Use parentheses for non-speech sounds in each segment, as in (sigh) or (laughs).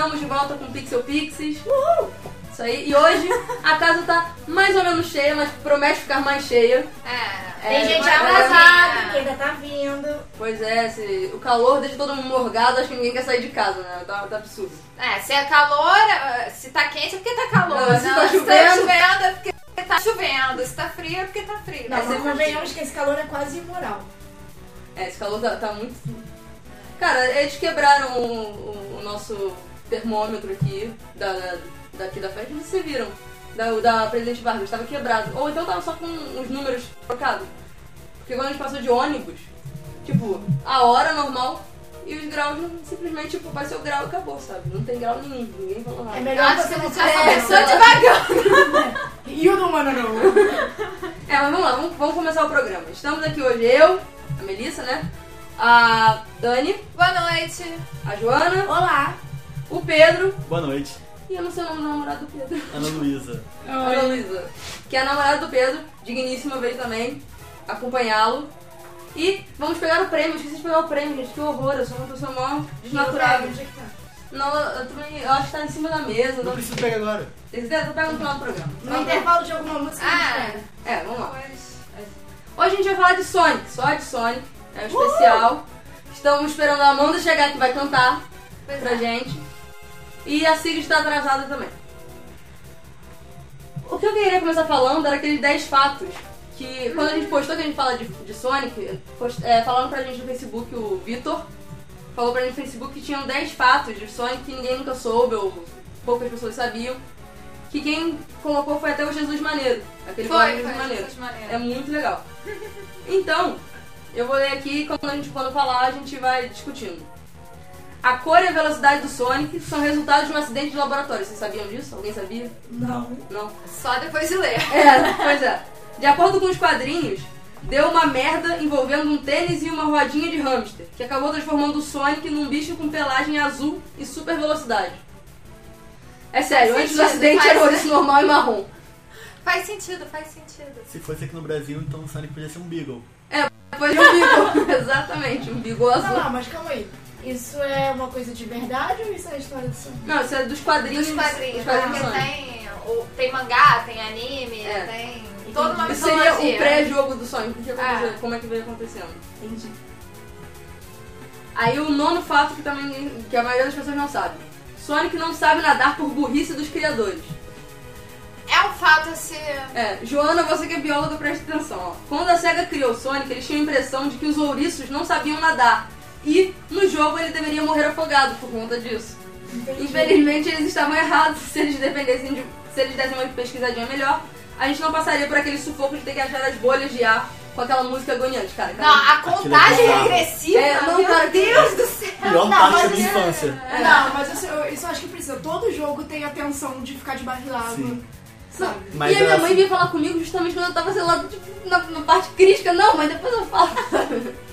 Estamos de volta com Pixel Pixies. Uhul! Isso aí. E hoje a casa tá mais ou menos cheia, mas promete ficar mais cheia. É. Tem É, gente mas- atrasada que ainda tá vindo. Pois é, se- o calor deixa todo mundo morgado, acho que ninguém quer sair de casa, né? Tá, tá absurdo. É, se é calor, eh, se tá quente é porque tá calor. Não, se tá se chovendo- tá chovendo é porque tá chovendo. Se tá frio é porque tá frio. Não, É mas convenhamos que esse calor é quase imoral. É, esse calor tá, tá muito. Cara, eles quebraram o, o- o nosso termômetro aqui, da, da- daqui da festa, não sei se vocês viram. Da, o da Presidente Vargas, tava quebrado. Ou então tava só com os números trocados. Porque quando a gente passou de ônibus, tipo, a hora normal e os graus não- simplesmente, tipo, vai ser o grau e acabou, sabe? Não tem grau nenhum, ninguém falou nada. É melhor acho você não ficar começou sabendo. devagar. You don't wanna know. É, mas vamos lá, vamos, vamos começar o programa. Estamos aqui hoje eu, a Melissa, né? A Dani, Boa noite. a Joana, Olá. O Pedro Boa noite, e eu não sei o nome do namorado do Pedro. Ana Luísa. (laughs) Ana Luísa, que é a namorada do Pedro, digníssima, veio também acompanhá-lo. E vamos pegar o prêmio, esqueci de pegar o prêmio, gente, que horror, eu sou uma pessoa mó desnaturada. Onde é que tá? Não, eu, também, eu acho que tá em cima da mesa. Não Não... preciso pegar agora. Tem certeza? Eu pego no final do programa. No intervalo de alguma música. a Ah. gente pega. É, vamos lá. Pois. Hoje a gente vai falar de Sonic, só de Sonic, é um especial. Estamos esperando a Amanda chegar que vai cantar Pois pra é. gente. E a Sigrid está atrasada também. O que eu queria começar falando era aqueles 10 fatos que quando a gente postou que a gente fala de, de Sonic, post, é, falaram pra gente no Facebook, o Vitor falou pra gente no Facebook que tinham 10 fatos de Sonic que ninguém nunca soube ou poucas pessoas sabiam. Que quem colocou foi até o Jesus Maneiro. Aquele blog Foi, Jesus foi. Maneiro. Jesus Maneiro. É muito legal. Então, eu vou ler aqui e quando a gente quando falar, a gente vai discutindo. A cor e a velocidade do Sonic são resultados de um acidente de laboratório. Vocês sabiam disso? Alguém sabia? Não. Não. Só depois de ler. É, pois é. De acordo com os quadrinhos, deu uma merda envolvendo um tênis e uma rodinha de hamster, que acabou transformando o Sonic num bicho com pelagem azul e super velocidade. É sério, Faz antes do acidente era ouriço normal e marrom. Faz sentido, faz sentido. Se fosse aqui no Brasil, então o Sonic podia ser um Beagle. Depois de um bigo. (laughs) Exatamente, um bigo azul. Não, não, mas calma aí. Isso é uma coisa de verdade ou isso é a história do Sonic? Não, isso é dos quadrinhos. Dos quadrinhos, quadrinhos porque Sonic. tem, o- tem mangá, tem anime, É. tem toda uma Isso seria o pré-jogo do Sonic, o que aconteceu, Ah. como é que veio acontecendo. Entendi. Aí o nono fato que também que a maioria das pessoas não sabe. Sonic não sabe nadar por burrice dos criadores. É um fato a ser... É, Joana, você que é bióloga, preste atenção. Ó. Quando a SEGA criou o Sonic, eles tinham a impressão de que os ouriços não sabiam nadar. E no jogo ele deveria morrer afogado por conta disso. Infelizmente eles estavam errados. Se eles dependessem de. Se eles dessem uma pesquisadinha melhor, a gente não passaria por aquele sufoco de ter que achar as bolhas de ar com aquela música agoniante, cara. Não, a é contagem bizarro. regressiva, É, não, meu cara, Deus do céu. Pior Não, parte mas da minha é- infância. Não, mas isso, eu- isso eu acho que precisa. Todo jogo tem a tensão de ficar. Sim. Sabe? Mas e a minha assim- mãe vinha falar comigo justamente quando eu tava, sei lá, tipo, na, na parte crítica. Não, mas depois eu falo. (laughs)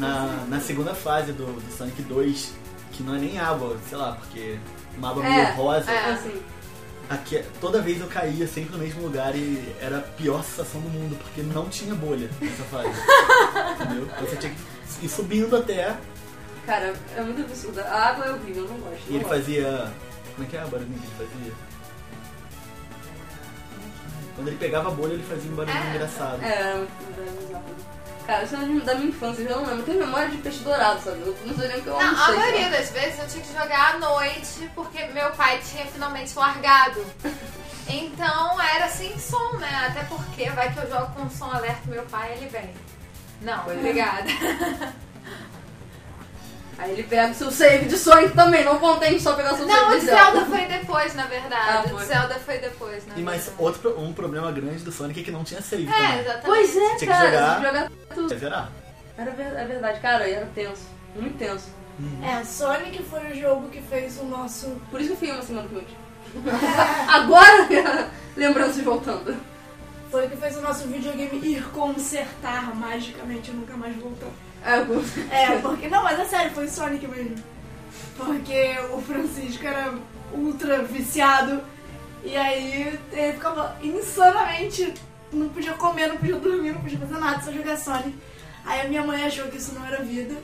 Na, na segunda fase do, do Sonic 2, que não é nem água, sei lá, porque uma água É, meio rosa. é. Assim. Aqui, toda vez eu caía sempre no mesmo lugar e era a pior sensação do mundo, porque não tinha bolha nessa fase. (laughs) entendeu? Você tinha que ir subindo até. Cara, é muito absurdo. A água é horrível, eu não gosto. E não ele gosto. fazia. Como é que é a barulhinho que ele fazia? Quando ele pegava a bolha, ele fazia um barulhinho É. engraçado. É, é bizarro. Cara, isso é da minha infância, eu não lembro. Eu tenho memória de peixe dourado, sabe? Eu não sei nem o que eu Não, a almocei, maioria sabe? das vezes eu tinha que jogar à noite porque meu pai tinha finalmente largado. (laughs) Então era sem som, né? Até porque vai que eu jogo com som alerta meu pai ele vem. Não, Pois é. (laughs) Aí ele pega o seu save de Sonic também, não contente só pegar o seu Não, save o de de Zelda. Zelda foi depois, na verdade. Ah, o de Zelda foi depois, na E mais outro um problema grande do Sonic é que não tinha save É, também. exatamente. Pois é, Tinha que cara, jogar. tinha que jogar tudo. Zerar. Era é verdade, cara, e era tenso. Muito tenso. É, Sonic foi o jogo que fez o nosso. Por isso que eu fiquei uma semana com Agora, (laughs) lembranças voltando. Foi o que fez o nosso videogame ir consertar magicamente e nunca mais voltar. É, É, porque. Não, mas é sério, foi Sonic mesmo. Porque o Francisco era ultra viciado. E aí ele ficava insanamente. Não podia comer, não podia dormir, não podia fazer nada, só jogar Sonic. Aí a minha mãe achou que isso não era vida.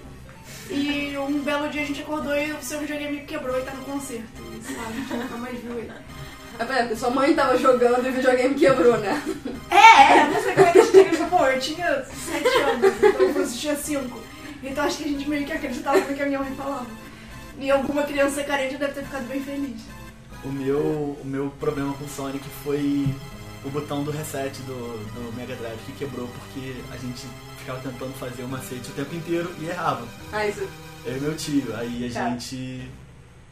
E um belo dia a gente acordou e o seu videogame quebrou e tá no concerto. Lá, a gente nunca mais viu ele. É, porque sua mãe tava jogando e o videogame quebrou, né? É, é, não sei como é que a gente acreditou. Eu tinha 7 anos, então Francisco tinha 5. Então acho que a gente meio que acreditava no que a minha mãe falava. E alguma criança carente deve ter ficado bem feliz. O meu, o meu problema com o Sonic foi o botão do reset do, do Mega Drive que quebrou porque a gente ficava tentando fazer o macete o tempo inteiro e errava. Ah, isso. Eu e meu tio, aí a Tá. gente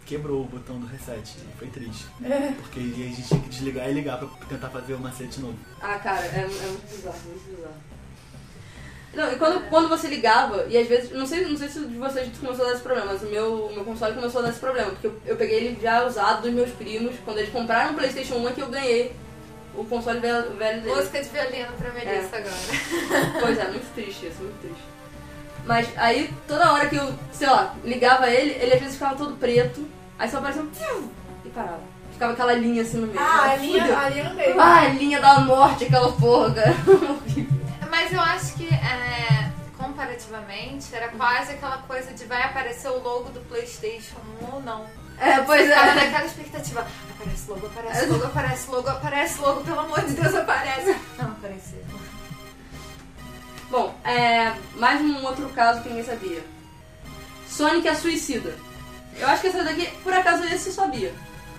quebrou o botão do reset e foi triste. É. Porque a gente tinha que desligar e ligar pra tentar fazer o macete novo. Ah, cara, é, é muito bizarro, muito bizarro. Não, e quando, quando você ligava, e às vezes, não sei, não sei se de vocês começou a dar esse problema, mas o meu, meu console começou a dar esse problema, porque eu, eu peguei ele já usado dos meus primos, quando eles compraram o Playstation 1 é que eu ganhei o console velho, velho deles. Música de violino pra Melissa agora. (laughs) Pois é, muito triste isso, muito triste. Mas aí, toda hora que eu, sei lá, ligava ele, ele às vezes ficava todo preto, aí só aparecia um piu, e parava. Ficava aquela linha assim no meio. Ah, a linha, a linha no meio. Ah, a linha da morte, aquela porra, cara. (laughs) Mas eu acho que, é, comparativamente, era quase aquela coisa de vai aparecer o logo do PlayStation 1 ou não. É, pois Você é. naquela expectativa. Aparece logo, aparece logo, aparece logo, aparece logo, pelo amor de Deus, aparece. Não apareceu. Bom, é, mais um outro caso que ninguém sabia. Sonic é suicida. Eu acho que essa daqui, por acaso, esse eu sabia.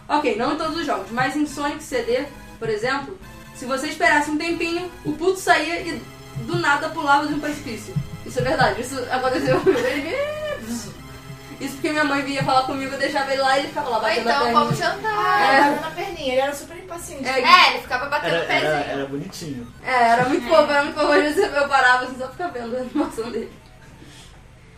Ok, não em todos os jogos, mas em Sonic CD, por exemplo, se você esperasse um tempinho, o puto saía e do nada pulava de um precipício. Isso é verdade, isso aconteceu. Ele... Isso porque minha mãe vinha falar comigo, eu deixava ele lá e ele ficava lá batendo então, a vamos perninha. jantar. Ah, É. na perninha, ele era super impaciente. É, É, ele ficava batendo o pezinho. era, era bonitinho. É, era muito fofo, era muito fofo. Às vezes eu parava assim, só ficava vendo a animação dele.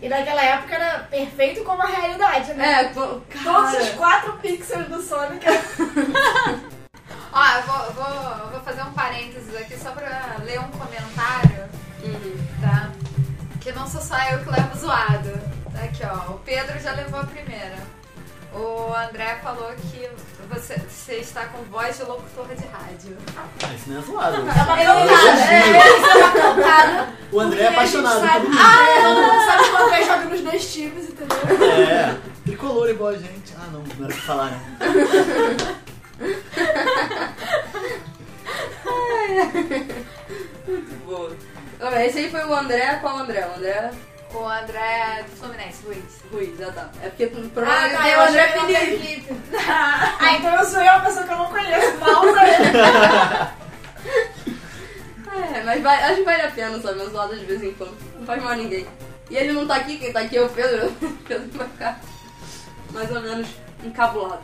E naquela época era perfeito como a realidade, né? É, pô, Todos os 4 pixels do Sonic (laughs) Ó, eu vou, vou, vou fazer um parênteses aqui só pra ler um comentário, Uhum. tá? Que não sou só eu que levo zoado. Tá aqui, ó. O Pedro já levou a primeira. O André falou que você, você está com voz de locutor de rádio. Ah, isso não é zoado. (laughs) É uma Eu- cantada, é, é. O André é apaixonado mundo. Ah, todo mundo sabe que o André joga nos dois times, entendeu? É, tricolor igual a gente. Ah, não, não era pra falar, né? (laughs) Muito boa. Esse aí foi o André. Qual o André? O André O André do Fluminense, Luiz. Ruiz, já tá. É porque Ah, provavelmente tá, tem eu o André André Felipe. (laughs) Ah, então eu sou eu a pessoa que eu não conheço. Pausa aí. (laughs) É, mas vai, acho que vale a pena, sabe? Uma zoada de vez em quando. Não faz mal a ninguém. E ele não tá aqui, quem tá aqui é o Pedro. O (laughs) Pedro vai ficar mais ou menos encabulado.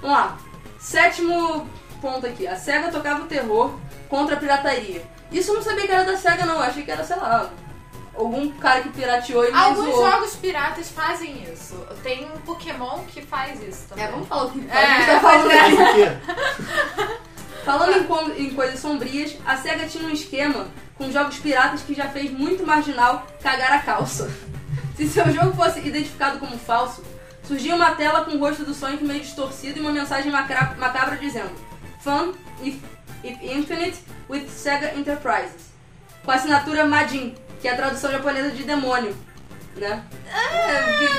Vamos lá. Sétimo ponto aqui. A SEGA tocava o terror contra a pirataria. Isso eu não sabia que era da SEGA, não. Eu achei que era, sei lá, algum cara que pirateou e Alguns zoou. jogos piratas fazem isso. Tem um Pokémon que faz isso também. É, vamos falar o que É, a gente tá falando é. quê? (laughs) Falando em, em coisas sombrias, a SEGA tinha um esquema com jogos piratas que já fez muito marginal cagar a calça. (laughs) Se seu jogo fosse identificado como falso, surgia uma tela com o rosto do Sonic meio distorcido e uma mensagem macra- macabra dizendo Fun if, if Infinite with Sega Enterprises. Com a assinatura Majin, que é a tradução japonesa de demônio. Né?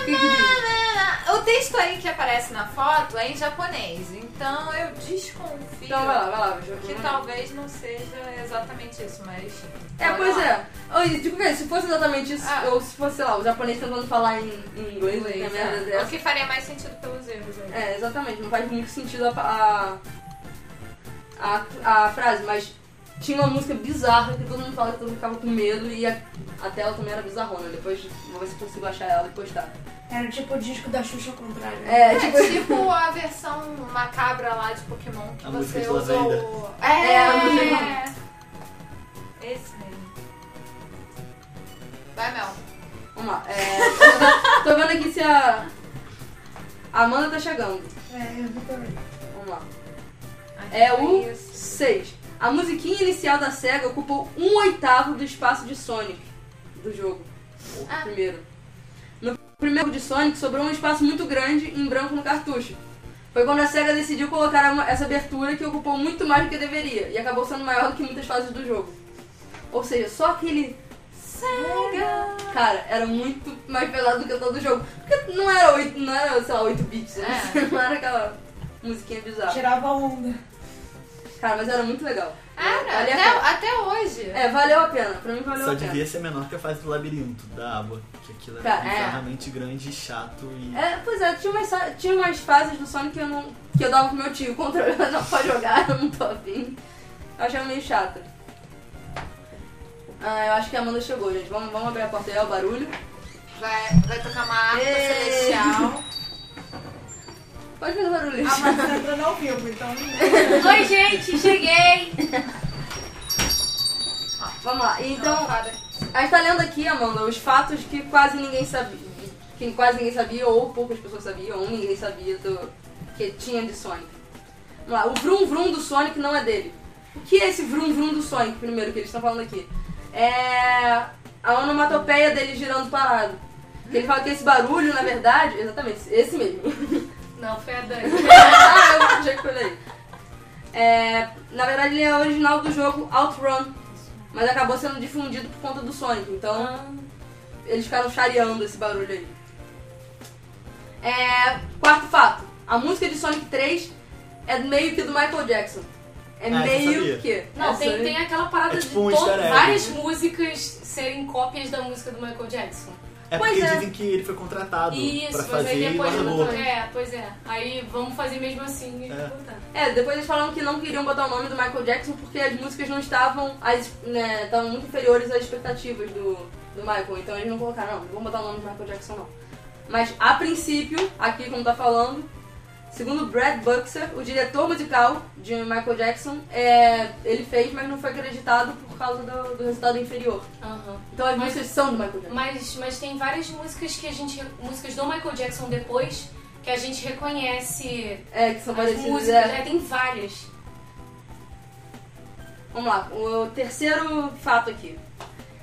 Diz? O texto aí que aparece na foto é em japonês, então eu desconfio Então vai lá, vai lá. que talvez não seja exatamente isso, mas. É, pois lá. é. Oi, Tipo, que se fosse exatamente isso, Ah. ou se fosse, sei lá, o japonês tentando falar em, em inglês, Inglês, merda é. O que faria mais sentido pelos erros aí. É, exatamente, não faz muito sentido a, a, a, a frase, mas tinha uma música bizarra que todo mundo fala que todo mundo ficava com medo e a, a tela também era bizarrona. Depois vou ver se consigo achar ela e postar. Era tipo o disco da Xuxa ao contrário. É, É tipo. tipo a versão macabra lá de Pokémon que A música você usou. O- É, É, a música- Esse mesmo. Vai, Mel. Vamos lá. É, tô vendo aqui se a. A Amanda tá chegando. É, eu vi também. Vamos lá. Acho É o isso. 6. A musiquinha inicial da SEGA ocupou um oitavo do espaço de Sonic do jogo. O Ah. primeiro. No primeiro de Sonic sobrou um espaço muito grande em branco no cartucho. Foi quando a SEGA decidiu colocar essa abertura que ocupou muito mais do que deveria e acabou sendo maior do que muitas fases do jogo. Ou seja, só aquele Sega. Cara, era muito mais pesado do que todo o jogo. Porque não era 8, não era, sei lá, 8 bits. né? É. (laughs) Não era aquela musiquinha bizarra. Tirava onda. Cara, mas era muito legal. Era, até, até hoje. É, valeu a pena. Pra mim valeu Só a pena. devia ser menor que a fase do labirinto, da água. Que aquilo era é. bizarramente grande e chato e. É, pois é, tinha umas, tinha umas fases do Sonic que eu não. que eu dava pro meu tio (laughs) o controle não pode jogar, eu não tô afim. Eu achava meio chato. Ah, eu acho que a Amanda chegou, gente. Vamos, vamos abrir a porta aí, ó, o barulho. Vai, vai tocar uma harpa celestial. (laughs) Pode fazer barulho. A Marta entrando ao vivo, então. (laughs) Oi, gente, cheguei! Vamos lá. Então, a gente tá lendo aqui, Amanda, os fatos que quase ninguém sabia. Que quase ninguém sabia, ou poucas pessoas sabiam, ou ninguém sabia do que tinha de Sonic. Vamos lá, o vrum vrum do Sonic não é dele. O que é esse vrum vrum do Sonic, primeiro, que eles estão falando aqui? É a onomatopeia dele girando parado. Que ele fala que esse barulho, na verdade, exatamente, esse mesmo. (laughs) Não, foi a Dani. (laughs) ah, eu foi daí. É, na verdade, ele é original do jogo Outrun, mas acabou sendo difundido por conta do Sonic. Então, eles ficaram chareando esse barulho aí. É, quarto fato: a música de Sonic 3 é meio que do Michael Jackson. É Ah, meio que. Não, Essa tem, tem aquela parada É de tipo um easter egg. várias músicas serem cópias da música do Michael Jackson. É Pois porque é. dizem que ele foi contratado Isso, pra mas fazer aí e depois. largou. É, pois é. Aí vamos fazer mesmo assim e É. botar. É, depois eles falaram que não queriam botar o nome do Michael Jackson porque as músicas não estavam, as, né, estavam muito inferiores às expectativas do, do Michael. Então eles não colocaram, não, não vamos botar o nome do Michael Jackson não. Mas a princípio, aqui como tá falando, segundo Brad Buxer, o diretor musical de Michael Jackson, é, ele fez, mas não foi acreditado por causa do, do resultado inferior. Aham. Então as Mas- músicas são do Michael Jackson. Mas, mas tem várias músicas que a gente. músicas do Michael Jackson depois que a gente reconhece É, que são as parecidas. músicas. é. É, tem várias. Vamos lá, o terceiro fato aqui.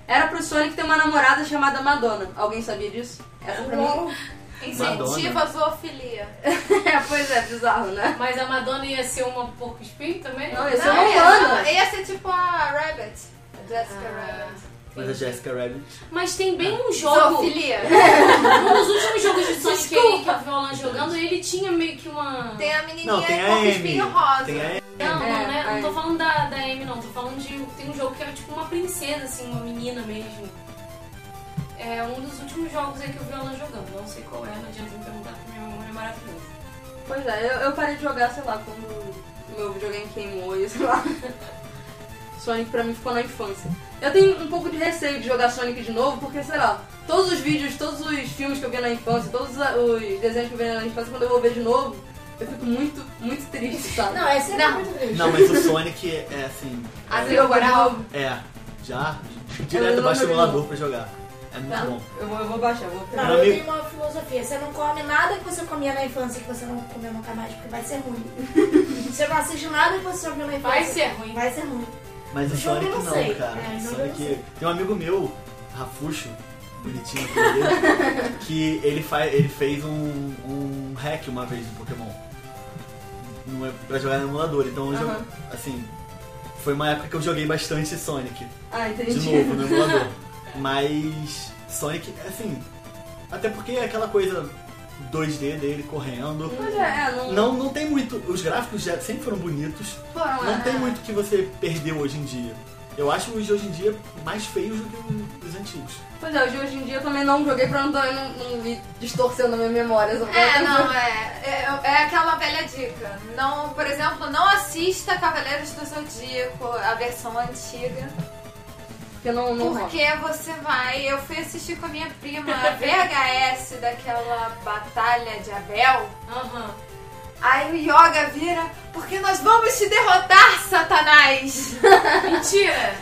Era pro Sonic ter uma namorada chamada Madonna. Alguém sabia disso? Essa pra mim. Incentiva a zoofilia. é, (laughs) pois é, bizarro, né? Mas a Madonna ia ser uma porco espinho também? Não, ia ser Não, uma ia, humana. não, ia ser tipo a Rabbit. A Jessica Ah. Rabbit. Mas a Jessica Rabbit. Mas tem bem um jogo. Zoofilia. (laughs) Um dos últimos jogos de (laughs) Sonic aí que eu vi o Alan jogando, ele tinha meio que uma. Tem a menininha Não, tem com a Amy. espinho rosa. Tem a. Não, não, É, né? aí. Não tô falando da, da Amy, não. Tô falando de. Tem um jogo que era tipo uma princesa, assim, uma menina mesmo. É um dos últimos jogos aí que eu vi Alan jogando. Não sei qual é, não adianta me perguntar porque minha memória é maravilhosa. Pois é, eu, eu parei de jogar, sei lá, quando o meu videogame queimou e (laughs) sei lá. Sonic pra mim ficou na infância. Eu tenho um pouco de receio de jogar Sonic de novo, porque, sei lá, todos os vídeos, todos os filmes que eu vi na infância, todos os os desenhos que eu vi na infância, quando eu vou ver de novo, eu fico muito, muito triste, sabe? Não, é Não. muito triste. Não, mas o Sonic é assim. A é, Zero Moral. é, já. Eu Direto baixo emulador pra jogar. É muito Tá, bom. eu vou, eu vou baixar, eu vou Não, Meu eu amigo- tenho uma filosofia. Você não come nada que você comia na infância que você não comeu nunca mais, porque vai ser ruim. (laughs) você não assiste nada que você ouviu na infância. Vai ser ruim. Vai ser ruim. Mas o eu Sonic não não, cara. É, o eu Sonic. não. Tem um amigo meu, Rafuxo, bonitinho aqui dele, (laughs) que ele, faz, ele fez um, um hack uma vez do Pokémon. Não é pra jogar no emulador. Então, eu jogo- assim, foi uma época que eu joguei bastante Sonic. Ah, entendi. de novo no emulador. (laughs) Mas Sonic, assim, até porque é aquela coisa 2D dele correndo. Pois é, é, não, Não, não tem muito. Os gráficos já sempre foram bonitos. foram, Não é. tem muito que você perdeu hoje em dia. Eu acho os de hoje em dia mais feios do que os antigos. Pois é, os de hoje em dia eu também não joguei pra não, não, não distorcendo a minha memória. É, não, é, é. É aquela velha dica. Não, por exemplo, não assista Cavaleiros do Zodíaco, a versão antiga. Porque não, não rola. Porque você vai. Eu fui assistir com a minha prima a VHS (laughs) daquela Batalha de Abel. Aham. Aí o Yoga vira, porque nós vamos te derrotar, Satanás! (laughs) Mentira!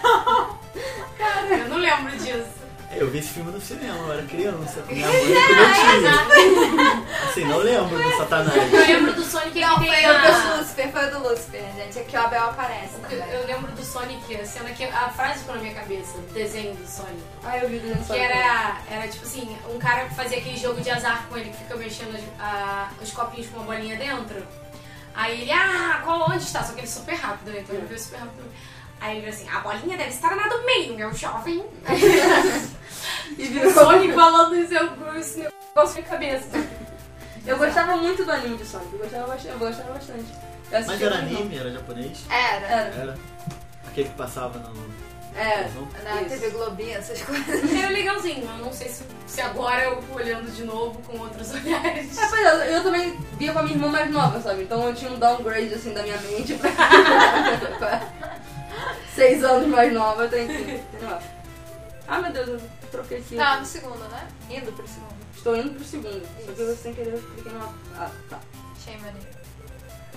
eu não lembro disso. Eu vi esse filme no cinema, eu era criança, com minha mãe e com meu tio. Assim, não lembro do Satanás. Eu lembro do Sonic Não, que foi o do Lucifer, foi o do Lucifer, gente. Aqui o Abel aparece Eu, também. eu lembro do Sonic, a cena que a frase ficou na minha cabeça, o desenho do Sonic. Ah, eu vi dentro Que era, era tipo assim, um cara que fazia aquele jogo de azar com ele que fica mexendo as- a- os copinhos com uma bolinha dentro. Aí ele, ah, qual onde está? Só que ele é super rápido, né? Então ele veio super rápido. Aí ele assim, a bolinha deve estar na do meio, meu jovem. (laughs) E o virou. Sonic (laughs) falando isso, eu esse negócio na cabeça. Eu gostava muito do anime de Sonic, eu gostava bastante. Eu gostava bastante. Eu Mas era anime, era japonês? Era. Era. Era. Aquele que passava no. É. Na Isso. TV Globinho, essas coisas. Era legalzinho, eu não sei se, se agora eu olhando de novo com outros (laughs) olhares. É, pois é, eu, eu também via com a minha irmã mais nova, sabe? Então eu tinha um downgrade assim da minha mente pra. (laughs) pra seis anos mais nova, eu tenho que. Ah meu Deus, eu troquei aqui. Tá, no segundo, né? Indo pro segundo. Estou indo pro segundo. Só que eu sem querer eu cliquei numa. Ah, tá. Achei maneiro.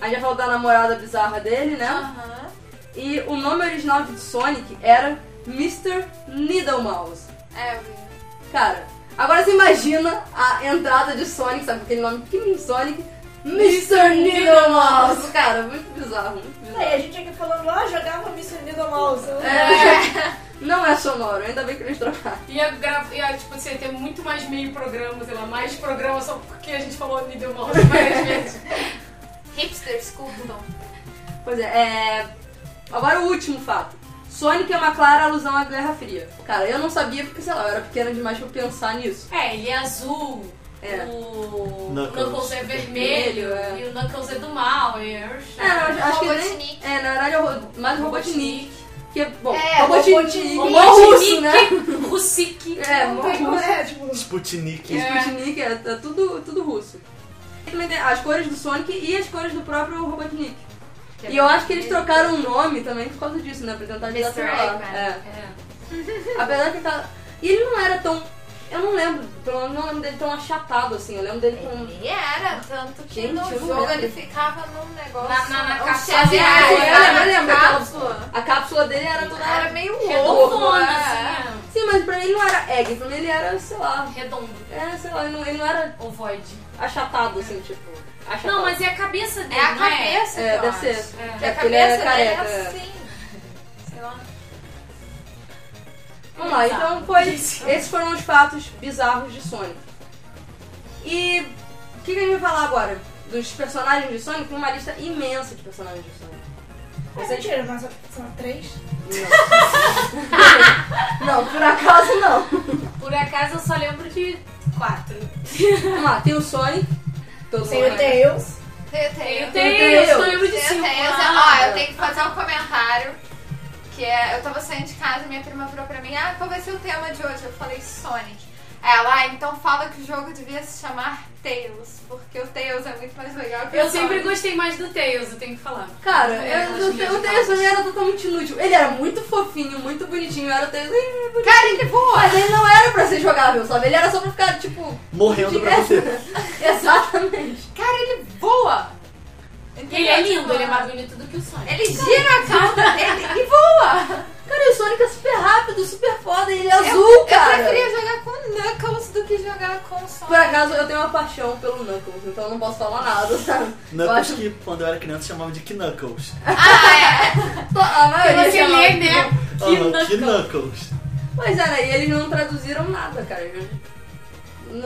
A gente já falou da namorada bizarra dele, né? Aham. E o nome original de Sonic era Mr. Needlemouse. É, eu vi. Cara, agora você imagina a entrada de Sonic, sabe? Aquele nome pequenininho, Sonic. Mr. Needlemouse. Cara, muito bizarro, muito bizarro. Aí a gente aqui falando, ah, jogava Mr. Needle Mouse. É, (laughs) (laughs) não é sonoro, ainda bem que eles trocaram. Ia, gra- ia tipo assim, ter muito mais meio programa, sei lá, mais programa só porque a gente falou Needle Mouse várias vezes. (laughs) Hipsters curtam. Pois é, é. Agora o último fato. Sonic é uma clara alusão à Guerra Fria. Cara, eu não sabia porque, sei lá, eu era pequena demais pra pensar nisso. É, ele é azul, É. o Knuckles. Knuckles, é vermelho, é. e o Knuckles é do mal. E... É, não, acho- acho que nem... Robotnik. É, na verdade é o ro- mais o Robotnik. Que é, bom, É, Robotnik, Robotnik. russo, né? Russik. É, russo. é, tipo... Sputnik. Sputnik é, é tudo, tudo russo. Também tem As cores do Sonic e as cores do próprio Robotnik. Que é E eu acho que eles trocaram o nome também por causa disso, né? Pra tentar Mr. desafiar. Eggman. É. É. Apesar que tá. E ele não era tão. Eu não lembro, pelo menos não lembro dele tão achatado assim. Eu lembro dele com. Ele era, tanto que Gente, no eu não jogo lembro. ele ficava num negócio. Na- na- na cápsula. xavier, Ah, sim, eu lembro, eu lembro, aquela- cápsula. A cápsula dele era toda. Era meio louco, Redondona, é. assim, Sim, mas pra mim ele não era egg, pra mim ele era, sei lá. é. Redondo. É, sei lá, ele não, ele não era Ovoide. achatado assim, tipo. Achatado. Não, mas é a cabeça dele, É a não é? cabeça É, que eu deve acho. ser. É. Que a É, porque ele é cabeça dele é careca, é. assim. Vamos lá, Bizarro. então foi. Esses foram os fatos bizarros de Sonic. E o que, que a gente vai falar agora? Dos personagens de Sonic? Tem uma lista imensa de personagens de Sonic. É mentira, mas são três. Não. (laughs) não, por acaso não. Por acaso eu só lembro de quatro. Vamos lá, tem o Sonic. Todo Tem o Tails. Tem, Eu tem, tenho, tenho. eu lembro de tem, cinco. tem, Ah, Ó, eu tenho que fazer um comentário. Que é, eu tava saindo de casa e minha prima virou pra mim, ah, qual vai ser o tema de hoje? Eu falei Sonic. Ela, ah, então fala que o jogo devia se chamar Tails, porque o Tails é muito mais legal que Eu o sempre Sonic. gostei mais do Tails, eu tenho que falar. Cara, É, eu, eu, que o Tails pra mim era totalmente inútil. Ele era muito fofinho, muito bonitinho. Era o Tails. Cara, ele voa! Mas ele não era pra ser jogável, sabe? Ele era só pra ficar, tipo. Morrendo pra você. (laughs) Exatamente. Cara, ele voa! Ele é lindo, Tipo, ele é mais bonito do que o Sonic. Ele gira a cauda dele e voa! Cara, e o Sonic é super rápido, super foda, ele é Eu- azul, cara. Eu preferia jogar com o Knuckles do que jogar com o Sonic. Por acaso eu tenho uma paixão pelo Knuckles, então eu não posso falar nada, sabe? Eu Knuckles acho que quando eu era criança chamava de Knuckles. (laughs) Ah, é! to- a maioria Você chama- lê, né? Knuckles. Knuckles. Pois é, né? E eles não traduziram nada, cara.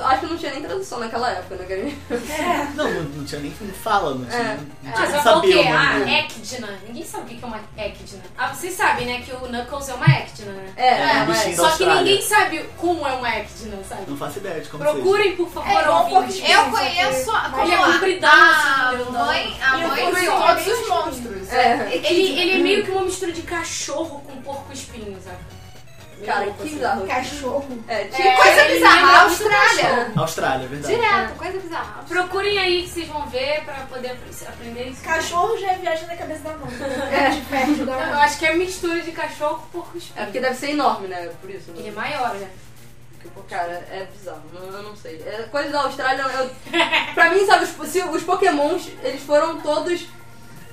Acho que não tinha nem tradução naquela época, né? cara? É. Não, não, não tinha nem fala, não tinha, É. não Ah, tinha vai falar o quê? saber Ah. Ecdna. Ninguém sabe o que é uma Ecdna. Ah, vocês sabem, né, que o Knuckles é uma Ecdna, né? É, É, é, um Só que ninguém sabe como é uma Ecdna, sabe? Não faço ideia de como Procurem, por favor, É um ouvintes. Eu conheço a, é como a- compridão, a assim, grandão. mãe, a E eu mãe conheço de todos os monstros. É. Ele, ele é meio que uma mistura de cachorro com porco espinho, sabe? Cara, que bizarro. Cachorro. É, Que tipo... coisa bizarra, Austrália. Austrália, é verdade. Direto, coisa bizarra. Procurem aí que vocês vão ver pra poder apre- aprender isso. Cachorro já é viagem na cabeça da mão. (laughs) É. De perto da Eu mão. acho que é mistura de cachorro com porco espinho. É porque deve ser enorme, né? Por isso. Ele é Né? maior, né? Cara, é bizarro. Eu não sei. É coisa da Austrália. Eu... pra mim, sabe, os, se os pokémons, eles foram todos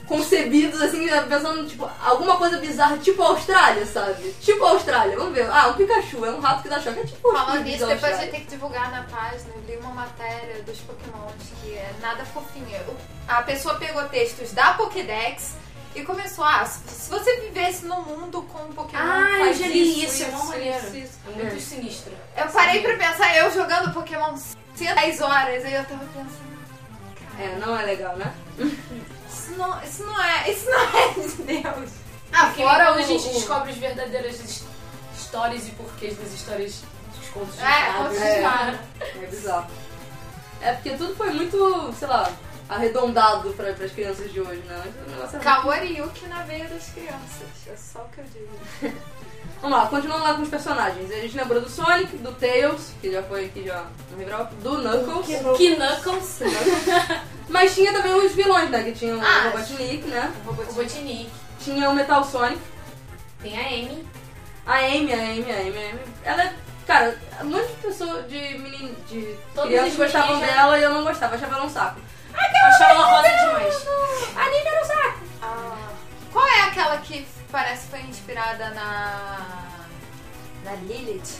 concebidos, assim, pensando, tipo, alguma coisa bizarra, tipo a Austrália, sabe? Tipo a Austrália. Vamos ver. Ah, um Pikachu. É um rato que dá choque. É tipo Falando nisso, depois a Austrália. gente tem que divulgar na página. Eu li uma matéria dos Pokémons que é nada fofinha. A pessoa pegou textos da Pokédex e começou, ah, se você vivesse num mundo com um Pokémon Ah, eu faz já li isso, isso, é mó isso, maneiro. isso, isso. É muito sinistro. Eu parei pra pensar, eu jogando Pokémon 10 horas, aí eu tava pensando, É, não é legal, né? (laughs) isso não, isso não é, isso não é de Deus. Ah, Porque fora quando o- a gente o- descobre as verdadeiras his- histórias e porquês das histórias dos contos de É, fadas. contos de É. É bizarro. É porque tudo foi muito, sei lá, arredondado para as crianças de hoje, né? É Kaori Yuki na veia das crianças. É só o que eu digo. (laughs) Vamos lá, continuando lá com os personagens. A gente lembrou do Sonic, do Tails, que já foi aqui já no Rival, do Knuckles. Que Que Knuckles, (laughs) Mas tinha também os vilões, né? Que tinha o Ah, Robotnik, né? o Robotnik, Tinha o Metal Sonic. tem a Amy. A Amy, a Amy, a Amy, a Amy. Ela é. Cara, um monte de pessoas, de menino, de Todas crianças as gostavam meninas- dela e eu não gostava, achava ela um saco. Eu achava ela rosa demais. A Nina era um saco. Ah, qual é aquela que parece que foi inspirada na. na Lilith?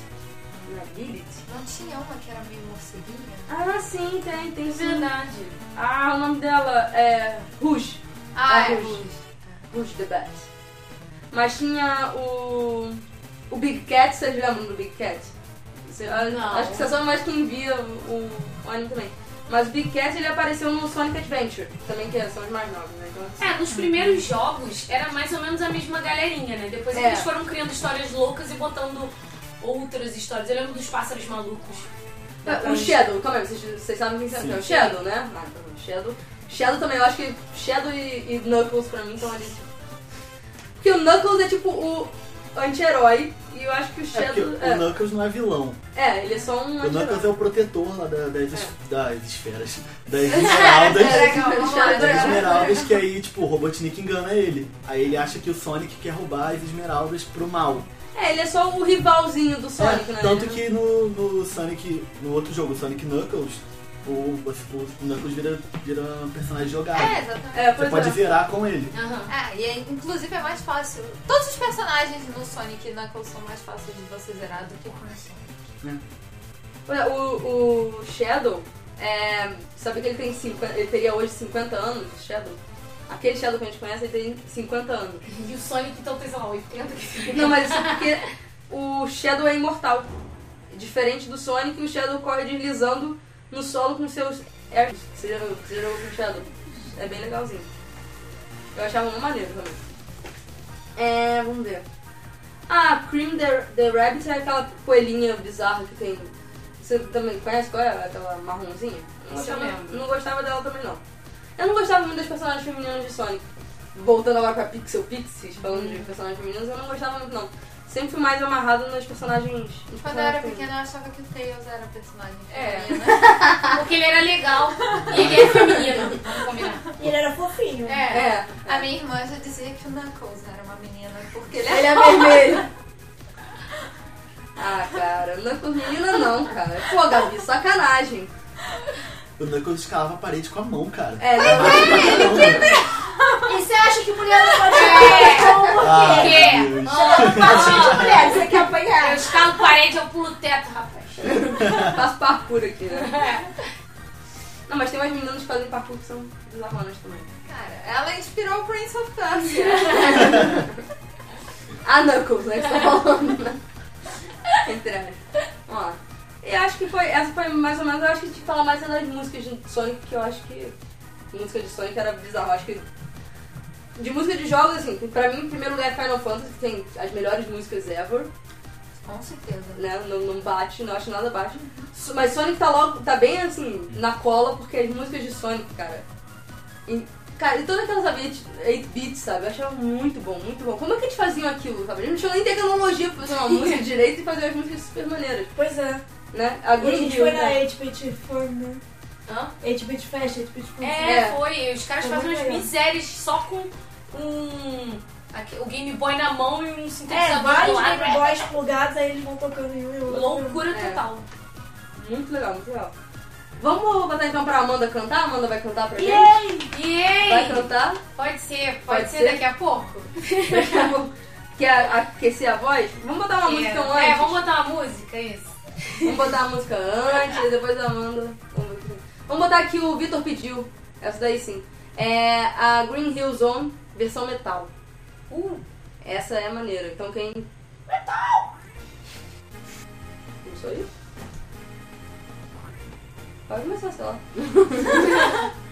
Na Lilith? Não tinha uma que era meio morceguinha? Ah, sim, tem, tem sim. Verdade. Ah, o nome dela é Rouge. Ah, É é. Rouge. Rouge the Bat. Mas tinha o. O Big Cat, vocês lembram do Big Cat? Você-. Acho que você só mais quem via o, o anime também. Mas o Big Cat ele apareceu no Sonic Adventure, também que são os mais novos, né? Então, É, nos primeiros jogos era mais ou menos a mesma galerinha, né? Depois É. eles foram criando histórias loucas e botando outras histórias. Eu lembro dos pássaros malucos. É, O Shadow, calma aí, vocês, vocês sabem quem Sim. é o Shadow, né? Ah, então, o Shadow. Shadow também, eu acho que Shadow e, e Knuckles pra mim estão ali. Porque o Knuckles é tipo o anti-herói e eu acho que o É Shadow. o Knuckles não é vilão. É, ele é só um O Knuckles é o protetor lá da- das, es- das esferas. (laughs) Das esmeraldas. É, lá. das esmeraldas que aí, tipo, o Robotnik engana ele. Aí ele acha que o Sonic quer roubar as esmeraldas pro mal. É, ele é só o rivalzinho do Sonic, É, né? tanto que no, no Sonic, no outro jogo, Sonic Knuckles, o, o Knuckles vira, vira um personagem jogável. É, exatamente. É, Você pode é. zerar com ele. Aham. É, e é- inclusive é mais fácil. Todos os personagens no Sonic e Knuckles são mais fáceis de você zerar do que com o Sonic. É, O, o Shadow, é, sabe que ele tem 50, ele teria hoje 50 anos, Shadow? Aquele Shadow que a gente conhece, ele tem 50 anos. E o Sonic então tem, sei lá, 80 que Não, mas isso é porque o Shadow é imortal. Diferente do Sonic, o Shadow corre deslizando no solo com seus airs. Você já você já com o Shadow? É bem legalzinho. Eu achava uma maneiro também. É, vamos ver. Ah, Cream the, the Rabbit é aquela coelhinha bizarra que tem. Você também conhece qual é? Aquela marronzinha? Não gostava, não gostava dela também não. Eu não gostava muito das personagens femininas de Sonic. Voltando agora pra Pixel Pixies, falando de personagens femininos, eu não gostava muito não. Sempre fui mais amarrado nas personagens. nos Quando eu era pequena eu achava que o Tails era personagem É. feminino. (laughs) Porque ele era legal e ele é feminino. Vamos combinar. E ele era fofinho. É. É, A minha irmã já dizia que o Knuckles era uma menina porque ele ele é é vermelho. Ah, cara, não é por menina não, cara. Pô, Gabi, sacanagem. O Knuckles escalava a parede com a mão, cara. É, não, E você acha que mulher não pode É. apanhar? Então por Ah, quê? Patinho de (laughs) mulher, você quer Eu apanhar? escalo parede, eu pulo teto, rapaz. (laughs) faço parkour aqui, né? Não, mas tem umas meninas que fazem parkour que são bizarronas também. Cara, ela inspirou o Prince of Persia. (laughs) Ah, Knuckles, né? Que você tá falando, né? Entre. Vamos lá. E acho que foi. Essa foi mais ou menos. Eu acho que a gente fala mais das músicas de Sonic, que eu acho que. Música de Sonic era bizarro. Acho que. De música de jogos, assim, pra mim, em primeiro lugar é Final Fantasy, que tem as melhores músicas ever, Com certeza. né? Não, não bate, não acho nada bate. Mas Sonic tá logo, tá bem assim, na cola, porque as músicas de Sonic, cara. E, cara, e todas aquelas 8-bits, sabe? Eu achava muito bom, muito bom. Como é que eles faziam aquilo, sabe? Eles não tinham nem tecnologia pra fazer uma (laughs) música direito e fazer as músicas super maneiras, Pois é. Né? A E a Green gente Hill, foi na né? 8-Bit Fun, né? Hã? 8-Bit Fest, 8-Bit Fun. É, É. foi. Os caras Foi fazem umas legal. misérias só com um. aqui- o Game Boy na mão e um É, sintetizador do vários lado. Game Boys plugados, aí eles vão tocando em um e outro. Loucura É. total. Muito legal, muito legal. Vamos botar então pra Amanda cantar? A Amanda vai cantar pra gente? Yay! E aí? Vai cantar? Pode ser, pode, Pode ser, ser? daqui a pouco? (laughs) Quer aquecer a voz? Vamos botar uma música então antes? É, vamos botar uma música, isso. Vamos botar a música antes, depois a Amanda. Vamos botar aqui o Vitor pediu. Essa daí sim. É a Green Hill Zone, versão metal. Uh, Essa é maneira. Então quem. Metal! Não sou eu? Pode começar, sei lá. (laughs)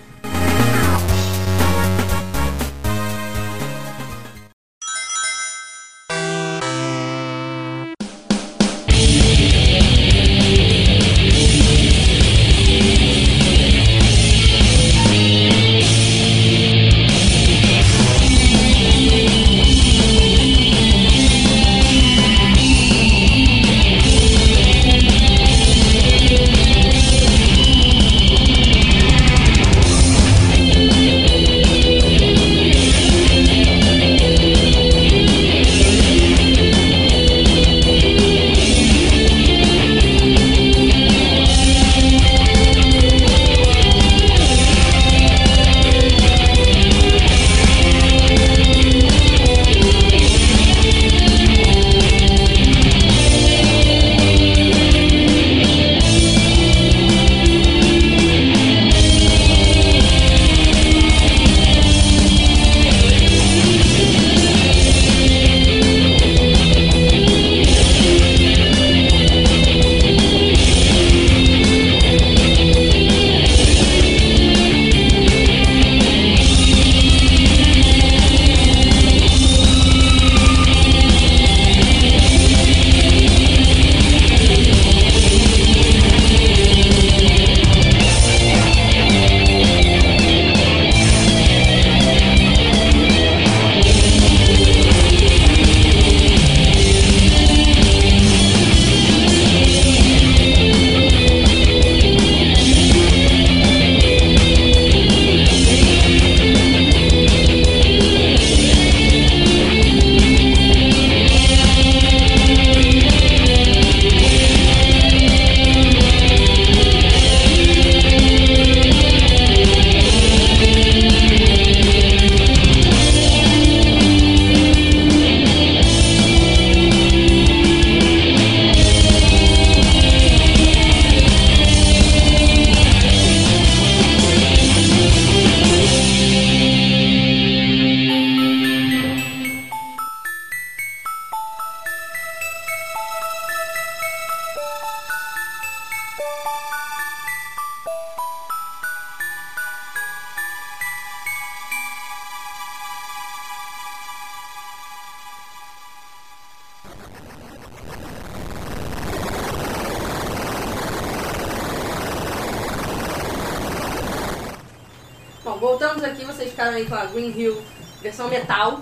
Bom, voltamos aqui, vocês ficaram aí com a Green Hill versão metal.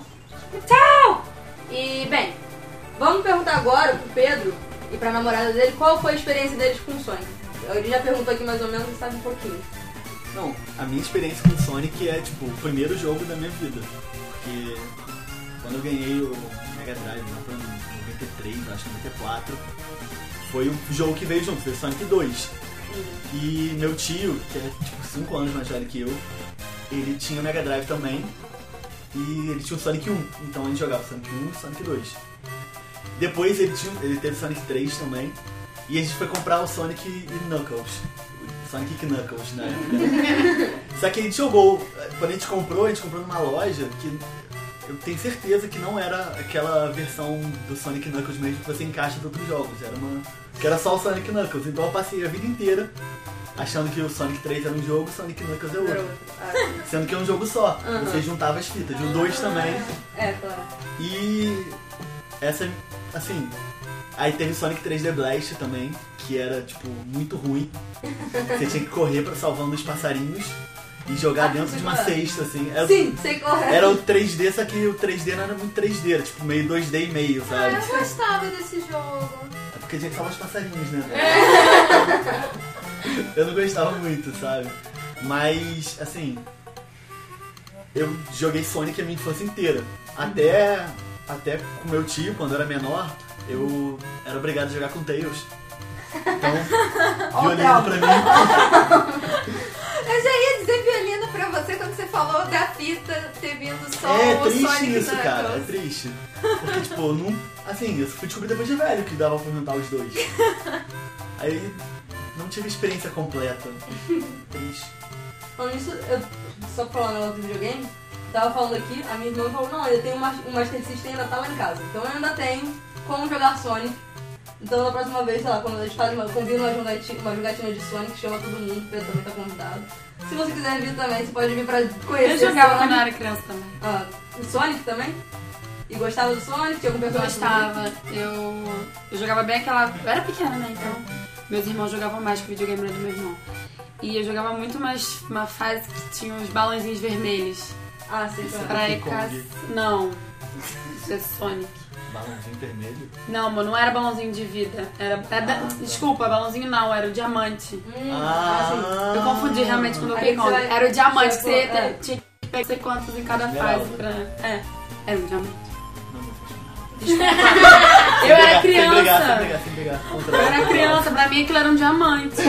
Metal! E, bem, vamos perguntar agora pro Pedro e pra namorada dele qual foi a experiência deles com o Sonic. Ele já perguntou aqui mais ou menos, sabe um pouquinho. Não, a minha experiência com o Sonic é, tipo, o primeiro jogo da minha vida. Porque quando eu ganhei o Mega Drive, lá 93, acho que 94, foi o jogo que veio junto, foi Sonic 2. E meu tio, que é tipo 5 anos mais velho que eu, ele tinha o Mega Drive também. E ele tinha o Sonic 1, então a gente jogava Sonic 1 e Sonic 2. Depois ele, tinha, ele teve Sonic 3 também. E a gente foi comprar o Sonic e Knuckles. Sonic e Knuckles, né? (laughs) Só que a gente jogou. Quando a gente comprou, a gente comprou numa loja que eu tenho certeza que não era aquela versão do Sonic Knuckles mesmo que você encaixa de outros jogos. Era uma. que era só o Sonic Knuckles. Então eu passei a vida inteira achando que o Sonic 3 era um jogo, o Sonic Knuckles é outro. Ah, Sendo que é um jogo só. Aham. Você juntava as fitas. O 2 também. é, claro. E essa, assim. Aí teve Sonic 3D Blast também, que era, tipo, muito ruim. Você tinha que correr pra salvando os passarinhos e jogar Ah, dentro de uma cesta, assim. Era, Sim, sei correto. era o 3D, só que o 3D não era muito 3D, era tipo meio 2D e meio, Ah, sabe? eu gostava desse jogo. É porque tinha que salvar os passarinhos, né? (laughs) eu não gostava muito, sabe? Mas, assim. Eu joguei Sonic a minha infância inteira. Até, até com meu tio, quando eu era menor, eu era obrigado a jogar com Tails. Então, (laughs) violino pra mim. (laughs) Eu já ia dizer violino pra você quando você falou da fita ter vindo só É o triste Sonic isso, Knuckles. cara. É triste. Porque, tipo, não. Assim, eu fui descobrir depois de velho que dava pra juntar os dois. (laughs) Aí não tive experiência completa. Triste. Falando isso, eu, só falando do videogame, tava falando aqui, a minha irmã falou, não, eu tenho um Master System ainda tá lá em casa. Então eu ainda tenho como jogar Sonic. Então na próxima vez, sei lá, quando a gente faz uma, combina uma jogatina, uma jogatina de Sonic, chama todo mundo, o Pedro também tá convidado. Se você quiser vir também, você pode vir pra conhecer Eu jogava quando eu era criança também. Ah, o Sonic também? E gostava do Sonic? Tinha algum personagem Gostava. Eu, eu jogava bem aquela. Eu era pequena, né? Então. Meus irmãos jogavam mais que o videogame era do meu irmão. E eu jogava muito mais uma fase que tinha os balãozinhos vermelhos. Ah, sim, claro. Pra Não. Isso é Sonic. Balãozinho vermelho. Não, mano, não era balãozinho de vida. Era. era da- Ah, tá. Desculpa, balãozinho não, era o diamante. Hum, Ah, Eu confundi realmente com o Donkey Aí você Kong. vai- Era o diamante que você você é. tinha que pegar não sei quantos em cada Esmeralda. fase pra. É, era um diamante. Não, não nada. Eu era Sem brigar, Sem brigar, sem criança. brigar, sem brigar. Contra Eu era criança, pra mim aquilo era um diamante.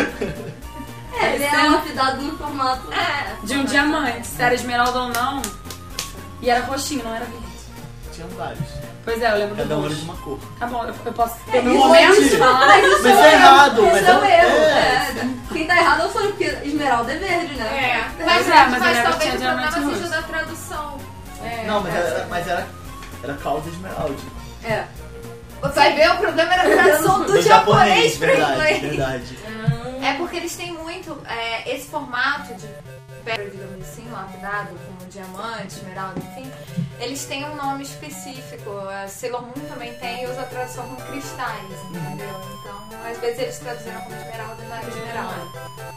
É, ele é lapidado no formato. É. De um diamante. Se era esmeralda ou não. E era roxinho, não era verde. Tinha vários. Pois é, eu lembro Cada do um era de roxo. uma cor. Tá bom, eu, eu posso ter meu isso momento é de falar. Mas isso Mas é é errado, mas é um é- erro. é. é. Quem tá errado é o Sonic, porque esmeralda é verde, né? É. Mas Mas, é, mas mas, talvez o problema seja da tradução. É, Não, mas era, mas era, era causa esmeralda. É. Vai ver, o problema era a tradução do Do japonês pro verdade, inglês. verdade. É porque eles têm muito é, esse formato de pedra, digamos assim, lapidado, como diamante, esmeralda, enfim. Eles têm um nome específico. A Sailor Moon também tem e usa a tradução como cristais, entendeu? Então, às vezes eles traduziram como esmeralda e não era esmeralda.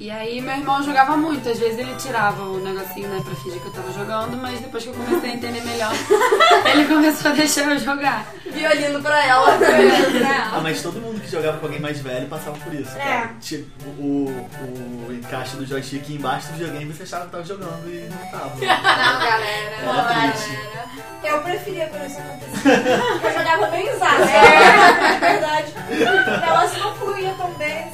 E aí meu irmão jogava muito. Às vezes ele tirava o negocinho, né, pra fingir que eu tava jogando, mas depois que eu comecei a entender melhor, (laughs) ele começou a deixar eu jogar. (laughs) Violino pra ela. Ah, mas todo mundo que jogava com alguém mais velho passava por isso. É. Tipo, o, o encaixe do joystick embaixo do videogame você achava que tava jogando e não tava. (laughs) Não, galera. Era Não, triste. galera. Eu preferia quando isso acontecia. Eu jogava bem usado. É, na verdade. O negócio não fluía tão bem.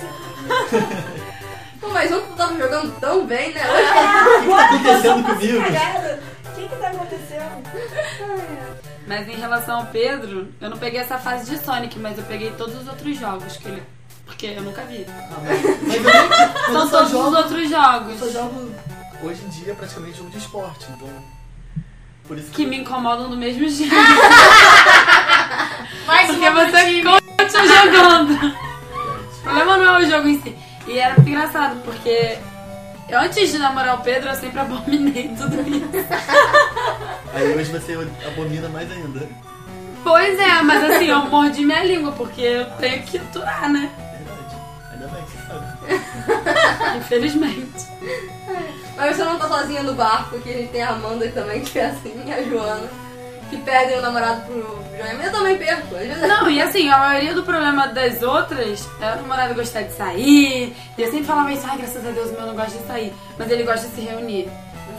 Mas ontem tu tava jogando tão bem, né? É, Hoje agora tá acontecendo eu comigo? cagada. O que que tá acontecendo? Mas em relação ao Pedro, eu não peguei essa fase de Sonic, mas eu peguei todos os outros jogos que ele. Porque eu nunca vi. Ah, mas, mas eu, mas eu São todos jogo, os outros eu jogos só jogo hoje em dia praticamente jogo de esporte, então. Por isso que me incomodam do mesmo jeito. (laughs) Mais Porque você continua jogando. O problema não é o jogo em si. E era muito engraçado, porque eu, antes de namorar o Pedro, eu sempre abominei tudo isso. (laughs) Aí hoje você abomina mais ainda. Pois é, mas assim, eu mordi minha língua, porque eu tenho que aturar, né? Verdade. Ainda bem que você sabe. (laughs) Infelizmente. Mas você não tá sozinha no barco, que a gente tem a Amanda também, que é assim, e a Joana, que perdem o namorado pro videogame. Eu também perco. Não, e assim, a maioria do problema das outras é o namorado gostar de sair. E eu sempre falava isso, ai, graças a Deus, o meu não gosta de sair. Mas ele gosta de se reunir.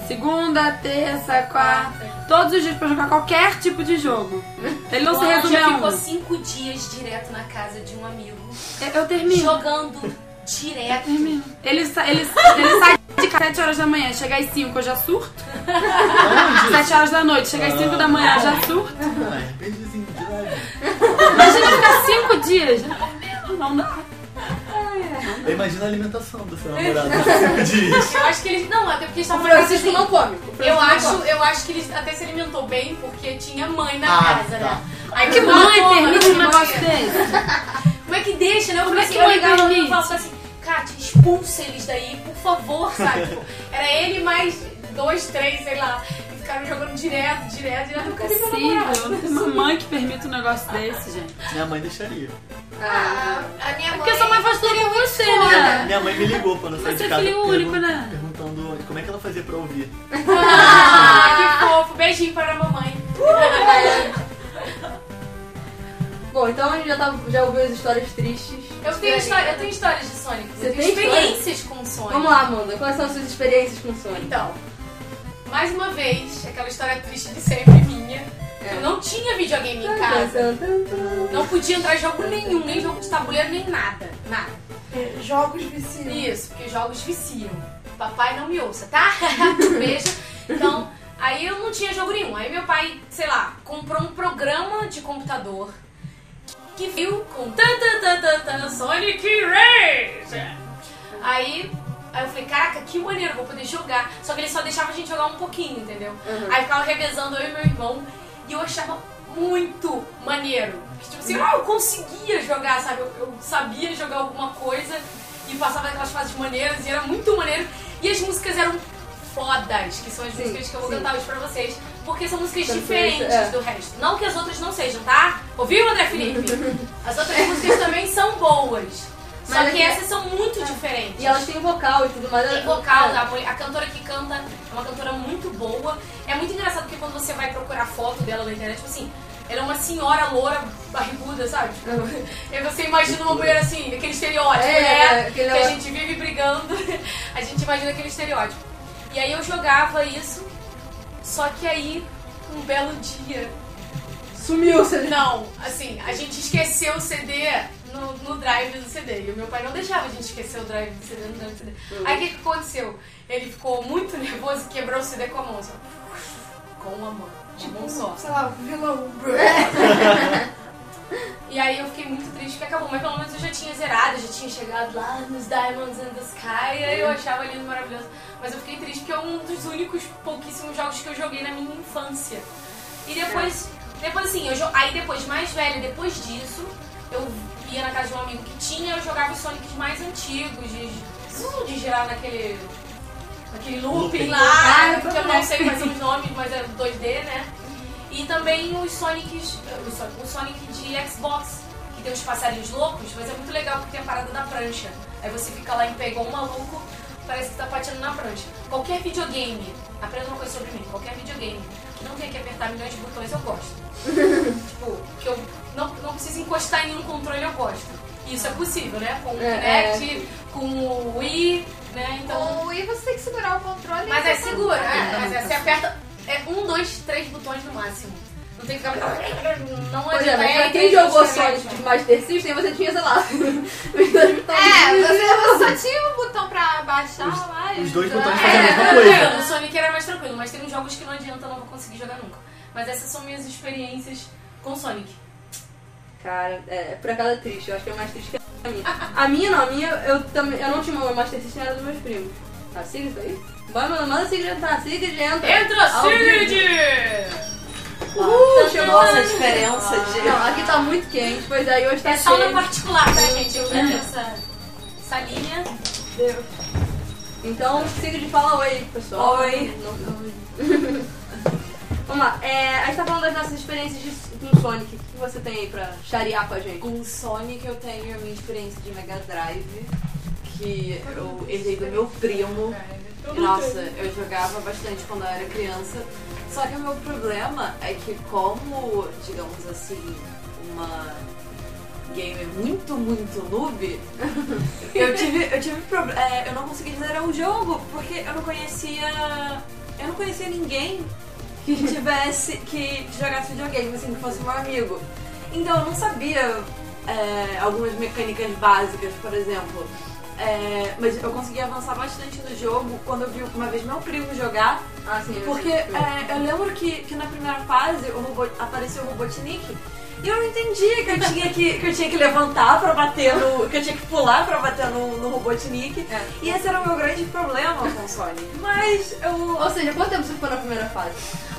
Segunda, terça, quarta, todos os dias pra jogar qualquer tipo de jogo. Ele não O se resume a ficou um. cinco dias direto na casa de um amigo. Eu, eu termino. Jogando direto. Termino. Ele, sa- ele, ele sai de casa às 7 horas da manhã, chega às 5 eu já surto. Onde? 7 horas da noite, chega às 5 da manhã eu já surto. Ah, RPGzinho de leve. Imagina ficar 5 dias. Não dá. Eu imagino a alimentação do seu namorado nesses cinco dias. Eu acho que eles. Não, até porque eles O estavam casa Francisco não come. O Francisco Eu não acho, come. eu acho que ele até se alimentou bem porque tinha mãe na Ah, casa, tá. né? Aí Que mãe porra, permite um mãe. negócio desse? Como é que deixa, né? Eu Como é que assim, eu mãe ligava, eu permite? falava assim, Kátia, expulsa eles daí, por favor, sabe? Tipo, era ele mais dois, três, sei lá. E ficaram jogando direto, direto, direto. Eu nunca vi. Não tem uma mãe que permita um negócio desse, gente. Minha mãe deixaria. Ah, a minha mãe. Porque sua mãe faz tudo por você, Minha, né? minha mãe me ligou quando eu saí Você de é casa. filho único, né? Perguntando como é que ela fazia pra ouvir. (laughs) Ah, que fofo. Beijinho para a mamãe. (laughs) Bom, então a gente já, tá, já ouviu as histórias tristes. Eu tenho, história, eu tenho histórias de Sonic. Você eu tenho tem experiências com Sonic. Vamos lá, Amanda. Quais são as suas experiências com Sonic? Então, mais uma vez, aquela história triste de sempre minha. Eu não tinha videogame em casa. Não podia entrar em jogo nenhum, nem jogo de tabuleiro, nem nada. Nada. É, Jogos viciam. Isso, porque jogos viciam. Papai não me ouça, tá? (laughs) Beijo. Então, aí eu não tinha jogo nenhum. Aí meu pai, sei lá, comprou um programa de computador que viu com tan tan tan tan Sonic Race. Aí, aí eu falei, caraca, que maneiro, vou poder jogar. Só que ele só deixava a gente jogar um pouquinho, entendeu? Aí ficava revezando eu e meu irmão e eu achava muito maneiro. Tipo assim, ah, eu conseguia jogar, sabe? Eu, eu sabia jogar alguma coisa e passava aquelas fases maneiras e era muito maneiro. E as músicas eram fodas, que são as Sim, músicas que eu vou sim. cantar hoje pra vocês, porque são músicas diferentes é. do resto. Não que as outras não sejam, tá? Ouviu, André Felipe? (laughs) As outras músicas também são boas. Só Mas é que que- essas são muito diferentes. E elas têm vocal e tudo mais. Tem vocal, a, mulher- a cantora que canta é uma cantora muito boa. É muito engraçado porque quando você vai procurar foto dela na internet, tipo assim, ela é uma senhora loura, barriguda, sabe? Tipo, aí (laughs) você imagina uma mulher assim, aquele estereótipo, É, né? aquele- Que a gente vive brigando. (laughs) A gente imagina aquele estereótipo. E aí eu jogava isso, só que aí, um belo dia, Sumiu, você não, assim, a gente esqueceu o CD no, no drive do CD. E o meu pai não deixava a gente esquecer o drive do CD no drive do CD. Aí o que, que aconteceu? Ele ficou muito (laughs) nervoso e quebrou o CD com a mão, assim, ó. Com uma mão. De mão só. Sei lá, vilão. (laughs) (laughs) E aí eu fiquei muito triste que acabou, mas pelo menos eu já tinha zerado, já tinha chegado lá nos Diamonds and the Sky, aí eu achava lindo, maravilhoso. Mas eu fiquei triste porque é um dos únicos pouquíssimos jogos que eu joguei na minha infância. E depois, depois assim, eu, aí depois, mais velha, depois disso, eu ia na casa de um amigo que tinha, eu jogava os Sonics mais antigos, de, de, de girar naquele, naquele looping Looping. lá, Ah, que eu não sei são os nomes, mas é 2D, né? E também os Sonics, o Sonic- o Sonic de Xbox, que tem os passarinhos loucos, mas é muito legal porque tem a parada da prancha. Aí você fica lá em igual um maluco, parece que tá patinando na prancha. Qualquer videogame, aprenda uma coisa sobre mim, qualquer videogame que não tenha que apertar milhões de botões eu gosto. (laughs) tipo, que eu não, não preciso encostar em nenhum controle eu gosto. E isso é possível, né? Com o É, Kinect, com o Wii, né? Então. Com o Wii você tem que segurar o controle. Mas e é segura, né? Mas é, você aperta é um, dois, três botões no máximo. Não tem que ficar. Não Pois é, adianta. mas é, pra quem jogou botões Sonic de? Master System, você tinha, sei lá, os dois botões. É, você só tinha um botão pra baixar Os- lá os dois botões É, fazem a mesma coisa. O Sonic era mais tranquilo, mas tem uns jogos que não adianta, eu não vou conseguir jogar nunca. Mas essas são minhas experiências com Sonic. Cara, é, por acaso é triste, eu acho que é mais triste que a minha. A minha não, a minha eu também. Eu não tinha uma Master System, era dos meus primos. Tá, Sigrid aí? Vai, manda, manda a Sigrid entrar, Sigrid entra. Entra. Sigrid! Uhul, chegou Nossa, a diferença de. Não, aqui tá muito quente, pois aí hoje tá É cheio. na particular, tá, gente? Eu meto essa, essa linha. Então, Sigrid, fala oi, pessoal. Oi. (laughs) Vamos lá, é, a gente tá falando das nossas experiências de, com Sonic. O que você tem aí pra charear com a gente? Com Sonic eu tenho a minha experiência de Mega Drive, que eu herdei do meu primo. Nossa, eu jogava bastante quando eu era criança. Só que o meu problema é que como, digamos assim, uma gamer muito, muito noob, (laughs) eu tive, eu tive problema. eu não consegui zerar o jogo porque eu não conhecia. Eu não conhecia ninguém que (laughs) tivesse. que jogasse videogame, assim, que fosse meu amigo. Então eu não sabia é, algumas mecânicas básicas, por exemplo. É, mas eu consegui avançar bastante no jogo quando eu vi uma vez meu primo jogar. Ah, sim. eu Porque é, eu lembro que, que na primeira fase o robô, apareceu o Robotnik e eu não entendia que eu tinha que, que eu tinha que levantar pra bater no. que eu tinha que pular pra bater no, no Robotnik. É. E esse era o meu grande problema com o Sonic. Mas eu. Ou seja, quanto tempo você ficou na primeira fase?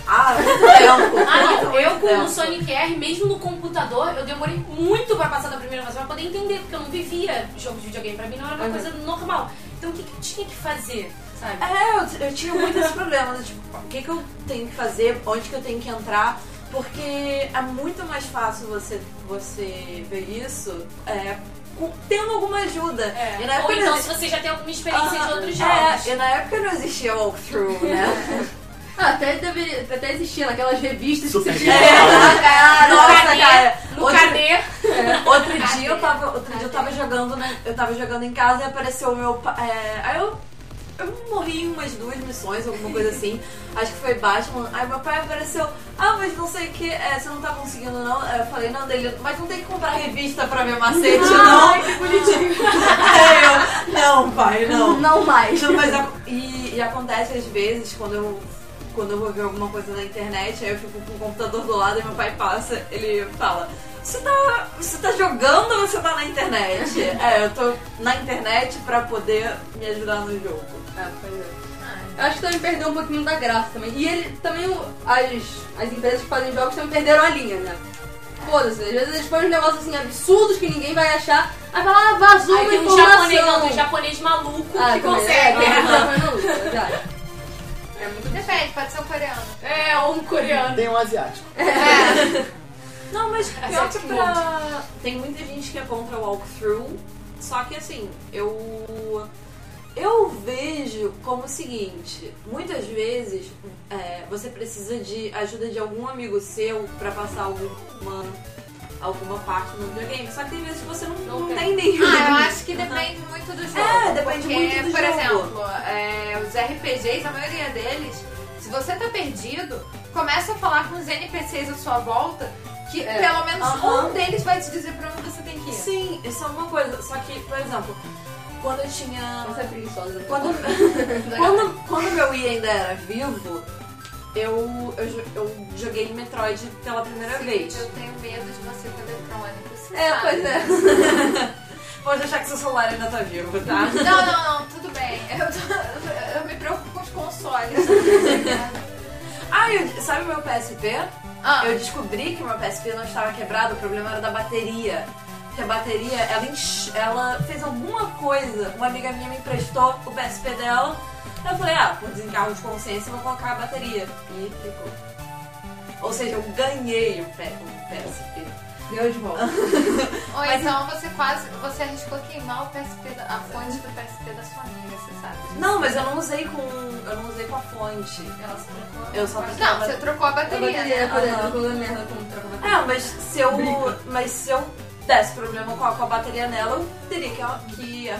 Ah, muito tempo. Ah, não, eu com o Sonic R, mesmo no computador, eu demorei muito pra passar da primeira fase pra poder entender, porque eu não vivia jogo de videogame, pra mim não era uma Uhum. coisa normal. Então o que, que eu tinha que fazer, sabe? É, eu, eu tinha muito esse problema, né? tipo, o que, que eu tenho que fazer, onde que eu tenho que entrar, porque é muito mais fácil você, você ver isso é, com- tendo alguma ajuda. É. E na Ou época então não se você já tem alguma experiência Ah, de outros é, jogos. e na época não existia walkthrough, (laughs) né? Ah, até, deveria, até existia naquelas revistas Super que você tinha. cara, No nossa, cadê? cara. No Outro- cadê? Outro dia eu tava, outro dia eu tava jogando, né? Eu tava jogando em casa e apareceu o meu é, aí eu eu morri em umas duas missões, alguma coisa assim. Acho que foi Batman. Aí meu pai apareceu, ah, mas não sei o que, é, você não tá conseguindo não. Aí Eu falei, não, dele, mas não tem que comprar revista pra ver macete, (laughs) não. Ai, que bonitinho. Aí (laughs) eu, não, pai, não. Não mais. Não, mas e, e acontece às vezes quando eu, quando eu vou ver alguma coisa na internet, aí eu fico com o computador do lado e meu pai passa, ele fala. Você tá, você tá jogando ou você tá na internet? (laughs) é, eu tô na internet pra poder me ajudar no jogo. É, pois é. Eu acho que também perdeu um pouquinho da graça também. E ele também, o- as, as empresas que fazem jogos também perderam a linha, né? Foda-se, às vezes eles põem uns negócios assim absurdos que ninguém vai achar. Aí fala, ah, vazou Aí uma tem um informação. japonês, não, tem um japonês maluco Ah, que também, consegue. É, (laughs) um já. É muito Depende, pode ser um coreano. É, ou um coreano. Tem um asiático. (laughs) Não, mas pior que pra... Tem muita gente que é contra o walkthrough, só que assim, eu... Eu vejo como o seguinte, muitas vezes é, você precisa de ajuda de algum amigo seu pra passar alguma, alguma parte no videogame. Só que tem vezes que você não, não, tem nenhum. Ah, eu acho que depende muito do jogo. É, depende porque, muito do por jogo. exemplo, é, os RPGs, a maioria deles, se você tá perdido, começa a falar com os NPCs à sua volta, que É. pelo menos Aham. um deles vai te dizer pra onde você tem que ir. Sim, isso é uma coisa. Só que, por exemplo, quando eu tinha. Você é preguiçosa. né? Quando, (laughs) quando, quando meu Wii ainda era vivo, eu, eu, eu joguei Metroid pela primeira vez. Eu tenho medo de você com eletrônico. Você É, sabe. pois é. (laughs) Pode achar que seu celular ainda tá vivo, tá? Não, não, não, tudo bem. Eu, tô- eu me preocupo com os consoles. (laughs) Ah, eu, sabe o meu PSP? Ah, Eu descobri que o meu PSP não estava quebrado, o problema era da bateria. Que a bateria, ela, enche- ela fez alguma coisa. Uma amiga minha me emprestou o PSP dela. Eu falei, ah, por desencargo de consciência, eu vou colocar a bateria. E ficou. Ou seja, eu ganhei o, P- o PSP. Deu de volta. (laughs) Ou mas- então você quase. Você arriscou queimar o PSP, da- a fonte do PSP da sua amiga, você sabe? Não, mas eu não usei com. Eu não usei com a fonte. Ela se trocou. Eu só troquei a Não, você trocou a A bateria, bateria, né? Aham. trocou merda como troca a bateria. É, mas se eu. Mas se eu desse problema com a, com a bateria nela, eu teria que, que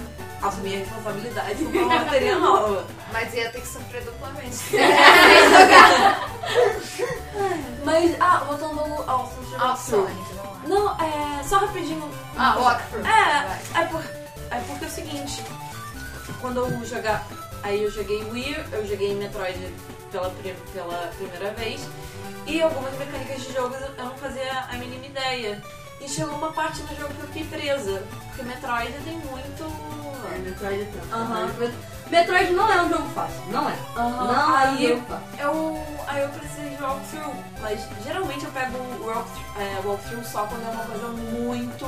assumir a responsabilidade de comprar uma bateria (laughs) nova. Mas ia ter que sofrer duplamente. (laughs) Mas, ah, voltando ao, ao assunto de walkthrough. Sonic. Não, é. Só rapidinho. Ah, walkthrough. É, é, por, é porque é o seguinte. Quando eu jogar. Aí eu joguei Wii, eu joguei Metroid pela, pela primeira vez. E algumas mecânicas de jogo eu não fazia a mínima ideia. E chegou uma parte no jogo que eu fiquei presa. Porque Metroid tem muito. É, Metroid é tanto. Aham. Metroid não é um jogo fácil. Não é. Aham. Não é um aí, jogo fácil. eu, aí eu precisei de walkthrough. Mas geralmente eu pego walkthrough, é, walkthrough só quando é uma coisa muito.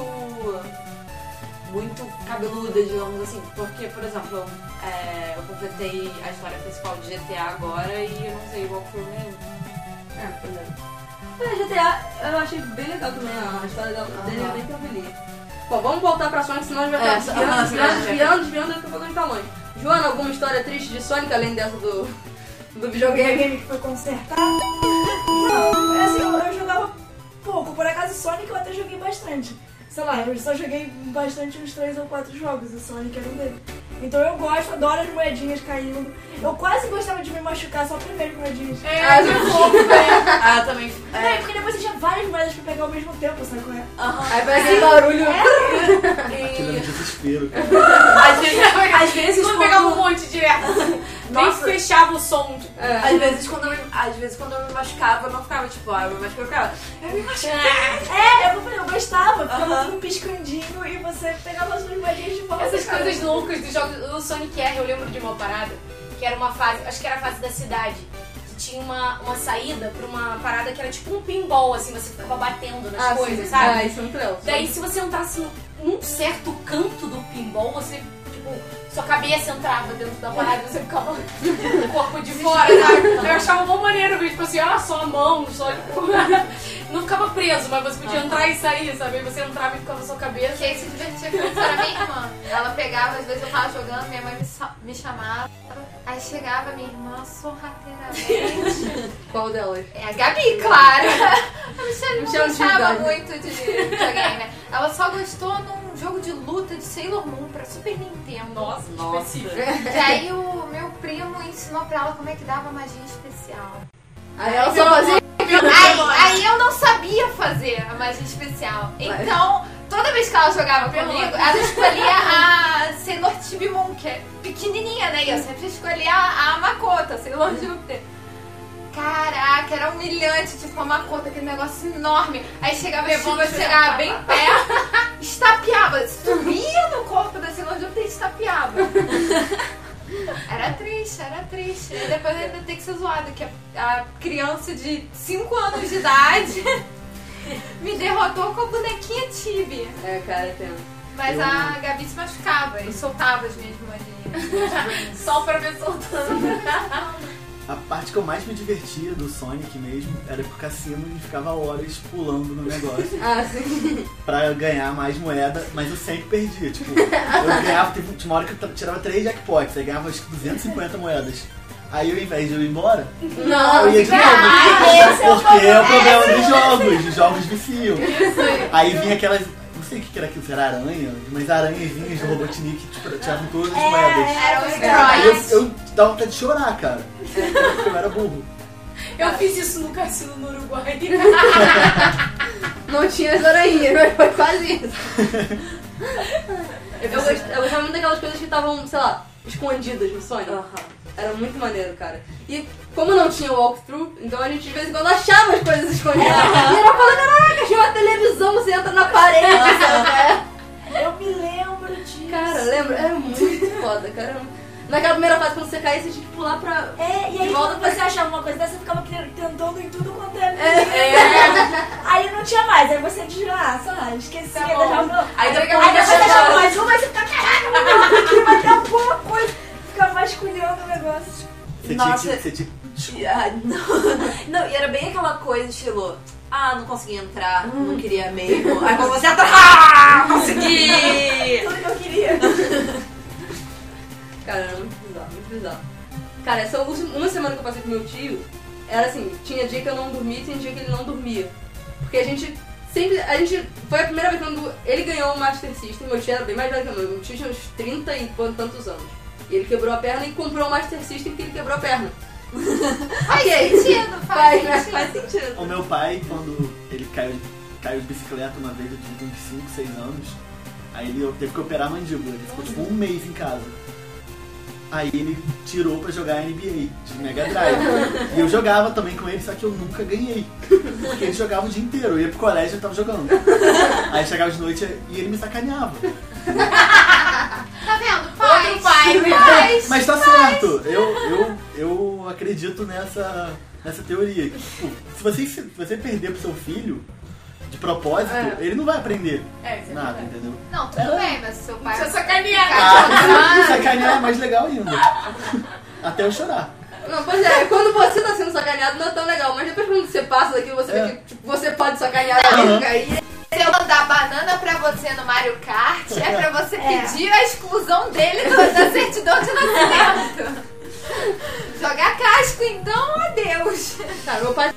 Muito cabeluda, digamos assim. Porque, por exemplo, é, eu completei a história principal de GTA agora e eu não sei walkthrough nenhum. É, pois é. É, GTA, eu achei bem legal também. A história dela- dele é bem tranquilinha. Bom, vamos voltar pra Sonic, senão a gente vai É, ficar desviando, ah, desviando, desviando, desviando, daqui a pouco a gente tá longe. Joana, alguma história triste de Sonic além dessa do, do videogame? videogame que foi consertar. Não, é assim, eu, eu jogava pouco. Por acaso, Sonic eu até joguei bastante. Sei lá, eu só joguei bastante uns 3 ou 4 jogos, o Sonic era um deles. Então eu gosto, adoro as moedinhas caindo. Eu quase gostava de me machucar só as moedinhas. É, Ah, que fofo, velho. Ah, também. É, porque depois você tinha várias moedas pra pegar ao mesmo tempo, sabe qual é? Aí faz aquele barulho. Aquilo era desespero, cara. Às (laughs) vezes, às vezes Não pegava um quando... monte direto. (laughs) Nem Nossa. fechava o som. É. Às vezes, quando eu me, às vezes quando eu me machucava, eu não ficava tipo, ah, eu me machuquei, eu ficava, eu me machuquei. É, eu, falei, eu gostava, ficava Aham. tudo piscandinho e você pegava as suas moedinhas de volta. Essas cara. coisas loucas dos jogos. O Sonic R, eu lembro de uma parada, que era uma fase, acho que era a fase da cidade, que tinha uma, uma saída pra uma parada que era tipo um pinball, assim, você ficava batendo nas Ah, coisas, sim. sabe? Ah, isso é muito legal. Daí se você entrasse num- certo canto do pinball, você, tipo, sua cabeça entrava dentro da parada e você ficava com o corpo de fora, sabe? (laughs) Eu achava bom maneiro, ver, tipo assim, ah, só a mão, só tipo. Não ficava preso, mas você podia entrar e sair, sabe? Você entrava e ficava na sua cabeça. Quem se divertia com isso era minha irmã. Ela pegava, às vezes eu tava jogando, minha mãe me, me chamava. Aí chegava minha irmã sorrateiramente. (laughs) Qual delas? É a Gabi, claro. (laughs) A Michelle não gostava muito de videogame, né? Ela só gostou num jogo de luta de Sailor Moon pra Super Nintendo. Nossa, que Nossa. E aí o meu primo ensinou pra ela como é que dava magia especial. Aí ela só fazia. Aí, aí eu não sabia fazer a magia especial. Então, toda vez que ela jogava comigo, ela escolhia a Sailor Tibimon, que é pequenininha, né? E eu sempre escolhia a, a Makoto, a Sailor Júpiter. Caraca, era humilhante, tipo, a Makoto, aquele negócio enorme. Aí chegava, chegava, você chegava bem perto, estapeava, subia no corpo da Sailor Júpiter e estapeava. (laughs) Era triste, era triste. E depois ainda tem que ser zoado, que a, criança de 5 anos de idade (laughs) me derrotou com a bonequinha Tibi. É, cara, tem. Mas Eu- a Gabi se machucava e soltava as minhas moedinhas. (laughs) Só pra ver soltando. A parte que eu mais me divertia do Sonic mesmo era ir pro cassino e ficava horas pulando no negócio (laughs) Ah, sim. pra ganhar mais moeda, mas eu sempre perdia. Tipo, eu (laughs) ganhava, teve tinha uma hora que eu tirava 3 jackpots, aí ganhava acho que 250 moedas. Aí ao invés de eu ir embora, Não, eu ia de novo. é Porque é o problema. problema dos jogos, os jogos viciam. Aí vinha aquelas. Não sei o que era aquilo, se era aranha, mas aranhazinhas do Robotnik tipo, tiravam todas as moedas. Era os Aí eu, eu dava vontade de chorar, cara. Eu era burro. Eu fiz isso no cassino no Uruguai. (laughs) não tinha as aranhas, mas foi quase isso. Eu, gost- eu gostava muito daquelas coisas que estavam, sei lá, escondidas no Sonic. Era muito maneiro, cara. E como não tinha walkthrough, então a gente de vez em quando achava as coisas escondidas. (laughs) E era falando, caraca, tinha uma televisão, você entra na parede, (laughs) sabe? Eu me lembro disso. Cara, lembra? É muito foda, cara. Naquela primeira fase, quando você caía, você tinha que pular pra... É, e aí volta quando pra- você achava uma coisa dessa, você ficava tentando em tudo quanto é. Aí não tinha mais, aí você dizia, ah, sei lá, esqueci, Tá deixava Aí Aí depois achava mais uma, aí você fica, caraca, meu Deus, vai ter alguma coisa. Ficava vasculhando o negócio. Você Nossa. tinha que. Tinha... Ah, não. não, e era bem aquela coisa, estilo, ah, não consegui entrar, não queria mesmo. Aí quando você entra, ah, (laughs) consegui! Tudo que eu queria. (laughs) Cara, era muito bizarro, muito bizarro. Cara, essa última- uma semana que eu passei com meu tio, era assim, tinha dia que eu não dormia e tinha dia que ele não dormia. Porque a gente sempre, a gente, foi a primeira vez quando ele ganhou o Master System, meu tio era bem mais velho que eu, meu tio tinha uns 30 e quantos tantos anos. E ele quebrou a perna e comprou o Master System porque ele quebrou a perna. Faz (laughs) Ok. sentido, Faz, faz né? sentido. Faz sentido. O meu pai, quando ele caiu, caiu de bicicleta uma vez, eu tinha uns 5, 6 anos. Aí ele teve que operar a mandíbula. Ele ficou tipo um mês em casa. Aí ele tirou pra jogar NBA de Mega Drive. (laughs) e eu jogava também com ele, só que eu nunca ganhei. Porque ele jogava o dia inteiro. Eu ia pro colégio e eu tava jogando. Aí chegava de noite e ele me sacaneava. Tá vendo? Faz. Outro pai, né? Faz. Mas tá certo. Eu, eu, eu acredito nessa, nessa teoria. que, Tipo, se você, se você perder pro seu filho, de propósito, É. ele não vai aprender É, é nada, entendeu? Não, tudo bem, mas seu pai... Eu sacanear. Ah, (laughs) sacanear é mais legal ainda. Até eu chorar. Não, pois é, quando você tá sendo sacaneado não é tão legal, mas depois quando você passa daqui, você vê É. que tipo, você pode sacanear alguém, aí é Se eu mandar banana pra você no Mario Kart, é pra você É. pedir a exclusão dele do- da (laughs) certidão de nascimento. Jogar casco, então, adeus. Cara, meu pai.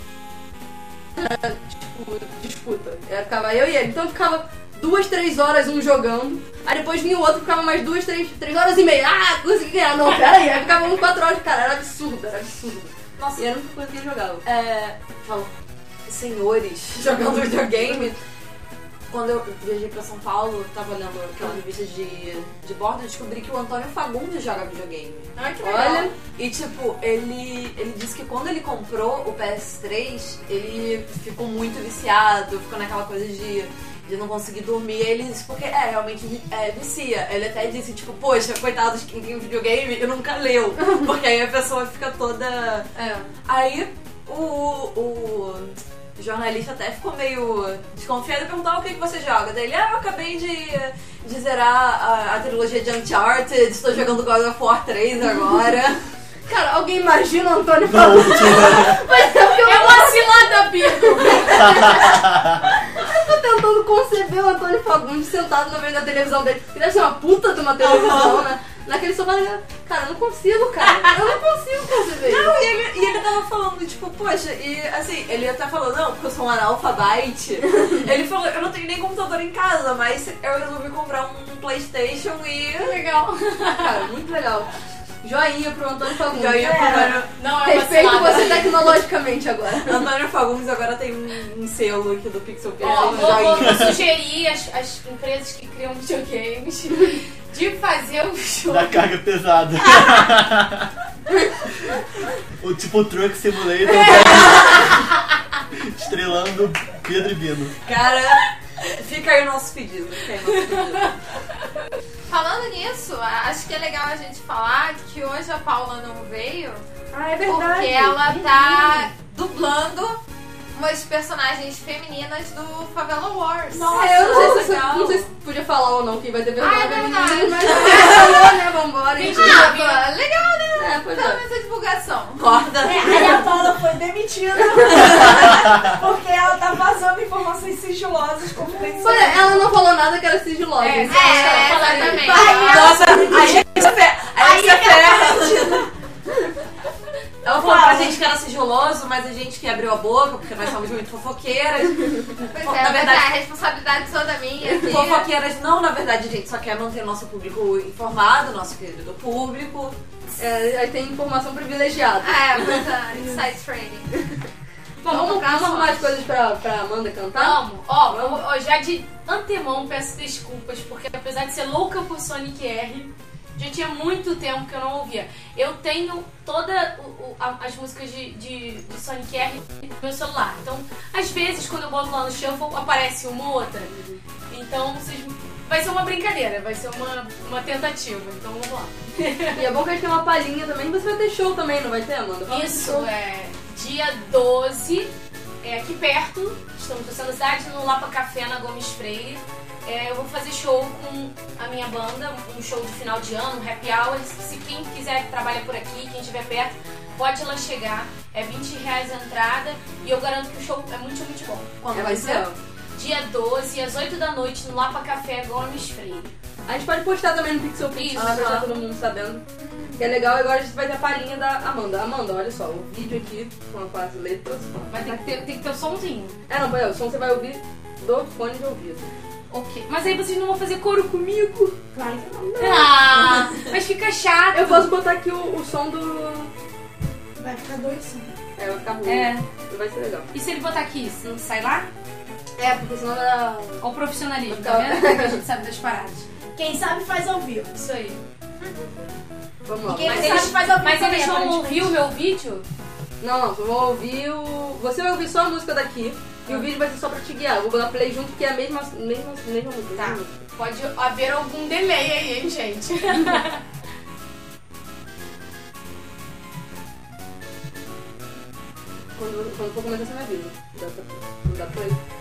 Tipo, disputa. Era, ficava eu e ele. Então ficava duas, três horas um jogando. Aí depois vinha o outro, ficava mais duas, três, três horas e meia. Ah, consegui ganhar. Não, pera aí. Ficava um, quatro horas. Cara, era absurdo, era absurdo. Nossa, E era a única coisa que jogava. é, falo, senhores jogando videogame. Quando eu viajei pra São Paulo, tava lendo aquela revista de, de bordo, eu descobri que o Antônio Fagundes joga videogame. Ai, que Olha, E tipo, ele, ele disse que quando ele comprou o PS3, ele ficou muito viciado, ficou naquela coisa de, de não conseguir dormir. Ele disse, porque é, realmente é, vicia. Ele até disse, tipo, poxa, coitado de quem tem videogame e nunca leu. (laughs) Porque aí a pessoa fica toda. é. Aí o, o jornalista até ficou meio desconfiado e perguntou "Ah, o que, que você joga. Daí ele, ah, eu acabei de, de zerar a, a trilogia de Uncharted, estou jogando God of War 3 agora. (laughs) Cara, alguém imagina o Antônio Não, falando. Mas eu fico É uma cilada, Bico! tô tentando conceber o Antônio Fagundes sentado na frente da televisão dele. Que deve ser uma puta de uma televisão, né? Naquele sofá, cara, eu não consigo, cara. Eu não consigo conceber isso. Não, e ele, e ele tava falando, tipo, poxa, e assim, ele até falou, não, porque eu sou um analfabete. ele falou, eu não tenho nem computador em casa, mas eu resolvi comprar um Playstation e. Legal. (laughs) Cara, muito legal. Joinha pro Antônio Fagundes. Joinha pro Antônio. Não, é Respeito você tecnologicamente agora. Antônio Fagundes agora tem um, um selo aqui do Pixel. Ó, um vou, vou sugerir as, as empresas que criam videogames (laughs) de fazer um jogo. da carga pesada. (laughs) o tipo Truck Simulator. Estrelando Pedro e Bino. Cara, fica aí o nosso pedido. Fica aí o nosso pedido. (laughs) Falando nisso, acho que é legal a gente falar que hoje a Paula não veio Ah, é porque ela tá dublando umas personagens femininas do Favela Wars. É, eu não sei, se, não sei se podia falar ou não que vai ter Ah, é vergonha. verdade. Mas (laughs) falou, né? Vambora. Ah, legal? É, pois Pelo é. menos a divulgação. Corta. Aí a Paula foi demitida (laughs) porque ela tá vazando informações sigilosas confidenciais. Olha, ela não falou nada que era sigilosa. É, então, É, cara, exatamente. Aí Nossa, aí você ferra. Aí ferra. (laughs) Ela falou pra gente que era sigiloso, mas a gente que abriu a boca, porque nós somos muito fofoqueiras. Pois Na é, mas verdade- é, a responsabilidade toda minha. aqui. (laughs) Fofoqueiras não, na verdade, a gente só quer manter nosso público informado, nosso querido público. É, aí tem informação privilegiada. É, pois é, inside trading. (laughs) Bom, vamos, vamos arrumar as coisas pra, pra Amanda cantar? Vamos. Ó, eu- ó, já de antemão peço desculpas, porque apesar de ser louca por Sonic R, já tinha muito tempo que eu não ouvia. Eu tenho todas as músicas de, de, de Sonic R no meu celular. Então, às vezes, quando eu boto lá no shuffle, aparece uma ou outra. Então, vocês... vai ser uma brincadeira, vai ser uma, uma tentativa. Então, vamos lá. E é bom que a gente tem uma palhinha também. Você vai ter show também, não vai ter, Amanda? Fala Isso é dia 12, é aqui perto, estamos centro da cidade, no Lapa Café, na Gomes Freire. É, eu vou fazer show com a minha banda, um show de final de ano, um happy hour. Se quem quiser trabalha por aqui, quem estiver perto, pode ir lá chegar. É 20 reais a entrada e eu garanto que o show é muito, muito bom. Quando É vai ser? Dia 12, às 8 da noite, no Lapa Café, Gomes Freire. A gente pode postar também no Pixel Pix, Isso, pra deixar todo mundo sabendo. Que é legal, agora a gente vai ter a palhinha da Amanda. Amanda, olha só, o vídeo aqui com, as letras. Mas tem que ter, tem que ter o somzinho. É, não, o som você vai ouvir do fone de ouvido. Ok. Mas aí vocês não vão fazer coro comigo? Claro que não. Ah, mas fica chato. Eu posso botar aqui o, o som do. Vai ficar dois sim. É, vai ficar ruim. É. Vai ser legal. E se ele botar aqui, não sai lá? É, porque senão dar. Olha o profissionalismo, tá vendo? Que a gente sabe das paradas. Quem sabe faz ao vivo. Isso aí. Vamos lá. Quem Mas não eles, sabe faz ao vivo mas também, eles vão aparentemente. ouvir o meu vídeo? Não, não, vão ouvir o. Você vai ouvir só a música daqui. E o vídeo vai ser só pra te guiar. Eu vou dar play junto, porque é a mesma, mesma, mesma música. Tá. música. Pode haver algum delay aí, hein, gente? (laughs) Quando, quando for começar, você me avisa. Dá, pra- dá play.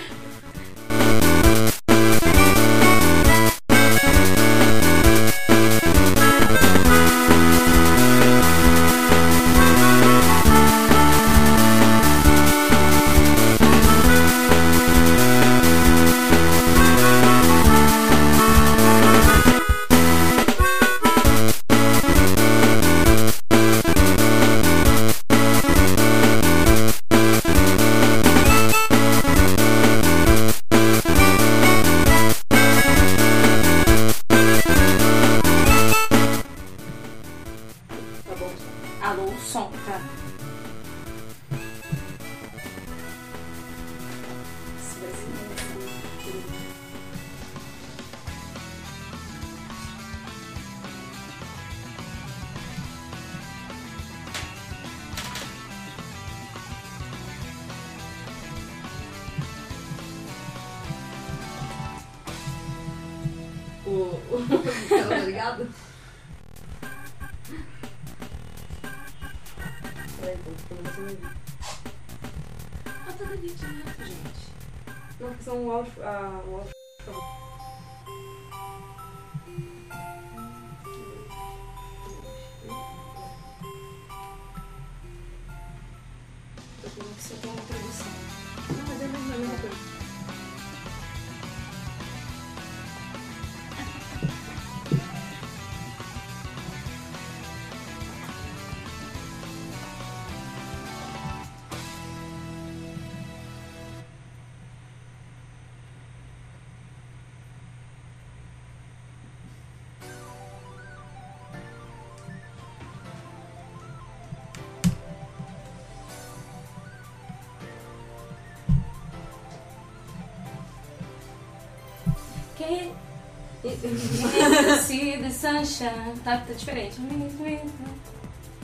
Não, porque são o see the sunshine. Tá, tá diferente.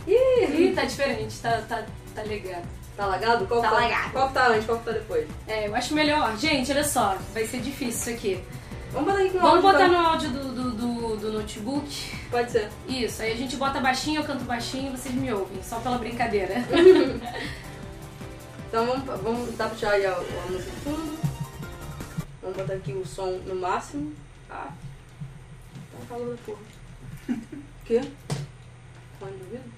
Ih, tá diferente, tá, tá, tá legal. Tá lagado? Qual Tá que lagado. Qual que tá antes? Qual que tá depois? É, eu acho melhor. Gente, olha só, vai ser difícil isso aqui. Vamos botar aqui com Vamos áudio, botar então. no áudio do, do, do, do notebook. Pode ser. Isso, aí a gente bota baixinho, eu canto baixinho e vocês me ouvem, só pela brincadeira. (laughs) Então vamos, vamos dar pra tirar aí a, a música de fundo. Vamos botar aqui o som no máximo. Calor da porra. Quê? Fone de ouvido?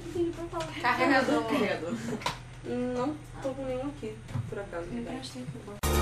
Não entendi pra falar. Carregador. Carregador. Não tô com nenhum aqui, por acaso. Me empresta aí, por favor.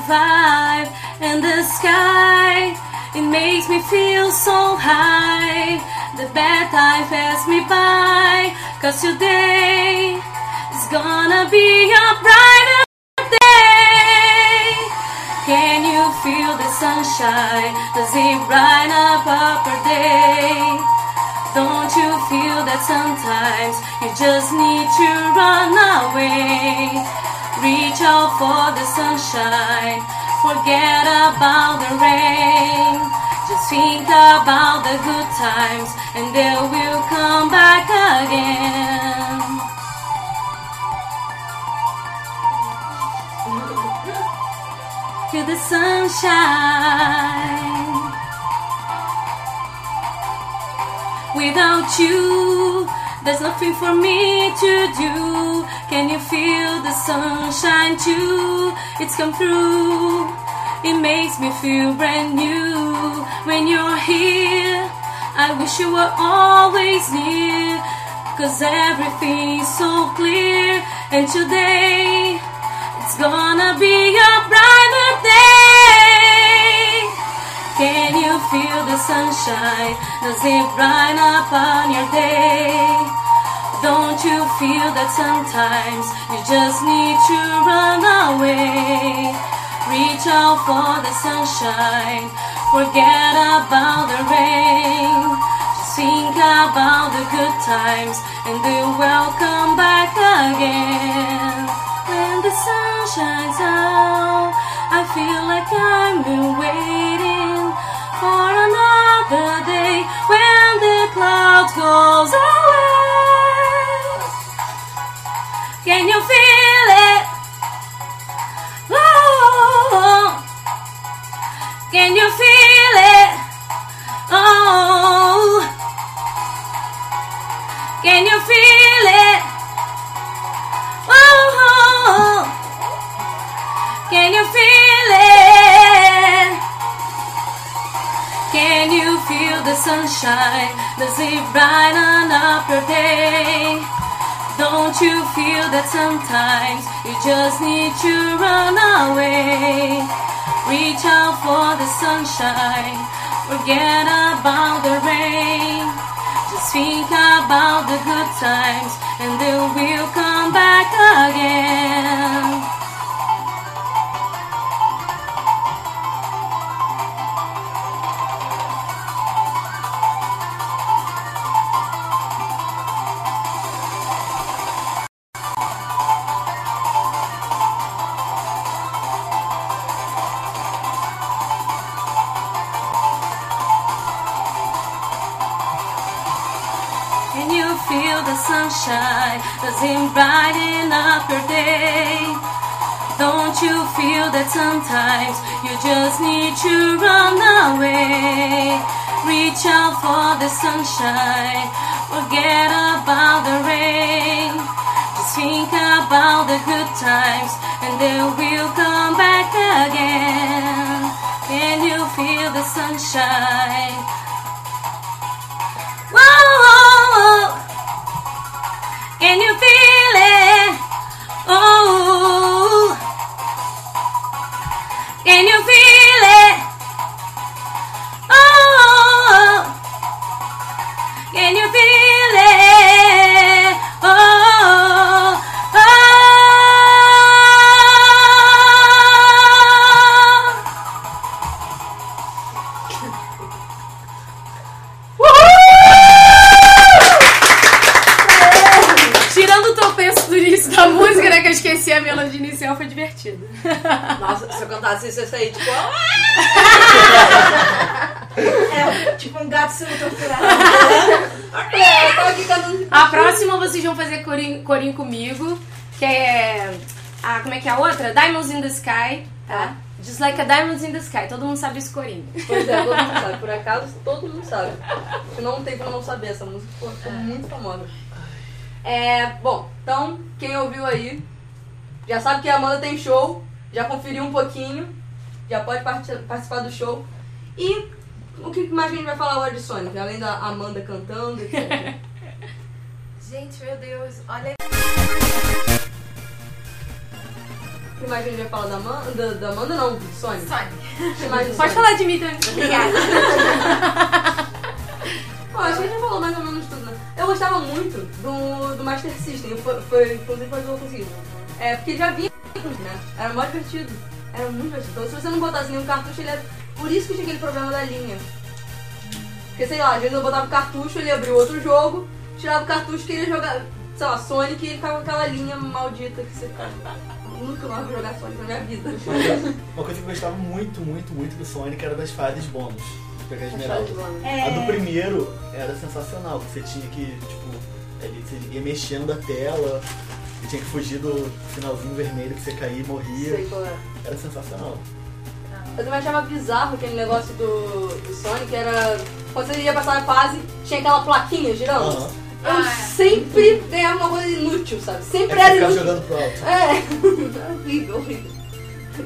Survive. And the sky It makes me feel so high. The bad time pass me by. Cause today is gonna be a brighter day. Can you feel the sunshine? Does it brighten up our day? Don't you feel that sometimes you just need to run away? Reach out for the sunshine, forget about the rain. Just think about the good times and they will come back again. Feel the sunshine. Without you, there's nothing for me to do. Can you feel the sunshine too? It's come through. It makes me feel brand new when you're here. I wish you were always near. Cause everything's so clear. And today, it's gonna be a brighter day. Can you feel the sunshine? Does it brighten up on your day? Don't you feel that sometimes you just need to run away? Reach out for the sunshine, forget about the rain. Just think about the good times and they will come back again. When the sun shines out, I feel like I've been waiting for another day when the clouds goes away. Can you feel it? Oh, can you feel it? Oh, can you feel it? Oh, can you feel it? Can you feel the sunshine? Does it brighten up your day? Don't you feel that sometimes you just need to run away? Reach out for the sunshine, forget about the rain. Just think about the good times and they will come back again. Does brighten up your day? Don't you feel that sometimes you just need to run away? Reach out for the sunshine, forget about the rain. Just think about the good times and they will come back again. Can you feel the sunshine? Se eu cantasse isso, eu ia sair tipo. (laughs) É, tipo um gato sendo torturado. É, eu tava aqui cantando. A próxima vocês vão fazer corinho, corinho comigo, que é. A, como é que é a outra? Diamonds in the Sky, tá? Just like a Diamonds in the Sky. Todo mundo sabe esse corinho. Pois é, todo mundo sabe. Por acaso, todo mundo sabe. Não tem como não saber. Essa música ficou ficou muito famosa. É, bom, então, quem ouviu aí já sabe que a Amanda tem show, já conferiu um pouquinho, já pode parti- participar do show. E o que mais a gente vai falar hoje de Sonic? Além da Amanda cantando, etc. (laughs) Gente, meu Deus, olha. que mais a gente vai falar da Amanda? Da, da Amanda não, do Sonic. Sonic. O Pode falar de mim também. Obrigada. (laughs) Bom, acho que a gente já falou mais ou menos tudo, né? Eu gostava muito do, do Master System, foi, foi, inclusive foi o que eu consegui. É, porque já vinha, né? Era mó divertido. Era muito divertido. Então se você não botasse nenhum cartucho, ele era... Por isso que tinha aquele problema da linha. Porque, sei lá, às vezes eu botava o cartucho, ele abriu outro jogo, tirava o cartucho, queria jogar, sei lá, Sonic, e ele ficava com aquela linha maldita que você. Nunca mais vou jogar Sonic na minha vida. Uma coisa que eu gostava muito, muito, muito do Sonic era das fases bônus. de Pegar esmeralda. É, A do primeiro era sensacional, que você tinha que, tipo, ele, você ia mexendo a tela, e tinha que fugir do finalzinho vermelho que você caía e morria. Sei qual é. Era sensacional. Eu também achava bizarro aquele negócio do, do Sonic, era. Quando você ia passar a fase, tinha aquela plaquinha girando. Aham. Eu Ah, é. sempre ganhava uma coisa inútil, sabe? É Sempre que era inútil. jogando pro alto. É, (laughs) horrível, horrível.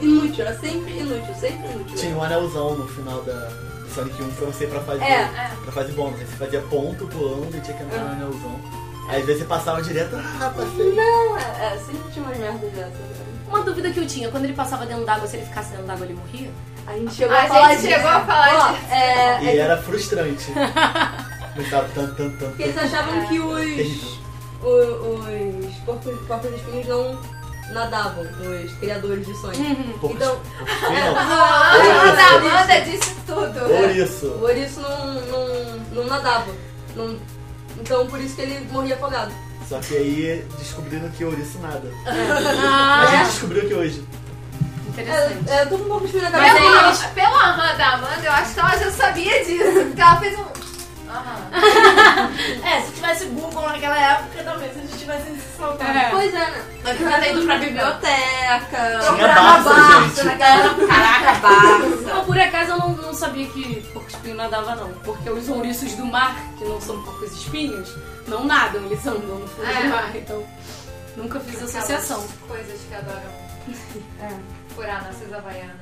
Inútil, era sempre inútil, sempre inútil. Tinha um anelzão no final da do Sonic 1 pra você pra fase, É. pra fase bônus. Aí você fazia ponto pulando e tinha que entrar no anelzão. Aí às vezes você passava direto, ah, passei. Não, é, é, sempre tinha umas merdas dessas. Uma dúvida que eu tinha, quando ele passava dentro d'água, se ele ficasse dentro d'água, ele morria? A gente chegou A a, falar gente disso. chegou a falar Ó, disso. É, E é era frustrante. (laughs) Começava tanto, tanto, tanto. porque eles achavam que os, o- os corpos, corpos espinhos não nadavam, os criadores de Sonic. Poucos, Então, poucos não. A (laughs) Por Amanda, isso. Amanda disse tudo. Por isso. o ouriço não, não, não nadava. Não- então por isso que ele morria afogado. Só que aí descobriram que ouriço nada. (laughs) A Ah, gente descobriu que hoje. interessante. É, eu tô com um pouco de fio na Pelo, eles- pelo aham da Amanda, eu acho que ela já sabia disso. Porque ela fez um. Aham. (laughs) é, se tivesse Google naquela época, talvez a gente tivesse se saltado. É. Pois é, né? Mas eu ter ido pra biblioteca. Tinha Barça, naquela. Caraca, Barça. Não, por acaso eu não, não sabia que porco espinho nadava, não. Porque os ouriços do mar, que não são porcos espinhos, não nadam, eles andam no fundo É. do mar. Então, nunca fiz associação. Coisas que adoram (laughs) furar nossas havaianas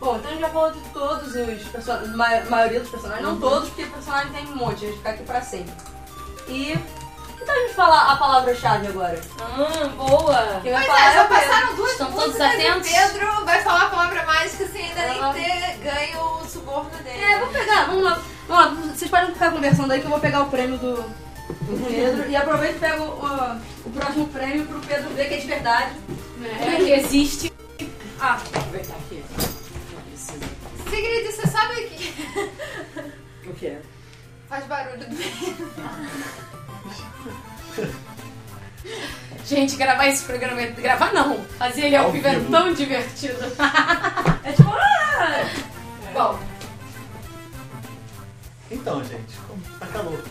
Bom, então a gente já falou de todos os personagens, ma maioria dos personagens, não todos, porque personagem tem um monte, a gente ficar aqui pra sempre. E. Então a gente falar a palavra-chave agora. Ah, boa! Quem vai Pois falar é, é já Pedro. passaram duas Estão todos atentos? e o Pedro vai falar a palavra mágica sem ainda Ela- nem ter ganho o suborno dele. É, vou pegar, vamos lá. Vamos lá, vocês podem ficar conversando aí que eu vou pegar o prêmio do, do Pedro. e aproveito e pego o, o próximo prêmio pro Pedro ver que é de verdade. É, que existe. Ah, vou aproveitar aqui. Sigrid, você sabe que O quê? faz barulho do Gente, gravar esse programa. é- Gravar não. Fazer ele ao Ao vivo é vivo. tão divertido. É tipo, ah, Bom, Então, gente, como tá calor.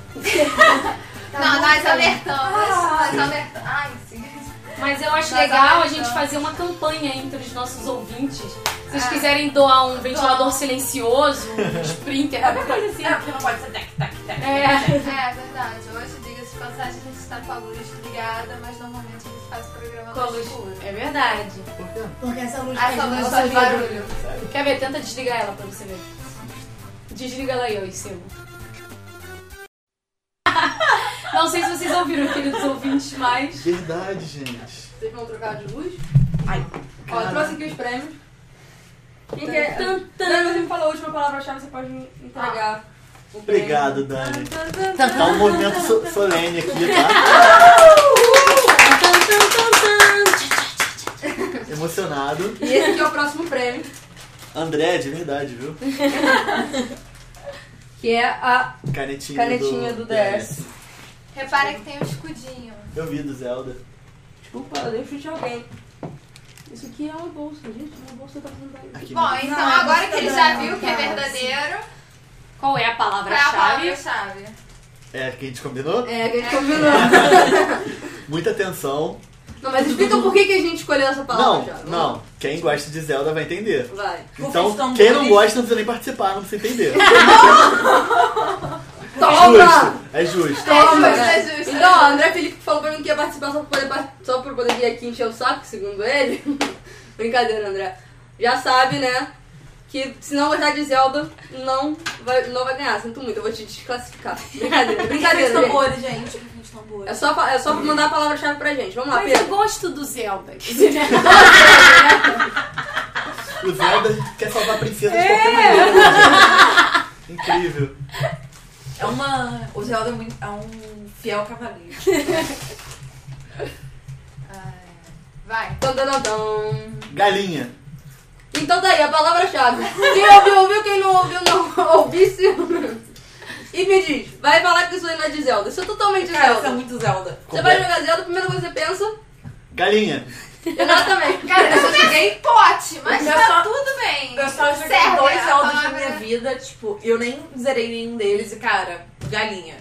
não, nós alertamos. Nós alertamos. Ai, Sigrid. Mas eu acho Nós legal a gente fazer uma campanha entre os nossos ouvintes. Se vocês É. quiserem doar um ventilador silencioso, um (laughs) sprinter, qualquer coisa assim. é porque não pode ser tec, tec, tec. É. É verdade. Hoje, diga-se de passagem, a gente está com a luz ligada, mas normalmente a gente faz o programa Com a luz. escuro. É verdade. Por quê? Porque essa luz Essa faz luz faz barulho. Sério? Quer ver? Tenta desligar ela pra você ver. Desliga ela aí, ó, seu. (laughs) Não sei se vocês ouviram, queridos ouvintes, mas. Verdade, gente. Vocês vão trocar de luz? Ai, Ó, eu trouxe aqui os prêmios. Quem quer. Tan, tan. Dani, você me falou a última palavra-chave, você pode entregar. o prêmio. Obrigado, Dani. Tan, tan, tan. Tá um movimento so- solene aqui, tá? Emocionado. E esse aqui é o próximo prêmio, André, de verdade, viu? (laughs) que é a Canetinha, canetinha do, DS. Repara que tem um escudinho. Eu vi do Zelda. Desculpa, eu dei um chute em alguém. Isso aqui é uma bolsa, gente. Uma bolsa tá fazendo barulho. Aqui. Bom, então Não, agora você que ele já viu que é verdadeiro, Qual é a qual é a palavra-chave? palavra-chave? É, que a gente combinou? É, que a gente combinou. (laughs) Muita atenção. Não, mas explica por que, que a gente escolheu essa palavra Não, já. Não. Quem gosta de Zelda vai entender. Vai. Então, quem não gosta não precisa nem participar, não precisa entender. (laughs) Toma! Justo, é justo. Toma, É justo, né? é justo. Então, ó, André Felipe falou pra mim que ia participar só pra poder, só pra poder vir aqui encher o saco, segundo ele. (laughs) Brincadeira, André. Já sabe, né? que se não gostar de Zelda, não vai, não vai ganhar. Sinto muito, eu vou te desclassificar. (laughs) Brincadeira, brincadeira. Tambores, gente. É só, é só mandar a palavra-chave pra gente. Vamos lá, Mas eu Pedro. gosto do Zelda. (laughs) O Zelda quer salvar a princesa de qualquer maneira. Incrível. É uma. O Zelda é, muito, é um fiel cavaleiro. (laughs) Vai. Tum. Galinha. Então tá aí, a palavra-chave. Quem ouviu, ouviu. Quem não ouviu, não (laughs) ouvisse. E me diz, vai falar que isso aí não é de Zelda. Isso é totalmente Cara, isso é Zelda. muito Zelda. Você vai jogar Zelda, a primeira coisa que você pensa... Galinha. Exatamente. Cara, eu joguei pote, mas Eu tá só- tudo bem. Eu só joguei Serve dois Zeldas na palavra- minha vida, tipo, eu nem zerei nenhum deles e, cara, galinha.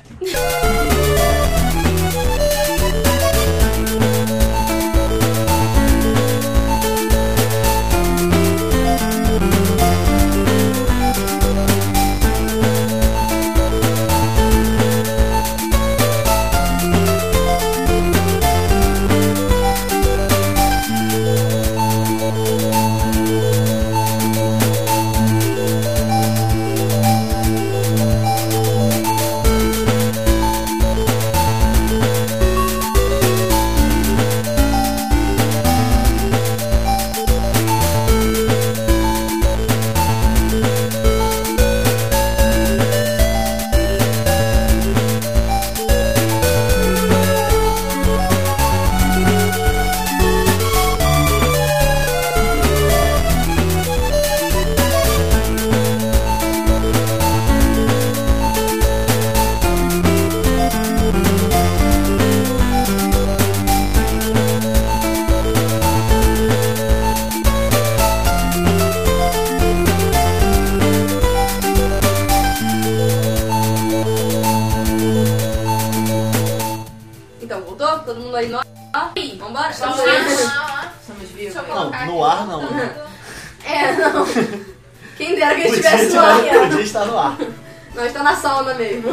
Na sauna mesmo.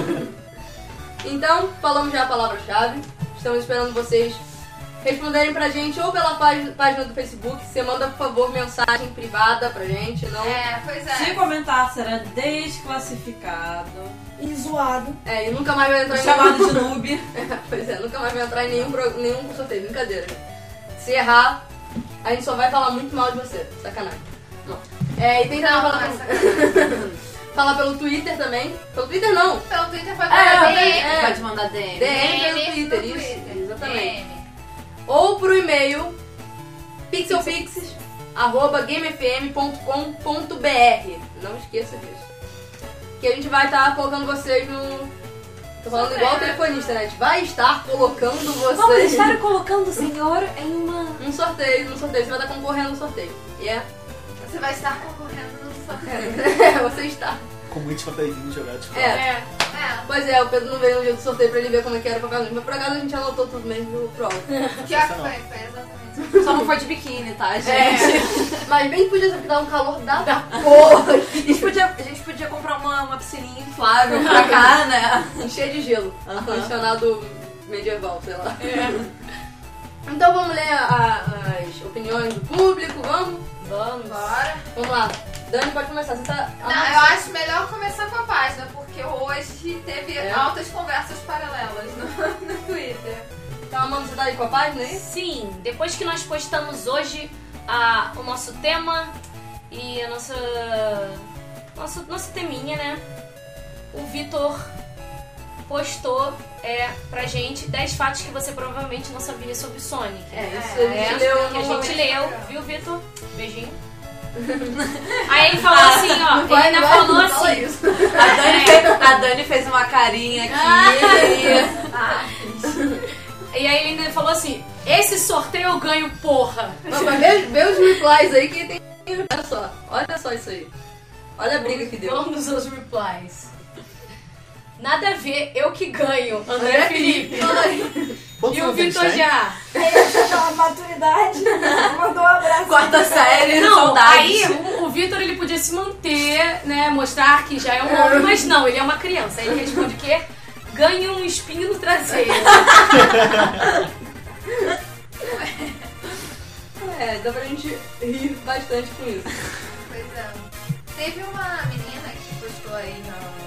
Então, falamos já a palavra-chave. Estamos esperando vocês responderem pra gente ou pela página, página do Facebook. Você manda, por favor, mensagem privada pra gente. Não... É, pois Se é. comentar, será desclassificado. E zoado. É, e nunca mais vai entrar em Chamado nenhum... de (laughs) noob. pois é, nunca mais vai entrar em nenhum, pro- nenhum sorteio. Brincadeira. Se errar, a gente só vai falar muito mal de você. Sacanagem. Não. É, e tem também Não, (laughs) falar, é pelo... pelo Twitter também. Pelo Twitter não. Pelo Twitter pode É, mandar também, DM. é. Pode mandar DM. DM pelo DM Twitter, no isso. Twitter. Exatamente. DM. ou pro e-mail pixelpix@gamefm.com.br. Não esqueça disso. Que a gente vai estar colocando vocês no Tô falando igual o telefonista, né? A gente vai estar colocando Vamos vocês estar colocando o senhor em uma. num sorteio, num sorteio. Você vai estar concorrendo no sorteio. E é, Você vai estar concorrendo. É, (laughs) você está. Com muitos papeizinhos jogados fora. É. É. Pois é, o Pedro não veio no dia do sorteio pra ele ver como é que era o papelzinho. Mas por acaso a gente anotou tudo mesmo pro alto. Que foi? Foi exatamente. Só não foi de biquíni, tá, gente? É. Mas bem que podia dar um calor da, porra. A, gente podia, a gente podia comprar uma, uma piscininha inflável pra cá, né? Cheio de gelo. Aham. Ar-condicionado medieval, sei lá. Então vamos ler a- as opiniões do público, vamos? Vamos. Bora. Vamos lá. Dani, pode começar. Você tá. Não, eu acho melhor começar com a página, porque hoje teve É? altas conversas paralelas no, (laughs) no Twitter. Então, Amanda, você tá aí com a página aí? Sim, depois que nós postamos hoje a- o nosso tema e a nossa. Nosso, nosso teminha, né? O Vitor postou é, pra gente 10 fatos que você provavelmente não sabia sobre Sonic. É, isso É, a gente É, leu que a gente leu, viu, Vitor? Beijinho. Aí ele falou assim, ó, Não vai, ele ainda não vai, falou não assim, isso. A Dani, fez, a Dani fez uma carinha aqui. (laughs) e aí ele ainda falou assim, esse sorteio eu ganho, porra. Mas, mas vê, vê os replies aí que tem. Olha só, olha só isso aí. Olha a briga que deu. Vamos aos replies. Nada a ver, eu que ganho, André André Felipe. Quantos E o Vitor já. Ele achou aquela maturidade, (laughs) mandou um abraço. Quarta série, Não, saudades. aí o, o Vitor ele podia se manter, né? Mostrar que já é um homem, mas não, ele é uma criança. Aí ele responde o quê? Ganha um espinho no traseiro. (laughs) É, dá pra gente rir bastante com isso. Pois é. Teve uma menina que postou aí no.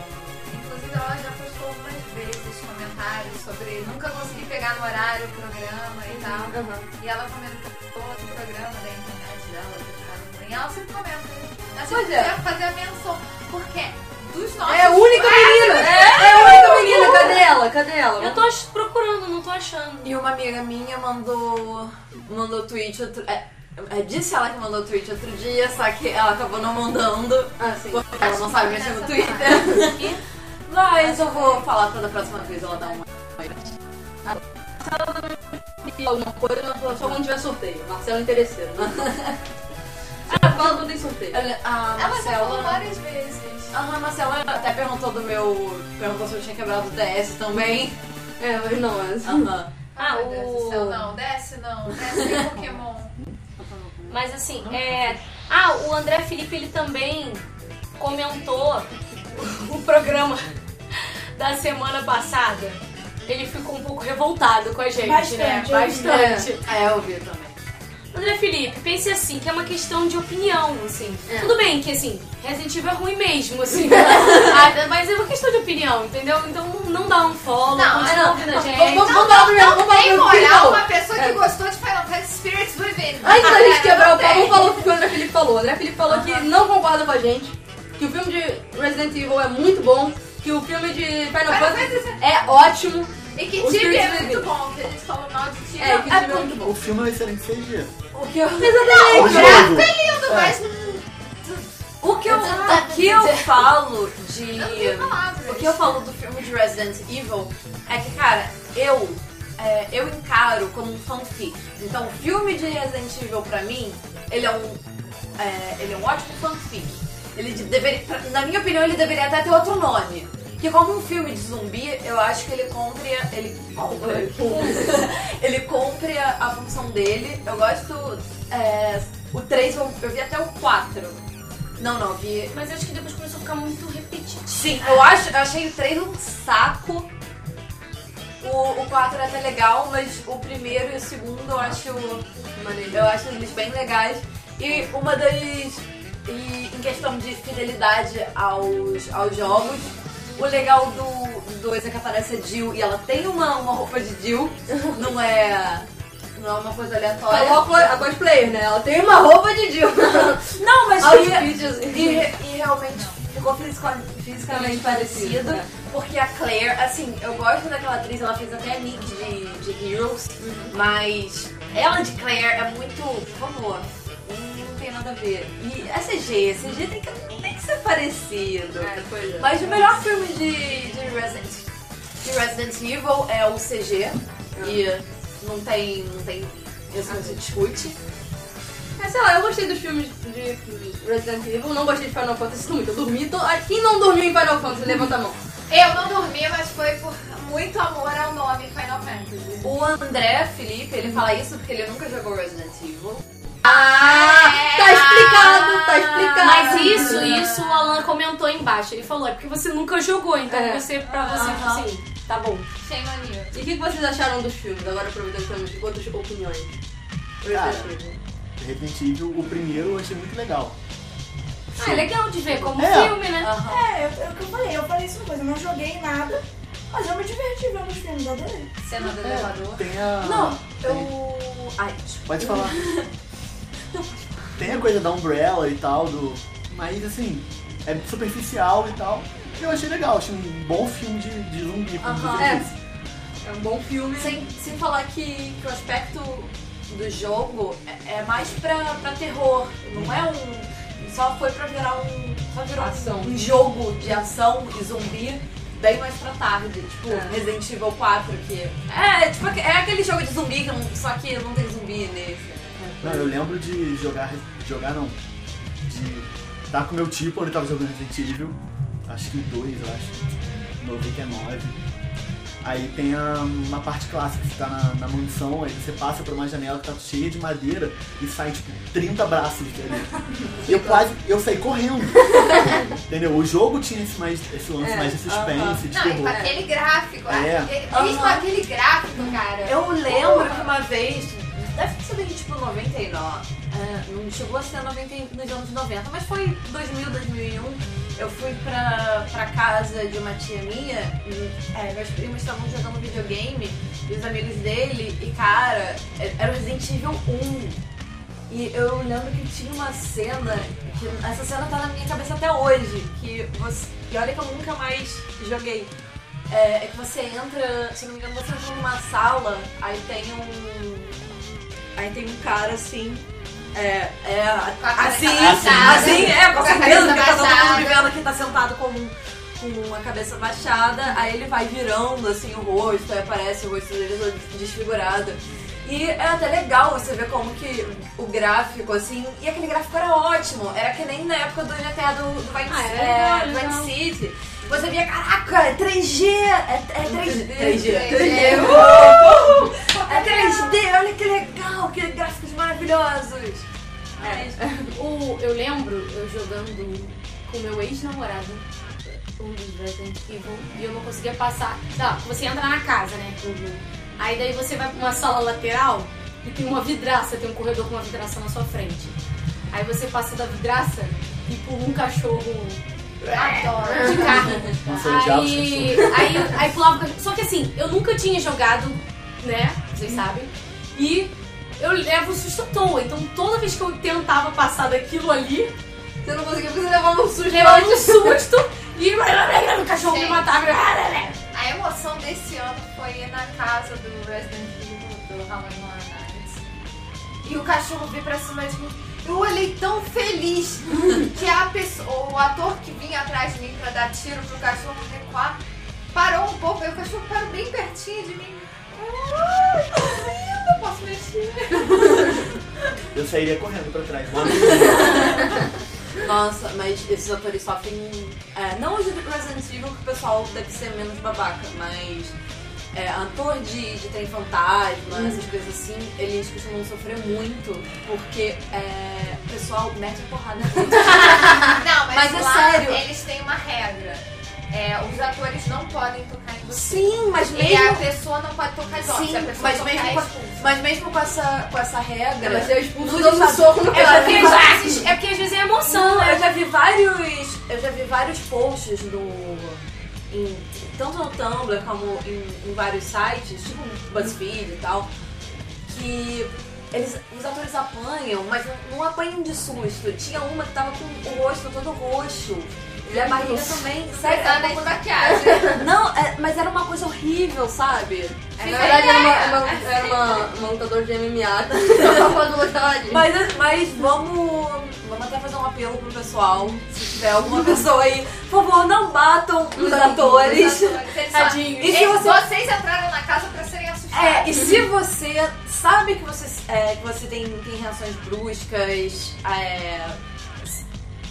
Ela já postou algumas vezes comentários sobre nunca consegui pegar no horário o programa e tal. E ela comentou outro programa da internet dela, do Ricardo Amorim. Ela sempre comenta. Ela Pois sempre é. quer fazer a menção. Porque dos nossos. É a única menina! É, a única menina, cadê ela? Cadê ela? Eu tô procurando, não tô achando. E uma amiga minha mandou. mandou tweet outro. É, é, disse ela que mandou tweet outro dia, só que ela acabou não mandando. Ah, sim. Porque ela não sabe mexer no Twitter. (laughs) Mas eu vou falar pra da próxima vez ela dar uma. Alguma coisa, só quando tiver sorteio. Marcelo interesseiro. Né? (laughs) Ah, fala quando tem sorteio. Ela- A Ela já falou Marcela. várias vezes. Aham, a Marcela até perguntou do meu. Perguntou se eu tinha quebrado o DS também. É, mas não, é assim. Aham. Ah, Meu Deus do céu, o... não, desce não, desce em Pokémon. Mas assim, é... Ah, o André Felipe, ele também comentou o programa da semana passada. Ele ficou um pouco revoltado com a gente, né? Bastante, vi. Bastante. É, eu vi também. André Felipe, pense assim, que é uma questão de opinião, assim. É. Tudo bem que, assim, Resident Evil é ruim mesmo, assim. (laughs) Ah, mas é uma questão de opinião, entendeu? Então não dá um follow, Não, continua não. ouvindo a gente. Vamos- vamos- falar primeiro, vamos falar Tem moral uma pessoa que É. gostou de Final Fantasy Spirits Within. Antes da gente quebrar o Não pau, vamos falar o que o André Felipe falou. O André Felipe falou que não concorda com a gente, que o filme de Resident Evil é muito bom, que o filme de Final Fantasy é ótimo. E que Tibia é muito bom, que a gente falou mal de Tibia. É, que o filme é muito bom. O filme é um excelente CG. O que eu. O O jogo. gráfico é lindo, mas O que eu, o que eu falo de. não. O que eu falo do filme de Resident Evil é que, cara, eu. é, eu encaro como um fanfic. Então, o filme de Resident Evil, pra mim, ele é um. é, ele é um ótimo fanfic. Ele de- deveria, na minha opinião, ele deveria até ter outro nome. Porque como um filme de zumbi, eu acho que ele cumpre. Ele (laughs) ele cumpre a, a função dele. Eu gosto. é, o 3, eu, eu vi até o 4. Não, não, vi. Mas eu acho que depois começou a ficar muito repetitivo. Sim, eu, acho, eu achei o 3 um saco. O, o 4 é até legal, mas o primeiro e o segundo eu acho. Eu acho eles bem legais. E uma das. E em questão de fidelidade aos, aos jogos, o legal do 2 é que aparece a Jill e ela tem uma, uma roupa de Jill, não é. Não é uma coisa aleatória. Falou a co- a cosplayer, né? Ela tem uma roupa de Jill. (laughs) Não, mas e, assim. e, e realmente ficou fisica- fisicamente parecido. Porque a Claire, assim, eu gosto daquela atriz, ela fez até a Nick de, de Heroes, mas ela de Claire é muito. Por favor, não, tem nada a ver. E é CG, CG tem que, tem que ser parecido. É, pois é. Mas o melhor filme de, de, Resident, de Resident Evil é o CG. E não tem. não tem. Isso não se discute. É, sei lá, eu gostei dos filmes de Resident Evil, não gostei de Final Fantasy muito. Eu dormi. To... Ah, Quem não dormiu em Final Fantasy? Levanta a mão. Eu não dormi, mas foi por muito amor ao nome Final Fantasy. O André Felipe, ele fala isso porque ele nunca jogou Resident Evil. Ah! Tá explicado, tá explicado. Mas isso, isso o Alan comentou embaixo. Ele falou, é porque você nunca jogou, então É. você, pra você, Aham. assim, tá bom. On you. E o que que vocês acharam dos filmes? Agora aproveitando que temos outras opiniões. Cara, Resident Evil. O primeiro eu achei muito legal. Ah, é legal de ver como É. filme, né? É, eu- é o que eu falei, eu falei isso coisa, eu não joguei nada, mas eu me diverti vendo os filmes, adorei. Cena do É, elevador. tem a. Não, tem- eu. Ai, Pode falar. (laughs) tem a coisa da Umbrella e tal, do. Mas assim, é superficial e tal. Eu achei legal, achei um bom filme de, de zumbi, como Aham. você É. disse. É um bom filme. sem, sem falar que, que o aspecto do jogo é, é mais pra, pra terror. Não é um. Só foi pra virar um. Só virou Ação. um jogo de ação e zumbi bem mais pra tarde. Tipo, É. Resident Evil 4, que. É, tipo, é aquele jogo de zumbi, que não- só que não tem zumbi nesse. Não, eu lembro de jogar. Jogar não. De estar com meu tio quando ele tava jogando Resident Evil. Acho que 2, eu acho. 99. Aí tem a, uma parte clássica, você tá na, na mansão, aí você passa por uma janela que tá cheia de madeira e sai tipo 30 braços dele. (laughs) eu quase. Eu saí correndo. (laughs) Entendeu? O jogo tinha esse, mais, esse lance É, mais de suspense, de Não, e com terror. aquele gráfico. É. aquele- Mesmo Aham. aquele gráfico, cara. Eu lembro que uma vez. Deve ter sido em tipo 99. é, não chegou a ser 90, e- nos anos 90, mas foi 2000, 2001. Eu fui pra, pra casa de uma tia minha, e, é, meus primos estavam jogando videogame, e os amigos dele, e cara, é- era o Resident Evil 1. E eu lembro que tinha uma cena, que essa cena tá na minha cabeça até hoje, que você. E olha que eu nunca mais joguei. É, é que você entra, se não me engano, você entra numa sala, aí tem um. Aí tem um cara assim. É, é, Com a cabeça assim, baixada. assim, é, com certeza, porque tá todo mundo vendo que tá sentado com, com a cabeça baixada, aí ele vai virando assim o rosto, aí aparece o rosto dele todo desfigurado. E é até legal você ver como que o gráfico, assim, e aquele gráfico era ótimo, era que nem na época do GTA do, do Vice, Ah, é, legal. Vice City. Você via, caraca, é 3G, é, é 3D. 3G. 3D. Uhul! É 3D, olha que legal, que gráficos maravilhosos. Mas o, eu lembro eu jogando com meu ex-namorado, um dos Resident Evil, e eu não conseguia passar. Tá, você entra na casa, né? Aí daí você vai pra uma sala lateral e tem uma vidraça, tem um corredor com uma vidraça na sua frente. Aí você passa da vidraça e empurra um cachorro Adoro. (laughs) de. Nossa, odiava Aí, aí, aí pulava o cachorro. Só que assim, eu nunca tinha jogado, né? Vocês sabem. E eu levo um susto à toa. Então toda vez que eu tentava passar daquilo ali, Você não conseguiu porque você levava um susto. levava um (laughs) susto e o cachorro me Gente. matava. A emoção desse ano foi ir na casa do Resident Evil, do Ramon Morales. E o cachorro veio pra cima de mim. Eu olhei tão feliz (laughs) que a pessoa, o ator que vinha atrás de mim pra dar tiro pro cachorro recuar parou um pouco. Aí o cachorro parou bem pertinho de mim. Lindo, eu posso mexer. Eu sairia correndo pra trás. (laughs) Nossa, mas esses atores sofrem. É, não os de Resident Evil, que o pessoal deve ser menos babaca, mas. É, ator de, de trem fantasma, Hum. essas coisas assim, eles costumam sofrer muito porque é, o pessoal mete a porrada neles. (laughs) Não, mas, Mas é lá sério. eles têm uma regra. É, os atores não podem tocar em você. Sim, mas E mesmo. a pessoa não pode tocar em você. Sim, mas mesmo, é com, mas mesmo com essa, com essa regra. Vai ser expulso um Estados- soco no Eu cara. vi Porque às vezes, é porque às vezes é emoção, Não, eu né? já vi vários. Eu já vi vários posts no. em- tanto no Tumblr como em, em vários sites, tipo BuzzFeed e tal, que eles, os atores apanham, mas não, não apanham de susto. Tinha uma que tava com o rosto todo roxo. E a barriga também, sério, Tá de coisa... maquiagem. Não, é- mas era uma coisa horrível, sabe? Na verdade, era uma, uma, era uma, uma lutadora de MMA. (laughs) Mas, mas vamos, vamos até fazer um apelo pro pessoal. Se tiver alguma (laughs) pessoa aí, por favor, não batam os atores. Tadinhos. E se você- Vocês entraram na casa pra serem assustados. É, e se você sabe que você, é, que você tem, tem reações bruscas, é,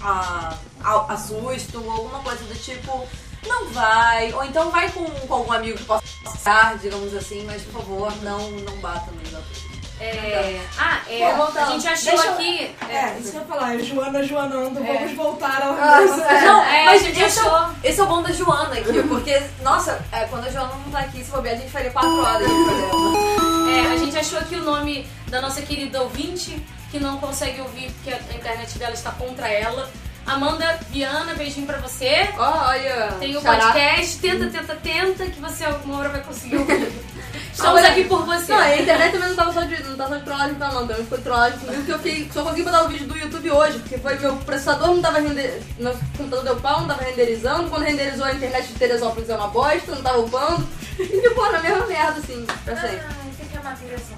a, a, a susto ou alguma coisa do tipo, não vai. Ou então vai com, com algum amigo que possa passar, digamos assim, mas por favor, não, não bata nos atores. É, ah, é, voltar. a gente achou Deixa aqui. É, isso que eu ia falar. É Joana É. Joanando. Vamos voltar ao Ah, (laughs) negócio. Não, É, mas a gente esse, é achou. esse é o bom da Joana aqui, (laughs) porque, nossa, é, quando a Joana não tá aqui, se bobear, a gente faria quatro horas de programa. É, a gente achou aqui o nome da nossa querida ouvinte, que não consegue ouvir porque a internet dela está contra ela. Amanda Viana, beijinho pra você. Olha. Tem o podcast, tenta, tenta, tenta, que você alguma hora vai conseguir ouvir. Ah, (laughs) Estamos aqui por você. Não, a internet também não tava só de, não tava só de trollagem não. Também foi trollagem comigo que eu fiquei, só consegui botar o vídeo do YouTube hoje, porque foi meu processador não tava renderizando, meu computador deu pau, não tava renderizando, quando renderizou a internet de Teresópolis é uma bosta, não tava upando, e ficou na mesma merda, assim, pra sempre. Ai, tem que amar direção.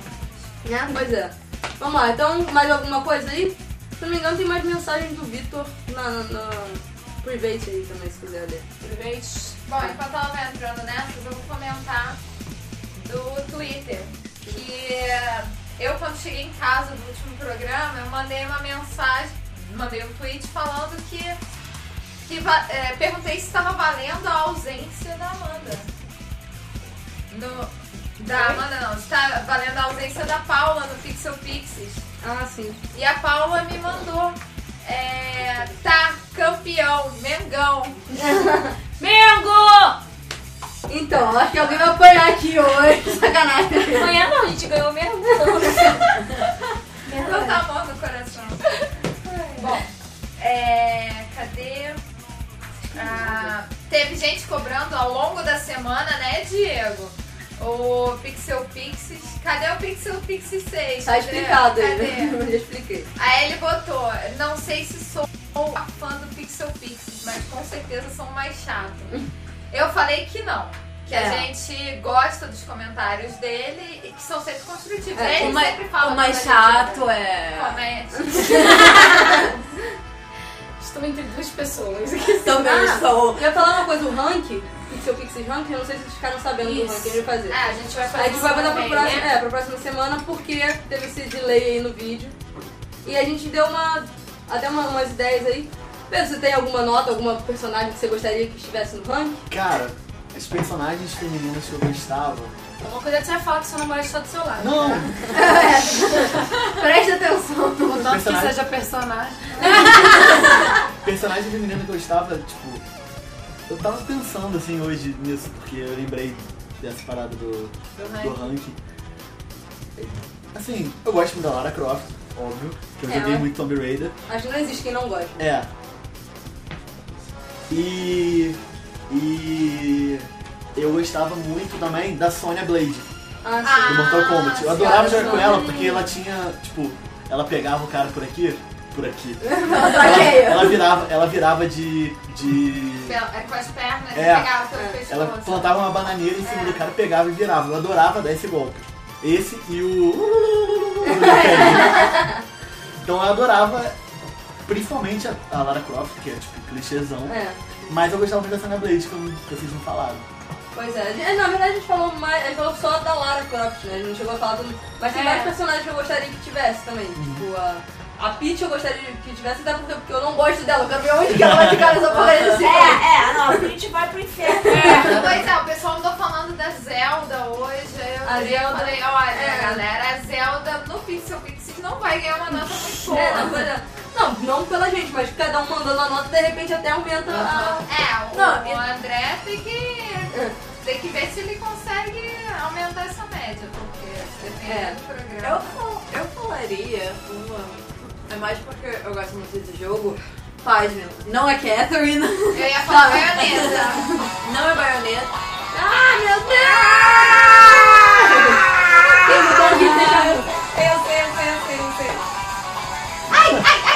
Né? Pois é. Vamos lá, então, mais alguma coisa aí? Se não me engano, tem mais mensagens do Vitor na, na private aí também, se quiser ler. Private. Bom, enquanto ela vai entrando nessas, eu vou comentar do Twitter. Que eu, quando cheguei em casa do último programa, eu mandei uma mensagem, mandei um tweet falando que. que é, perguntei se estava valendo a ausência da Amanda. Do, da Amanda não, está valendo a ausência da Paula no Pixel Pixies. Ah, sim. E a Paula me mandou. É, tá, campeão, Mengão. (laughs) Mengo! Então, acho que alguém vai apanhar aqui hoje. (laughs) Sacanagem. Amanhã não, a gente ganhou mesmo. (laughs) Então tá bom no coração. É, cadê? Ah, teve gente cobrando ao longo da semana, né, Diego? O Pixel Pixies. Cadê o Pixel Pixies 6? Tá Cadê? explicado aí. (laughs) Eu já expliquei. Aí ele botou, não sei se sou a fã do Pixel Pixies, mas com certeza sou mais chato. Eu falei que não. Que a É. gente gosta dos comentários dele e que são sempre construtivos. É, ele o sempre fala o mais a gente chato é. Comete. (laughs) (laughs) Estou entre duas pessoas. (laughs) Também Ah, sou. Eu ia falar uma coisa, o rank, Pixel Pixels Rank, eu não sei se vocês ficaram sabendo do Isso. rank que a gente vai fazer. É, a gente vai fazer A gente vai mandar pra também, próxima, né? é, pra próxima semana porque teve esse delay aí no vídeo. E a gente deu uma. até uma- umas ideias aí. Pedro, você tem alguma nota, alguma personagem que você gostaria que estivesse no rank? Cara, as personagens femininas que eu gostava. Uma coisa que você vai falar que seu namorado está do seu lado. Não! (laughs) Preste atenção. Contanto que Personagem. seja personagem. (laughs) Personagem feminina que eu gostava, tipo. Eu tava pensando assim hoje nisso, porque eu lembrei dessa parada do, do ranking. Assim, eu gosto muito da Lara Croft, óbvio, que eu É, joguei muito Tomb Raider. Acho que não existe quem não gosta. É. E. E. Eu gostava muito também da Sonya Blade, Ah, sim. Ah, do Mortal Kombat. Eu adorava jogar com Sonya. ela porque ela tinha, tipo, ela pegava o cara por aqui, por aqui. (laughs) Ela Ela, virava, ela virava de. de. É com as pernas e É. pegava pelo pescoço. Ela plantava uma bananeira em cima É. do cara, pegava e virava. Eu adorava dar esse golpe. Esse e o. (laughs) então eu adorava, principalmente a, a Lara Croft, que é tipo clichêzão. É. Mas eu gostava muito da Sonya Blade, que, eu, que vocês não falaram. Pois é. É, Na verdade a gente falou mais. A gente falou só da Lara Croft, né? A gente não chegou a falar tudo. Mas tem É. vários personagens que eu gostaria que tivesse também. Tipo, a. A Peach eu gostaria que tivesse, até porque, porque eu não gosto dela. Eu quero ver onde que ela vai ficar nessa desse filme. É, é, não, a gente vai pro inferno. (laughs) Pois é, o pessoal andou falando da Zelda hoje. aí Eu A Zelda- falei, olha, é. galera, a Zelda no Pixel Pixies não vai ganhar uma nota muito boa. É, não, é. Não, não pela gente, mas cada um mandando a nota, de repente até aumenta a. É, o, Não, o André tem que, tem que ver se ele consegue aumentar essa média, porque dependendo É. do Eu, programa. fal- eu falaria uma. É mais porque eu gosto muito desse jogo. Pasme, não é Catherine, Eu ia (laughs) falar baioneta. não é baioneta. Ah, meu Deus! Deixa eu. Eu sei, eu sei, eu sei, eu sei. Não tem botão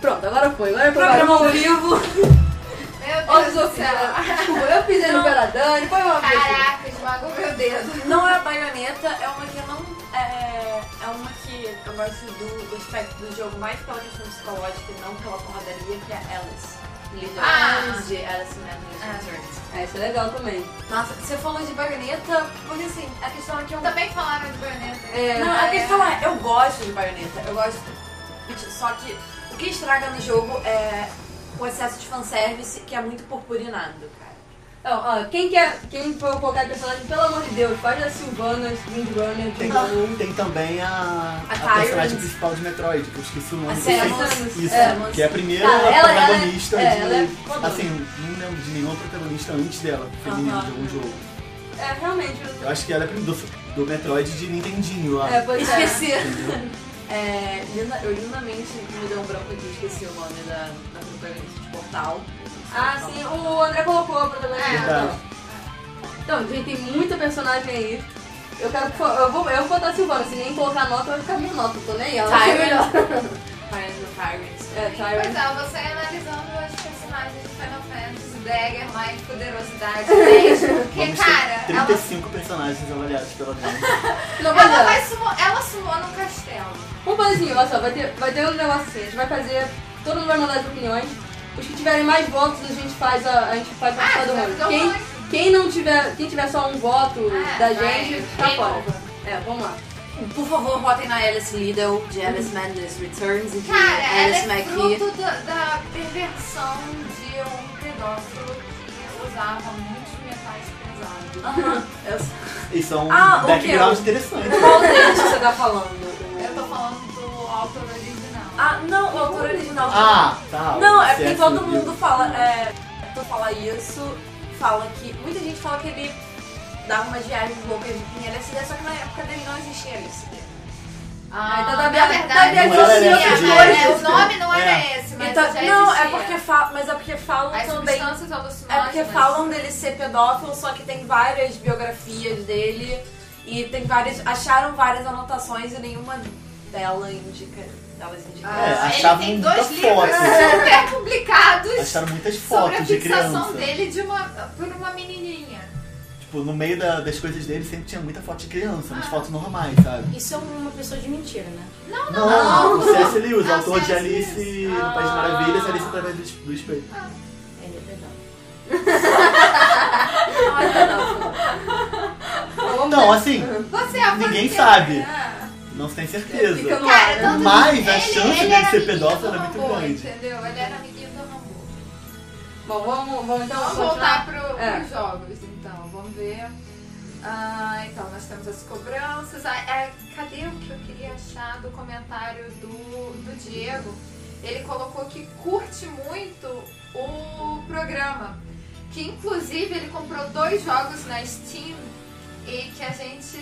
Pronto, agora foi. Agora foi. Programa ao vivo. Meu Deus do céu. Desculpa, eu pisei no pé da Dani, foi uma vez. Caraca, esmagou meu dedo. Não é a baioneta, é uma que eu não. É, é uma que eu gosto do, do aspecto do jogo mais pela questão psicológica e não pela porradaria, que é Alice. Ah. de Alice Wonderland Ah. É, isso é legal também. Nossa, você falou de baioneta, porque assim, a questão é que eu. Também falaram de baioneta. É, Não, a questão é, eu gosto de baioneta, eu gosto. Só que o que estraga no jogo é o excesso de fanservice, que é muito purpurinado, cara. Não, quem quer, quem for colocar personagem, pelo amor de Deus, faz a Silvana, Windrunner, Tem, tem também a, A a personagem principal de Metroid, que eu esqueci o nome. A Samus. Isso, É. que é a primeira Tá, ela- ela é- protagonista é, de. ela é fodona. assim, não lembro de nenhuma protagonista antes dela, feminina Aham. de algum jogo. É, realmente. Eu acho que ela é do, do Metroid de Nintendinho lá. É, pois é. Esqueci. É, linda- eu lindamente me deu um branco aqui, esqueci o nome da, da protagonista de Portal. Ah, sim, o André colocou a protagonista. Verdade. Então, gente, tem muita personagem aí. Eu quero que for- eu vou, eu vou botar a Silvana, se ninguém colocar nota, vai ficar minha nota, eu tô nem aí, ela vai ser melhor. Tyrant. É, Pois Tyrant. é, você analisando os personagens de Final Fantasy, Dagger, mais poderosidade (laughs) 10, porque, Vamos cara, ter ela, 35 personagens avaliados pela pois ela é. vai sumo, ela sumou num castelo. Vamos fazer assim, olha só, vai ter, vai ter um negócio assim, a gente vai fazer, todo mundo vai mandar as opiniões, os que tiverem mais votos a gente faz a, a gente faz a Ah, do vai ranking. fazer o Quem, quem não tiver, quem tiver só um voto Ah, da gente, tá fora. É, vamos lá. Por favor, votem na Alice Liddell, de Alice Madness Returns e de Cara, ela Alice é McKee. fruto da, da perversão de um pedófilo que usava muitos metais pesados. Aham. (laughs) Eu- E são Ah, backgrounds que? interessantes. Qual deles você tá falando? Eu tô falando do autor original. Ah, não, o autor original. Ah, tá. Não, é porque todo do- mundo fala. É, tu fala isso, fala que. Muita gente fala que ele dava umas viagens loucas em LSD, só que na época dele não existia LSD. Ah, então tá na via- verdade, existia, em outras mas coisas. o nome não era É. esse, mas Então, já não, é porque fa- mas é porque falam As também. substâncias É porque falam dele ser pedófilo, só que tem várias biografias dele e tem várias. acharam várias anotações e nenhuma delas indica. Indica. Ah, É, ele achavam tem muita dois livros super publicados Acharam muitas sobre a fotos de criança. dele de uma, por uma menininha. Tipo, no meio da- das coisas dele sempre tinha muita foto de criança, Ah. mas fotos normais, sabe? Isso é uma pessoa de mentira, né? Não, o C.S. Lewis, Ah, autor de. Alice Lewis. no País de Maravilhas, Alice através do, es- do espelho. Ele é verdade. (laughs) Não, assim, Você é Ninguém sabe. Ah. Não se tem certeza. Fica no Cara, ar, né? tanto Mas de- a ele- chance ele dele era ser amiguinho pedófilo do é muito Rambo, grande. Entendeu? Ele era amiguinho do Rambo. Bom, vamos, vamos então Vamos voltar pro, É. pros jogos, então. Vamos ver. Ah, então, nós temos as cobranças. Ah, é, cadê o que eu queria achar do comentário do, do Diego? Ele colocou que curte muito o programa. Que inclusive ele comprou dois jogos na Steam e que a gente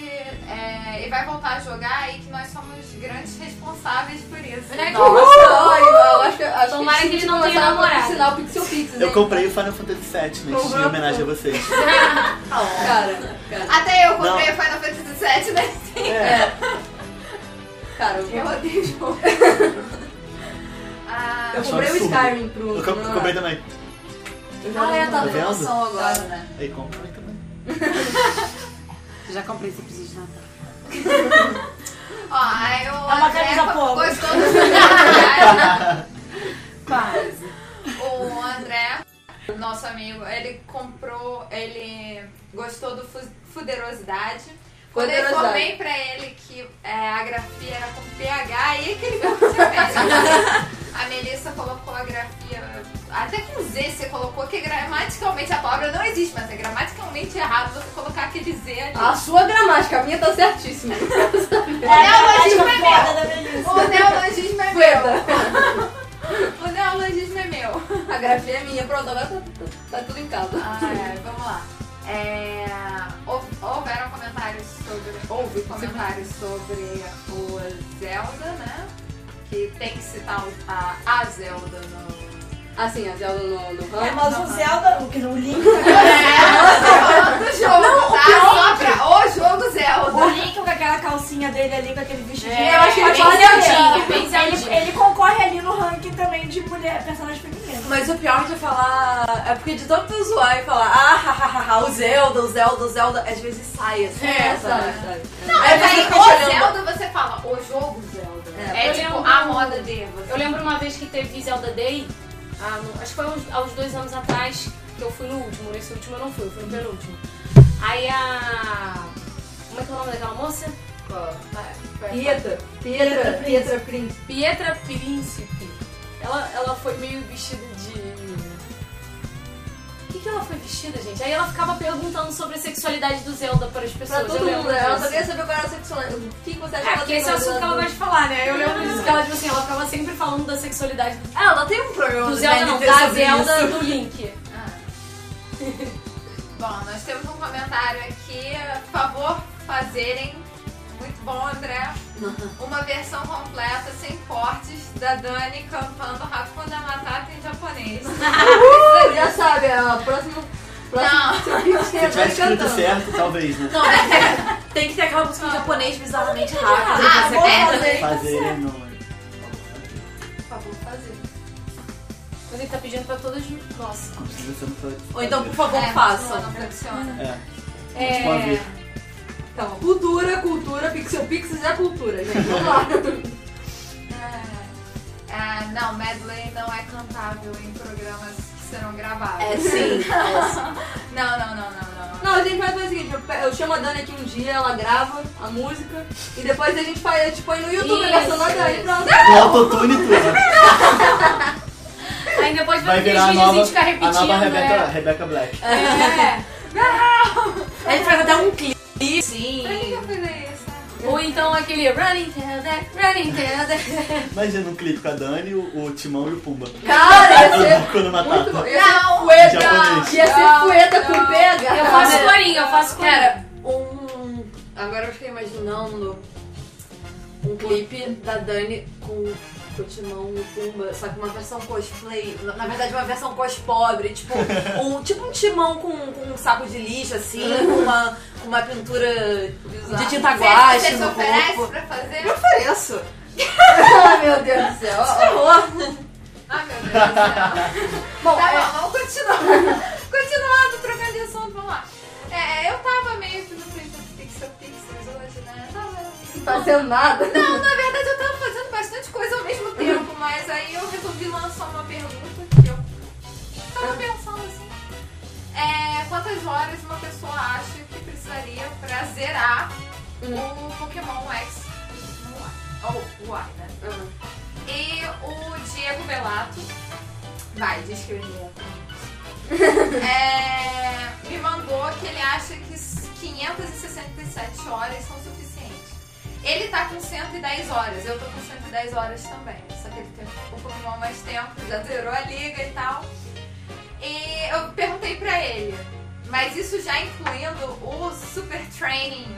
é, vai voltar a jogar e que nós somos grandes responsáveis por isso. Né? Nossa, eu acho que acho Tomara que que ele não tenha namorado. patrocinar o Pixel Pix, Eu comprei o Final Fantasy VII, né? Em homenagem a vocês. (laughs) Cara, cara, Até eu comprei Não. o Final Fantasy VII na Steam. é. Cara, eu, Eu odeio jogo. (laughs) ah, eu comprei o. Skyrim pro. Eu comprei também. Eu já Ah, é, tá vendo? agora, né? Aí comprei também. (laughs) Já comprei esse presente de Natal. (laughs) ó, aí o uma André camisa gostou. Quase. O André, nosso amigo, ele comprou, ele gostou do fu- Fuderosidade. Quando eu informei pra ele que é, a grafia era com PH, aí que ele viu que tinha. (laughs) A Melissa colocou a grafia. Até com Z você colocou que gramaticalmente a palavra não existe, mas é gramaticalmente errado você colocar aquele Z ali. A sua gramática, a minha tá certíssima. (laughs) o neologismo é meu. O neologismo (laughs) é meu. O neologismo é meu. A grafia é minha, pronto, agora tá, tá- tá tudo em casa. Ah, é, vamos lá. É, hou- houveram comentários sobre. Houve comentários sobre o Zelda, né? Que tem que citar a, a Zelda no. Assim, a Zelda no, no É, mas o Zelda, o que no link (laughs) É, do jogo, tá? O jogo O Zelda. Link com aquela calcinha dele ali, com aquele vestidinho. É, eu acho que ele bem Zeldinha, bem ele, Zeldinha. ele concorre ali no ranking também de mulher, personagem feminino. Mas o pior de falar. É porque de tanto zoar e falar, ah, ha, ha, ha, ha, o Zelda, o Zelda, o Zelda, às vezes sai assim. É, sabe, né? sabe. Não, Aí mas você aí fica o olhando. Zelda você fala o jogo Zelda. É, É, tipo lembro- a moda de você. Eu lembro uma vez que teve Zelda Day, ah, no- acho que foi uns, há uns dois anos atrás, que eu fui no último. Nesse último eu não fui, eu fui no penúltimo. Aí a. Como é que é o nome daquela moça? Pietra, Pietra, Pietra Prince. Pietra Príncipe. Ela, ela foi meio vestida de. O que, que ela foi vestida, gente? Aí ela ficava perguntando sobre a sexualidade do Zelda para as pessoas. Pra todo mundo, né? ela só queria saber qual era a sexualidade. O que, que você acha É, porque esse é o assunto que ela gosta de falar, né? Eu lembro disso que ela, tipo assim, ela ficava sempre falando da sexualidade do, Ah, ela tem um programa do do Zelda, não, da Zelda isso. do Link. (laughs) Bom, nós temos um comentário aqui. Por favor, fazerem. Muito bom, André. (laughs) Uma versão completa, sem cortes, da Dani cantando Hakuna Matata em japonês. (laughs) Você já sabe, é a próxima. Não. Seu Pix tem Se tiver escrito certo, talvez, né? Não, é, tem que ter aquela música em japonês bizarramente rápida. Ah, você canta. fazer. Fazer não. Mas ele tá pedindo pra todas. Nossa. Não precisa ser Ou então, por favor, É, façam. Não funciona. É. Tipo É. vez. Então, cultura, cultura, Pixel Pix é cultura, gente. Vamos lá. (laughs) É, é, não, medley não é cantável em programas que serão gravados. É sim. (laughs) Não, não, não, não, não. Não, a gente vai fazer o seguinte, eu, chamo a Dani aqui um dia, ela grava a música e depois a gente faz, tipo, aí no YouTube, a Isso, versão da Dani, pronto. Autotune tudo. (laughs) Aí depois vai Vai virar a nova, a repetindo. nova Rebecca, né? Rebecca Black. É. A gente faz até um clipe, sim. Pra que eu falei isso? Ou então aquele running together, running together. Imagina um clipe com a Dani, o, o Timão e o Pumba. Cara, ia (laughs) ser muito matata. bom. Ia ser Não, fueta. japonês. Ia ser fueta com pega. Eu faço corinho, eu faço corinho. Cara, um. Agora eu fiquei imaginando um clipe da Dani com o Timão e o Pumba, só que uma versão cosplay. Na verdade, uma versão cos pobre. Tipo (laughs) um, tipo um timão com, com um saco de lixo, assim, com uma, uma pintura de tinta Você, guache você se no oferece corpo. pra fazer? Eu ofereço. Ai, (laughs) meu Deus do céu. Ó. Ferrou. Ai, meu Deus do céu. (laughs) Bom, Tá é, bom, vamos continuar. Continuando, trocando de assunto, vamos lá. É, eu tava meio que no Twitter Pixel Pixels hoje, né? Eu tava... fazendo nada. Não, na verdade mas aí eu resolvi lançar uma pergunta que eu tava pensando assim. É, quantas horas uma pessoa acha que precisaria pra zerar o Pokémon X? Ou o Y, né? E o Diego Belato, vai, diz que eu é, me mandou que ele acha que 567 horas são suficientes. Ele tá com 110 horas, eu tô com 110 horas também. Só que ele tem um Pokémon mais tempo, já zerou a liga e tal. E eu perguntei pra ele, mas isso já incluindo o Super Training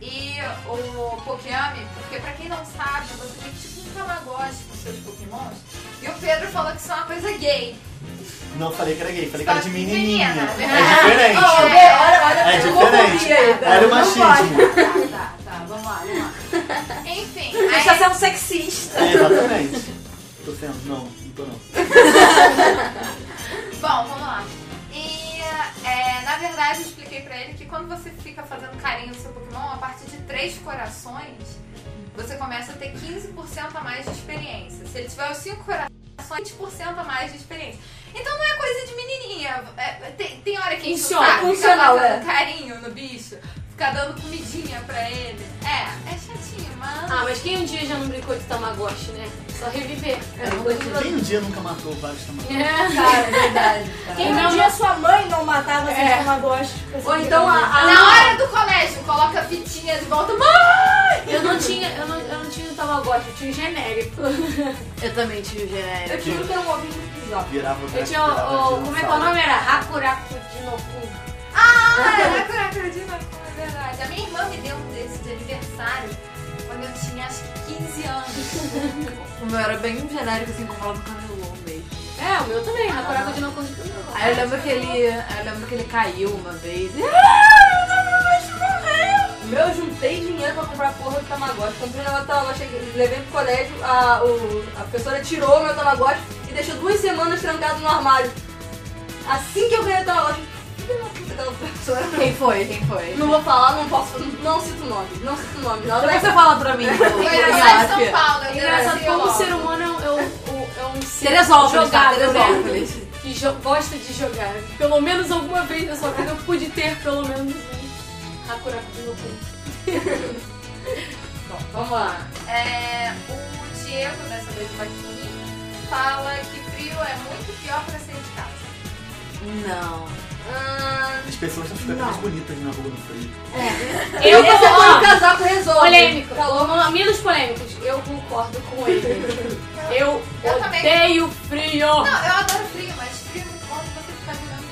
e o Pokémon, porque pra quem não sabe, você tem tipo um Tamagotchi com seus Pokémons. E o Pedro falou que isso é uma coisa gay. Não falei que era gay, falei que era de menininha. Menina. É diferente. Ó, vê, olha, olha, É diferente. Olha o machismo. Tá, tá, vamos lá, vamos lá. (laughs) Enfim, Você aí, tá sendo sexista. É, exatamente. Tô sendo, não, não tô não. (laughs) bom, vamos lá. E, é, na verdade, eu expliquei pra ele que quando você fica fazendo carinho no seu Pokémon, a partir de três corações, você começa a ter 15% a mais de experiência. Se ele tiver os cinco corações, 20% a mais de experiência. Então não é coisa de menininha. É, tem, tem hora que a gente Funciona, sabe, funcional, é. carinho no bicho, ficar dando comidinha pra ele. É, é chatinho, mas... Ah, mas quem um dia já não brincou de Tamagotchi, né? Só reviver. Quem um dia nunca matou vários tamanhos? É. Cara, é verdade. Quem um dia sua mãe não matava seus É. tamagotchis? Ou então a, a- Na hora do colégio, coloca a fitinha de volta. Mãe! Eu não tinha, eu não, eu não tinha o Tamagotchi, eu tinha o genérico. Eu também tive o Eu genérico. tive que era um ovinho de pisar. Virava Eu tinha o, o- como é que é o nome? Era Hakuraku Dinoku. Ah, era crocodilo, é verdade. A minha irmã me deu um desse de aniversário quando eu tinha acho que 15 anos. (laughs) O meu era bem genérico, assim, com o camelô mesmo. É, o meu também, Hakuraku Dinoku. Aí eu lembro que ele, eu lembro que ele caiu uma vez. O meu eu juntei dinheiro pra comprar porra de Tamagotchi. Comprei um negócio de Tamagotchi, levei pro colégio, a, o, a professora tirou o meu Tamagotchi e deixou duas semanas trancado no armário. Assim que eu ganhei o Tamagotchi, filha da puta aquela professora. Quem foi? Quem foi? Não vou falar, não posso, não cito nome, não cito nome. Ela Depois vai você fala pra mim. (laughs) Lá em São Paulo. eu Engraçado desci como o ser humano é um, é é ser Teresópolis, tá? Teresópolis. né? Que jo- gosta de jogar. Pelo menos alguma vez na sua vida eu pude ter pelo menos um Hakuraku Dinoku. (laughs) Vamos lá. É, o Diego, dessa vez o Vaquinho, fala que frio é muito pior pra sair de casa. Não. As pessoas estão ficando mais bonitas na rua no frio. Eu esse é vou, quando o ó, casaco resolve. polêmico. Falou. Vamos- Menos polêmicos. Eu concordo com ele. Eu, Eu também. odeio frio. Não, eu adoro frio, mas frio quando você fica virando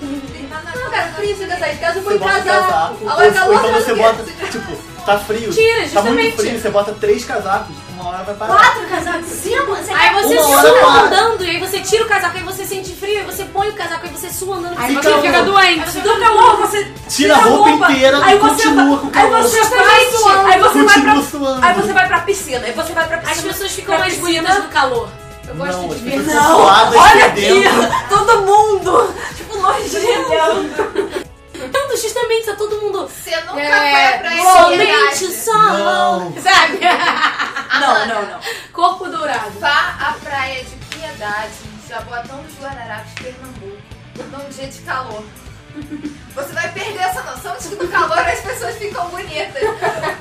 de Não, cara, frio, você quer sair de casa, põe bota um casaco. Agora calor, então faz você bota, tipo, tá frio. Tira, Tá justamente. muito frio, você bota três casacos, uma hora vai parar. Quatro casacos em cima? Você Aí você sua andando, e você tira o casaco, aí você sente frio, aí você põe o casaco, aí você sua andando, Aí você você fica doente. do calor, você Tira a roupa inteira aí e você continua vai, com o Aí calor. você vai, suando. aí você vai Continua pra, suando. aí você vai pra piscina, aí você vai pra piscina. As pessoas ficam pra mais piscina. bonitas no calor. Eu gosto Não, de ver. pessoas Não, suadas, olha aqui, todo mundo, tipo, nojento. Então, justamente, tá todo mundo Você nunca É, foi pra somente só, Não. sabe? (laughs) Não, não, não. Corpo dourado. Vá à praia de Piedade, Jaboatão dos Guararapes, Pernambuco, num dia de calor. (laughs) Você vai perder essa noção de que no calor as pessoas ficam bonitas.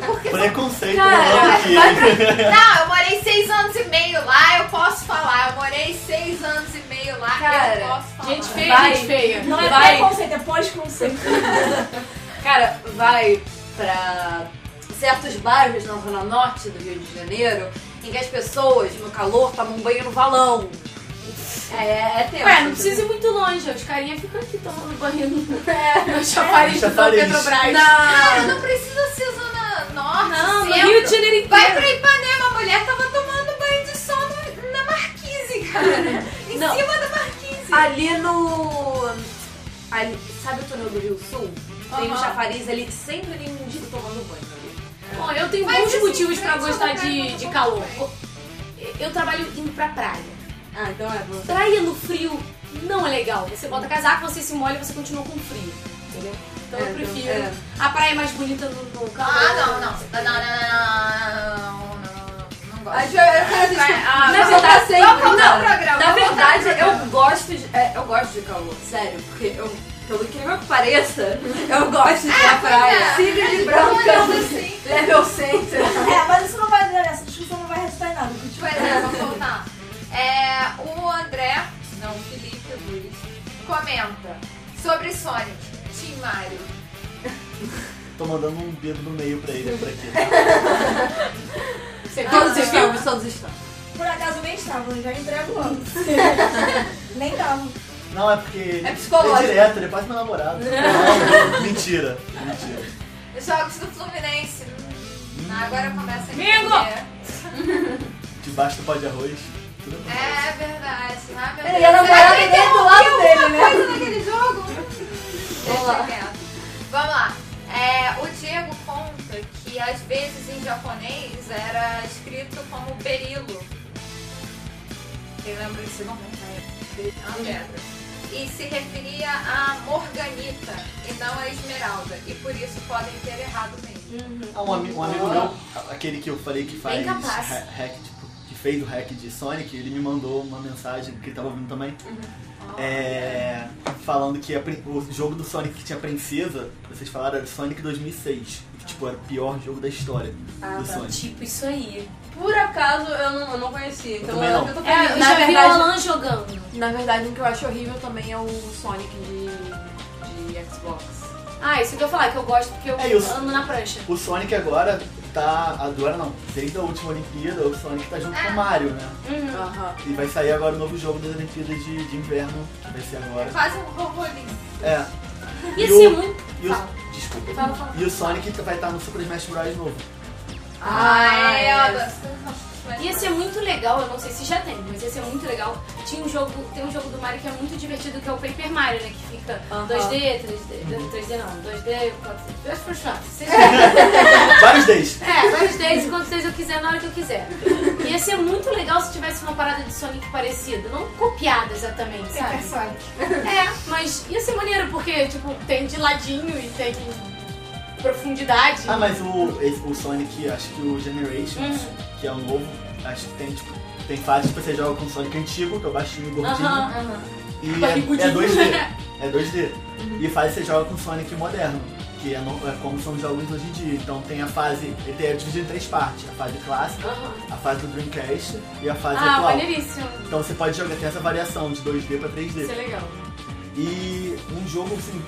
Porque Preconceito Cara, aqui. Não, eu morei seis anos e meio lá, eu posso falar. Eu morei seis anos e meio lá, Cara, eu posso falar. Gente feia, Vai. gente feia. Não é Vai. preconceito, é pós-conceito. (laughs) Cara, vai pra certos bairros na zona norte do Rio de Janeiro em que as pessoas, no calor, tomam banho no valão. É, é tenso. Ué, não precisa ir muito longe, os carinha ficam aqui tomando banho no, (laughs) (laughs) no chafariz do chafariz. Petrobras. Não, não precisa ser zona norte, Não, no centro. Rio de Janeiro inteiro. Vai pra Ipanema, a mulher tava tomando banho de sol no- na marquise, cara. (laughs) Em Não. cima da marquise. Ali no. Ali, sabe o túnel do Rio Sul? Tem um chafariz ali, sempre ali um indivíduo tomando banho ali. Bom, eu tenho Mas bons assim, motivos pra gostar de, de calor. Eu trabalho indo pra praia. Ah, então é. você. Praia no frio não é legal. Você bota casaco, você se molha e você continua com frio. Entendeu? Então É, eu então, prefiro. é. A praia é mais bonita no, no calor. Ah, não, não. Não, não, não, não, não, não, não gosto. Ah, Na verdade, programa. Na verdade, eu gosto de. é, eu gosto de calor, sério, porque eu, pelo incrível que pareça, eu gosto de pra praia. é. Siga de branca. assim. Level Center. É, mas isso não vai dar, essa discussão não vai resultar em nada. Pois é, vamos voltar. É, o André, não, o Felipe Luiz, comenta sobre Sonic, Team Mario. Tô mandando um dedo no meio pra ele por aqui. tá? Você Todos estamos, todos estamos. Por acaso nem estava, eu já entrego logo. (laughs) nem tava. Não, é porque. É psicológico. É direto, ele é quase meu namorado. Não, (laughs) mentira, mentira. Jogos do Fluminense. Ah, agora começa a Mingo! Debaixo do pó de arroz. É verdade. Ah, meu Ele Deus. e a namorada Será que dele do lado dele, né? coisa naquele jogo? Deixa quieto. Vamos lá. É, o Diego conta que às vezes em japonês era escrito como berilo. Quem lembra desse nome? É uma pedra. E se referia a Morganita e não a Esmeralda. E por isso podem ter errado mesmo. Ah, um, ami- um amigo meu, aquele que eu falei que faz Bem capaz. ha- hack, tipo, que fez o hack de Sonic, ele me mandou uma mensagem, que ele tava ouvindo também, é, falando que a o jogo do Sonic que tinha princesa, vocês falaram, era Sonic 2006. Que, tipo, era o pior jogo da história do Sonic. Tipo isso aí. Por acaso eu não, eu não conhecia, então eu, não. eu tô É, eu Na vi o verdade- Alan jogando. Na verdade, o que eu acho horrível também é o Sonic de, de Xbox. Ah, isso que eu ia falar, que eu gosto porque eu É, eu- ando na prancha. O Sonic agora tá. Agora não, desde a última Olimpíada, o Sonic tá junto com o Mario, né? Uhum. E vai sair agora o novo jogo das Olimpíadas de, de inverno, que vai ser agora. Quase um robolinho. É. E ser o- muito. E o, Fala. desculpa. Fala, fala. E o Sonic vai estar no Super Smash Bros. novo. Ah, é. é. eu- Ia ser muito legal, eu não sei se já tem, mas ia ser muito legal. Tinha um jogo, tem um jogo do Mario que é muito divertido, que é o Paper Mario, né? Que fica Aham. 2D, 3D, 3D não, 2D, 4D, duas por shot. Vários deles. É, vários days, quantos days eu quiser, na hora que eu quiser. Ia ser muito legal se tivesse uma parada de Sonic parecida, não copiada exatamente, sabe? Super Sonic. É, mas ia ser maneiro, porque, tipo, tem de ladinho e tem profundidade. Ah, mas o, o Sonic, acho que o Generations, Uhum. que é o novo, acho que tem, tipo, tem fases que você joga com o Sonic antigo, que é o baixinho e gordinho. Aham, aham. E é, é 2D. É 2D. (laughs) E fase você joga com o Sonic moderno, que é, no- é como são os jogos hoje em dia. Então tem a fase, ele é dividido em três partes. A fase clássica, a fase do Dreamcast e a fase Ah, atual. maneiríssimo. Então você pode jogar, tem essa variação de 2D pra 3D. Isso é legal. E um jogo assim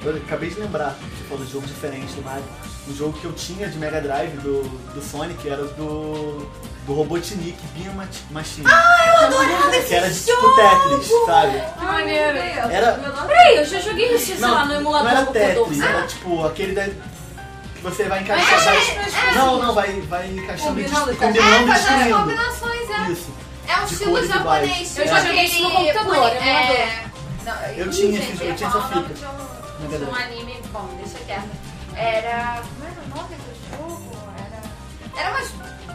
que eu acabei de lembrar, você falou de jogo diferente do Mario. Um jogo que eu tinha de Mega Drive do, do Sonic era do, do Robotnik Mach- Machine. Ah, eu adorava esse Que era de tipo Tetris, sabe? Que maneiro. Era. Peraí, eu já joguei isso, sei lá, no não emulador era do computador. Tetris, era tipo aquele da. que você vai encaixar. vai- não, não, vai, vai encaixando e Combinando, des- cara. É, combinando e fazer as destruindo. combinações, é. Isso. É um estilo japonês. tipo Eu já joguei isso no computador, é, não, Eu tinha essa fita. Um, um anime bom, deixa quieto. Era. Como era o nome do jogo? Era. Era umas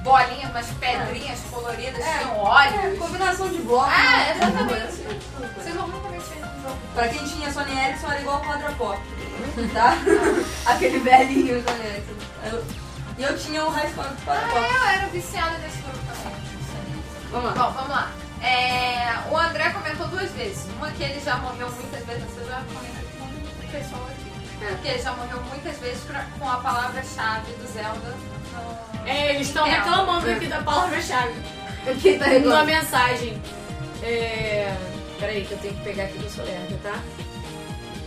bolinhas, umas pedrinhas coloridas, É. tinham É, olhos. combinação de blocos. Ah, né? exatamente. Vocês vão no jogo. Pra quem tinha Sony Ericsson era igual o Quadrapop, tá? (laughs) Aquele velhinho Sony Ericsson. E eu tinha o High Score do Quadrapop. Ah, eu era viciada nesse jogo também. Vamos lá. Bom, vamos lá. É, o André comentou duas vezes. Uma que ele já morreu muitas vezes, você já comentou com um pessoal aqui. É. Que ele já morreu muitas vezes pra- com a palavra-chave do Zelda no. É, eles estão É. reclamando aqui da palavra-chave. Quem tá Uma reclamando? mensagem. É... Peraí, que eu tenho que pegar aqui do Solerga, tá?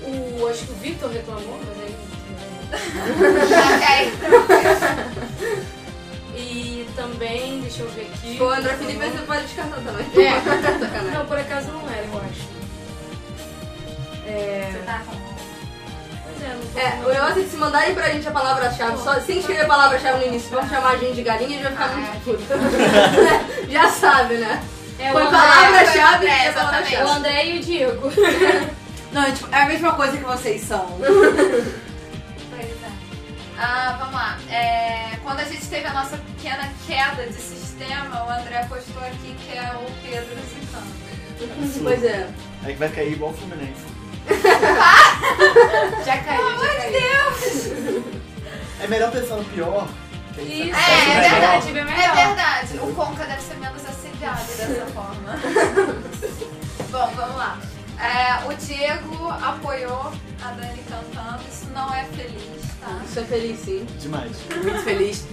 O... Acho que o Victor reclamou, mas aí. ok. (laughs) E também, deixa eu ver aqui. O André Felipe você pode descartar também. É. (laughs) Sacanagem. Não, por acaso não era, eu acho. É. Você tá com... É, É, o negócio é que se mandarem pra gente a palavra-chave, só sem escrever a palavra-chave no início, vão chamar a gente de galinha e já vai ficar Ah, muito puto. (laughs) Já sabe, né? É, Foi palavra-chave É, e a o. André e o Diego. (laughs) Não, é, tipo, é a mesma coisa que vocês são. (laughs) Pois é. Ah, vamos lá. É, quando a gente teve a nossa pequena queda de sistema, o André postou aqui que é o Pedro zicando. Pois é. Aí que vai cair igual o Fluminense. (laughs) Já caiu, já caiu. É melhor pensar no pior. Isso, É, é verdade, bem é melhor. verdade. O Conca deve ser menos assediado dessa forma. (laughs) Bom, vamos lá. É, o Diego apoiou a Dani cantando. Isso não é feliz, tá? Isso é feliz, sim. Demais. Muito feliz.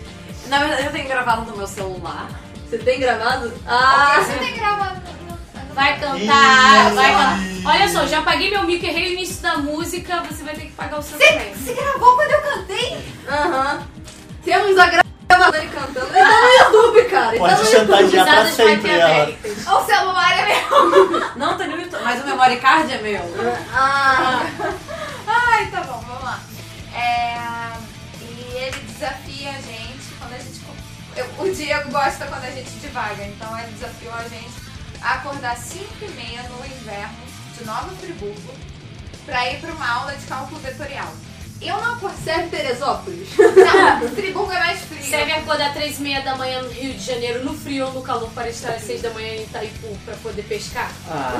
Na verdade, eu tenho gravado no meu celular. Você tem gravado? Ah, Ah! você tem gravado no- Vai cantar, vai cantar. Olha só, já paguei meu mico, errei o início da música, você vai ter que pagar o seu também. Você gravou quando eu cantei? Aham. Temos a gravadora cantando. Ele tá no YouTube, cara. Ele tá Pode no YouTube. chantagear pra Risadas sempre ela. maquiavélicas. O celular é meu. Não, tá no YouTube. Mas o memory card é meu. Ah, Ai, tá bom, vamos lá. É, e ele desafia a gente quando a gente. eu- o Diego gosta quando a gente divaga, então ele desafiou a gente a acordar 5 e meia no inverno de Nova Friburgo pra ir pra uma aula de cálculo vetorial. Eu não acordei. serve Teresópolis? (laughs) Não, Friburgo é mais frio. Serve acordar três e meia da manhã no Rio de Janeiro, no frio ou no calor, para estar às seis da manhã em Itaipu pra poder pescar? Ah,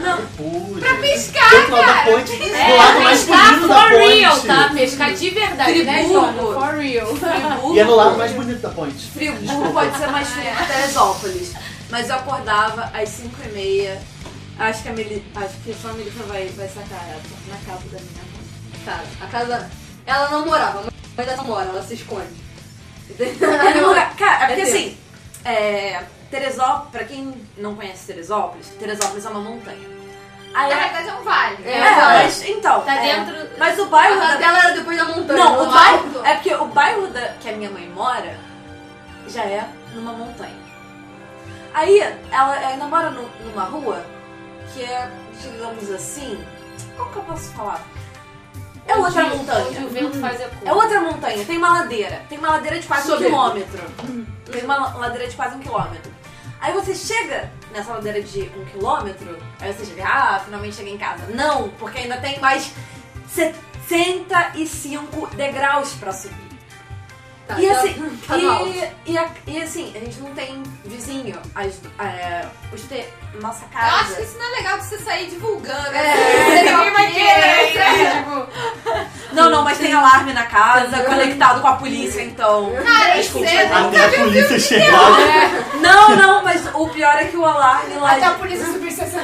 não pude. Pra pescar, lado da cara. ponte, do lado mais pescar bonito da for real, ponte. tá? Pescar de verdade, né, Friburgo. Jona? For real. Friburgo. E é no lado mais bonito da ponte. Friburgo pode ser mais frio que Teresópolis. Mas eu acordava às 5 e meia. Acho que a Meli, acho que só a Melissa vai, vai sacar ela na casa da minha mãe. Cara, a casa. Ela não morava, mas ela não mora, ela se esconde. Cara, é porque É assim, é, Teresópolis, pra quem não conhece Teresópolis, Teresópolis é uma montanha. Aí Na verdade é um vale. É, é, mas então. Tá é, dentro- Mas o bairro casa da, dela era depois da montanha. Não, o bairro. alto. É porque o bairro da, que a minha mãe mora já é numa montanha. Aí ela ainda mora no- numa rua que é, digamos assim. Como que eu posso falar? É outra Onde- Onde o montanha. vento faz a cor. É outra montanha, tem uma ladeira. Tem uma ladeira de quase um Soberbo. quilômetro. Tem uma la- ladeira de quase um quilômetro. Aí você chega nessa ladeira de um quilômetro, aí você chega, ah, finalmente cheguei em casa. Não, porque ainda tem mais 65 degraus pra subir. Tá, e, tá- assim, tá alto. e, e, a- e assim, a gente não tem vizinho. As, é, os te, nossa Eu acho que casa. isso não é legal de você sair divulgando. É, assim, Ninguém vai querer, né? Tipo, Não, não, mas tem alarme na casa, conectado com a polícia, então. Cara, Desculpa, você a polícia chegar. Não, não, mas o pior é que o alarme lá. Até a polícia (laughs) subir 60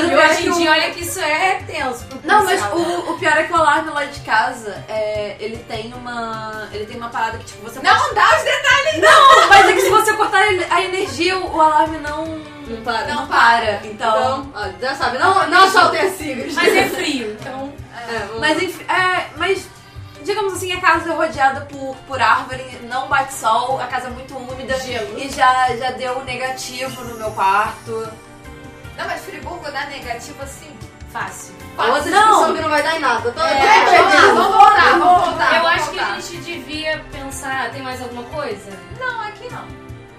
Mas o pior é hoje em dia, olha que isso é tenso. pro Não, mas o, o pior é que o alarme lá de casa, é, ele tem uma. Ele tem uma parada que, tipo, você pode- Não dá os detalhes. Não, mas é que se você cortar a energia, o, o alarme não. Não para. Não para. Então. Então, já sabe, não, não assaltem as siglas. Mas é frio, então. É, vamos- Mas enfim. É, mas. Digamos assim, a casa é rodeada por, por árvore, não bate sol, a casa é muito úmida. Gelo. E já, já deu negativo no meu quarto. Não, mas Friburgo dá negativo assim. Fácil. Outra Não. discussão que não vai dar em nada. Tô, É, tô vamos lá, vamos voltar, vamos voltar. Eu vamos acho que voltar. a gente devia pensar. Tem mais alguma coisa? Não, aqui não.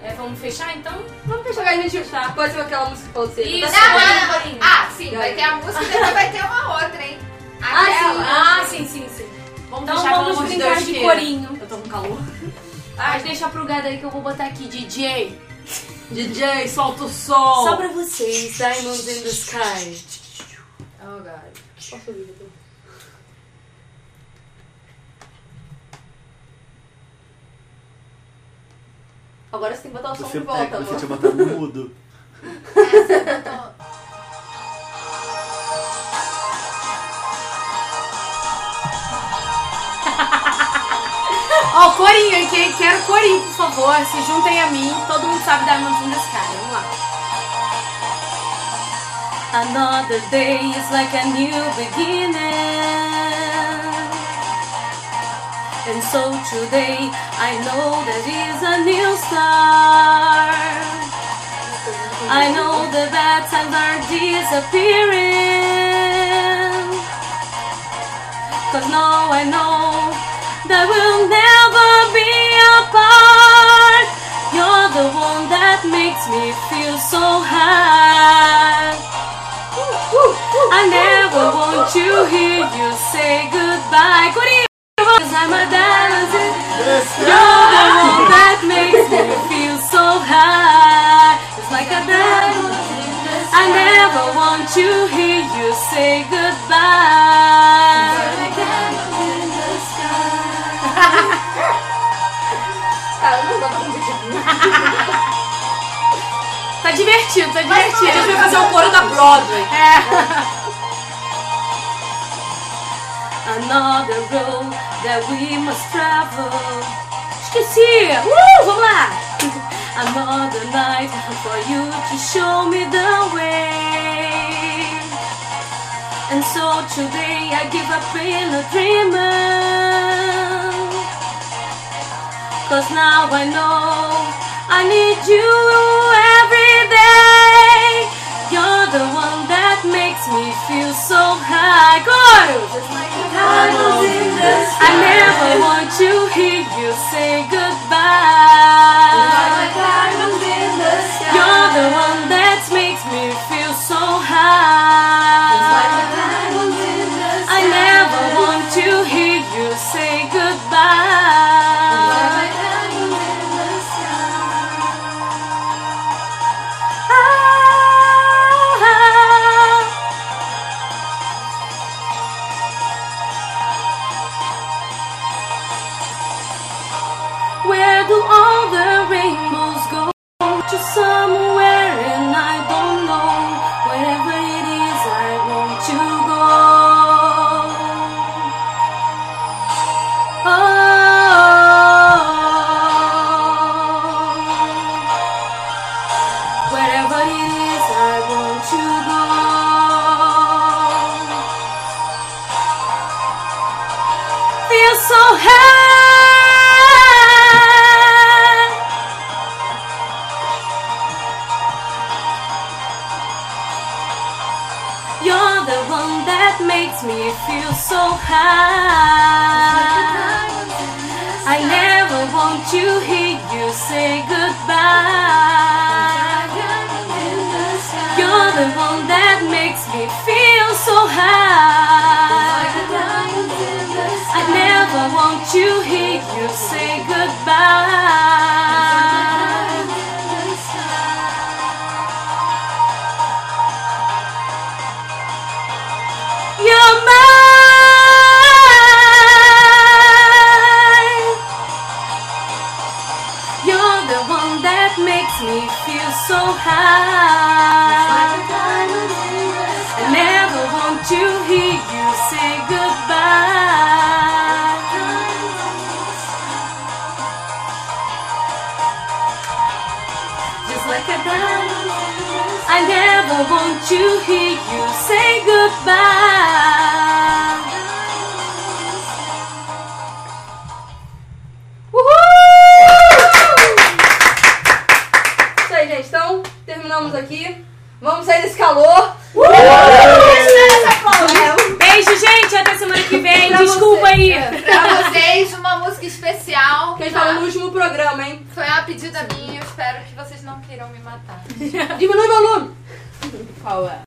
É, vamos fechar então? Vamos fechar, a gente pode ser aquela música que ser. Isso. Tá Não, certo. não, não, não. Ah, sim, vai ter a música e depois vai ter uma outra, hein? Aquela. Ah, sim, sim, sim. Vamos Então deixar, vamos de brincar de que corinho. Eu tô com calor. Ah, deixa pro gado aí que eu vou botar aqui, DJ. DJ, solta o som! Só pra vocês, Diamonds in the Sky. Oh, God. Posso ouvir depois? Agora você tem que botar o som Você, de volta, é, você amor. tinha botado no mudo. (laughs) Essa eu tô- Ó, corinho, hein? Quem quero corinho, por favor. Se juntem a mim. Todo mundo sabe Diamonds in the Sky. Vamos lá. Another day is like a new beginning. And so today I know there is a new start. I know the bad times are disappearing. Cause now I know that we'll never be apart. You're the one that makes me feel so high. I never want to hear you say goodbye. Cause I'm a dancing. You're the one that makes me feel so high. It's like a diamond. I never want to hear you say goodbye. Cara, (laughs) (laughs) Tá divertido, tá A gente divertido. vai fazer o coro da Broadway. (laughs) Another road that we must travel. Esqueci! Uh, vamos lá! (laughs) Another night for you to show me the way. And so today I give up being a dreamer. Cause now I know I need you every day. You're the one that makes me feel so high. Chorus! I never want to hear you say goodbye. You're the one that makes me feel so high. I never so high. I never want to hear you say goodbye. You're the one that makes me feel so high. I never want to hear you say goodbye. So high. I never want to hear you say goodbye. Just like a diamond. I never want to hear you say goodbye. Aqui. Vamos sair desse calor. Beijo, gente. Até semana que vem. Pra Desculpa você. aí. É. Pra vocês, uma música especial. Que a gente tá? falou no último programa, hein? Foi uma pedida minha, eu espero que vocês não queiram me matar. Diminui o volume. Qual é?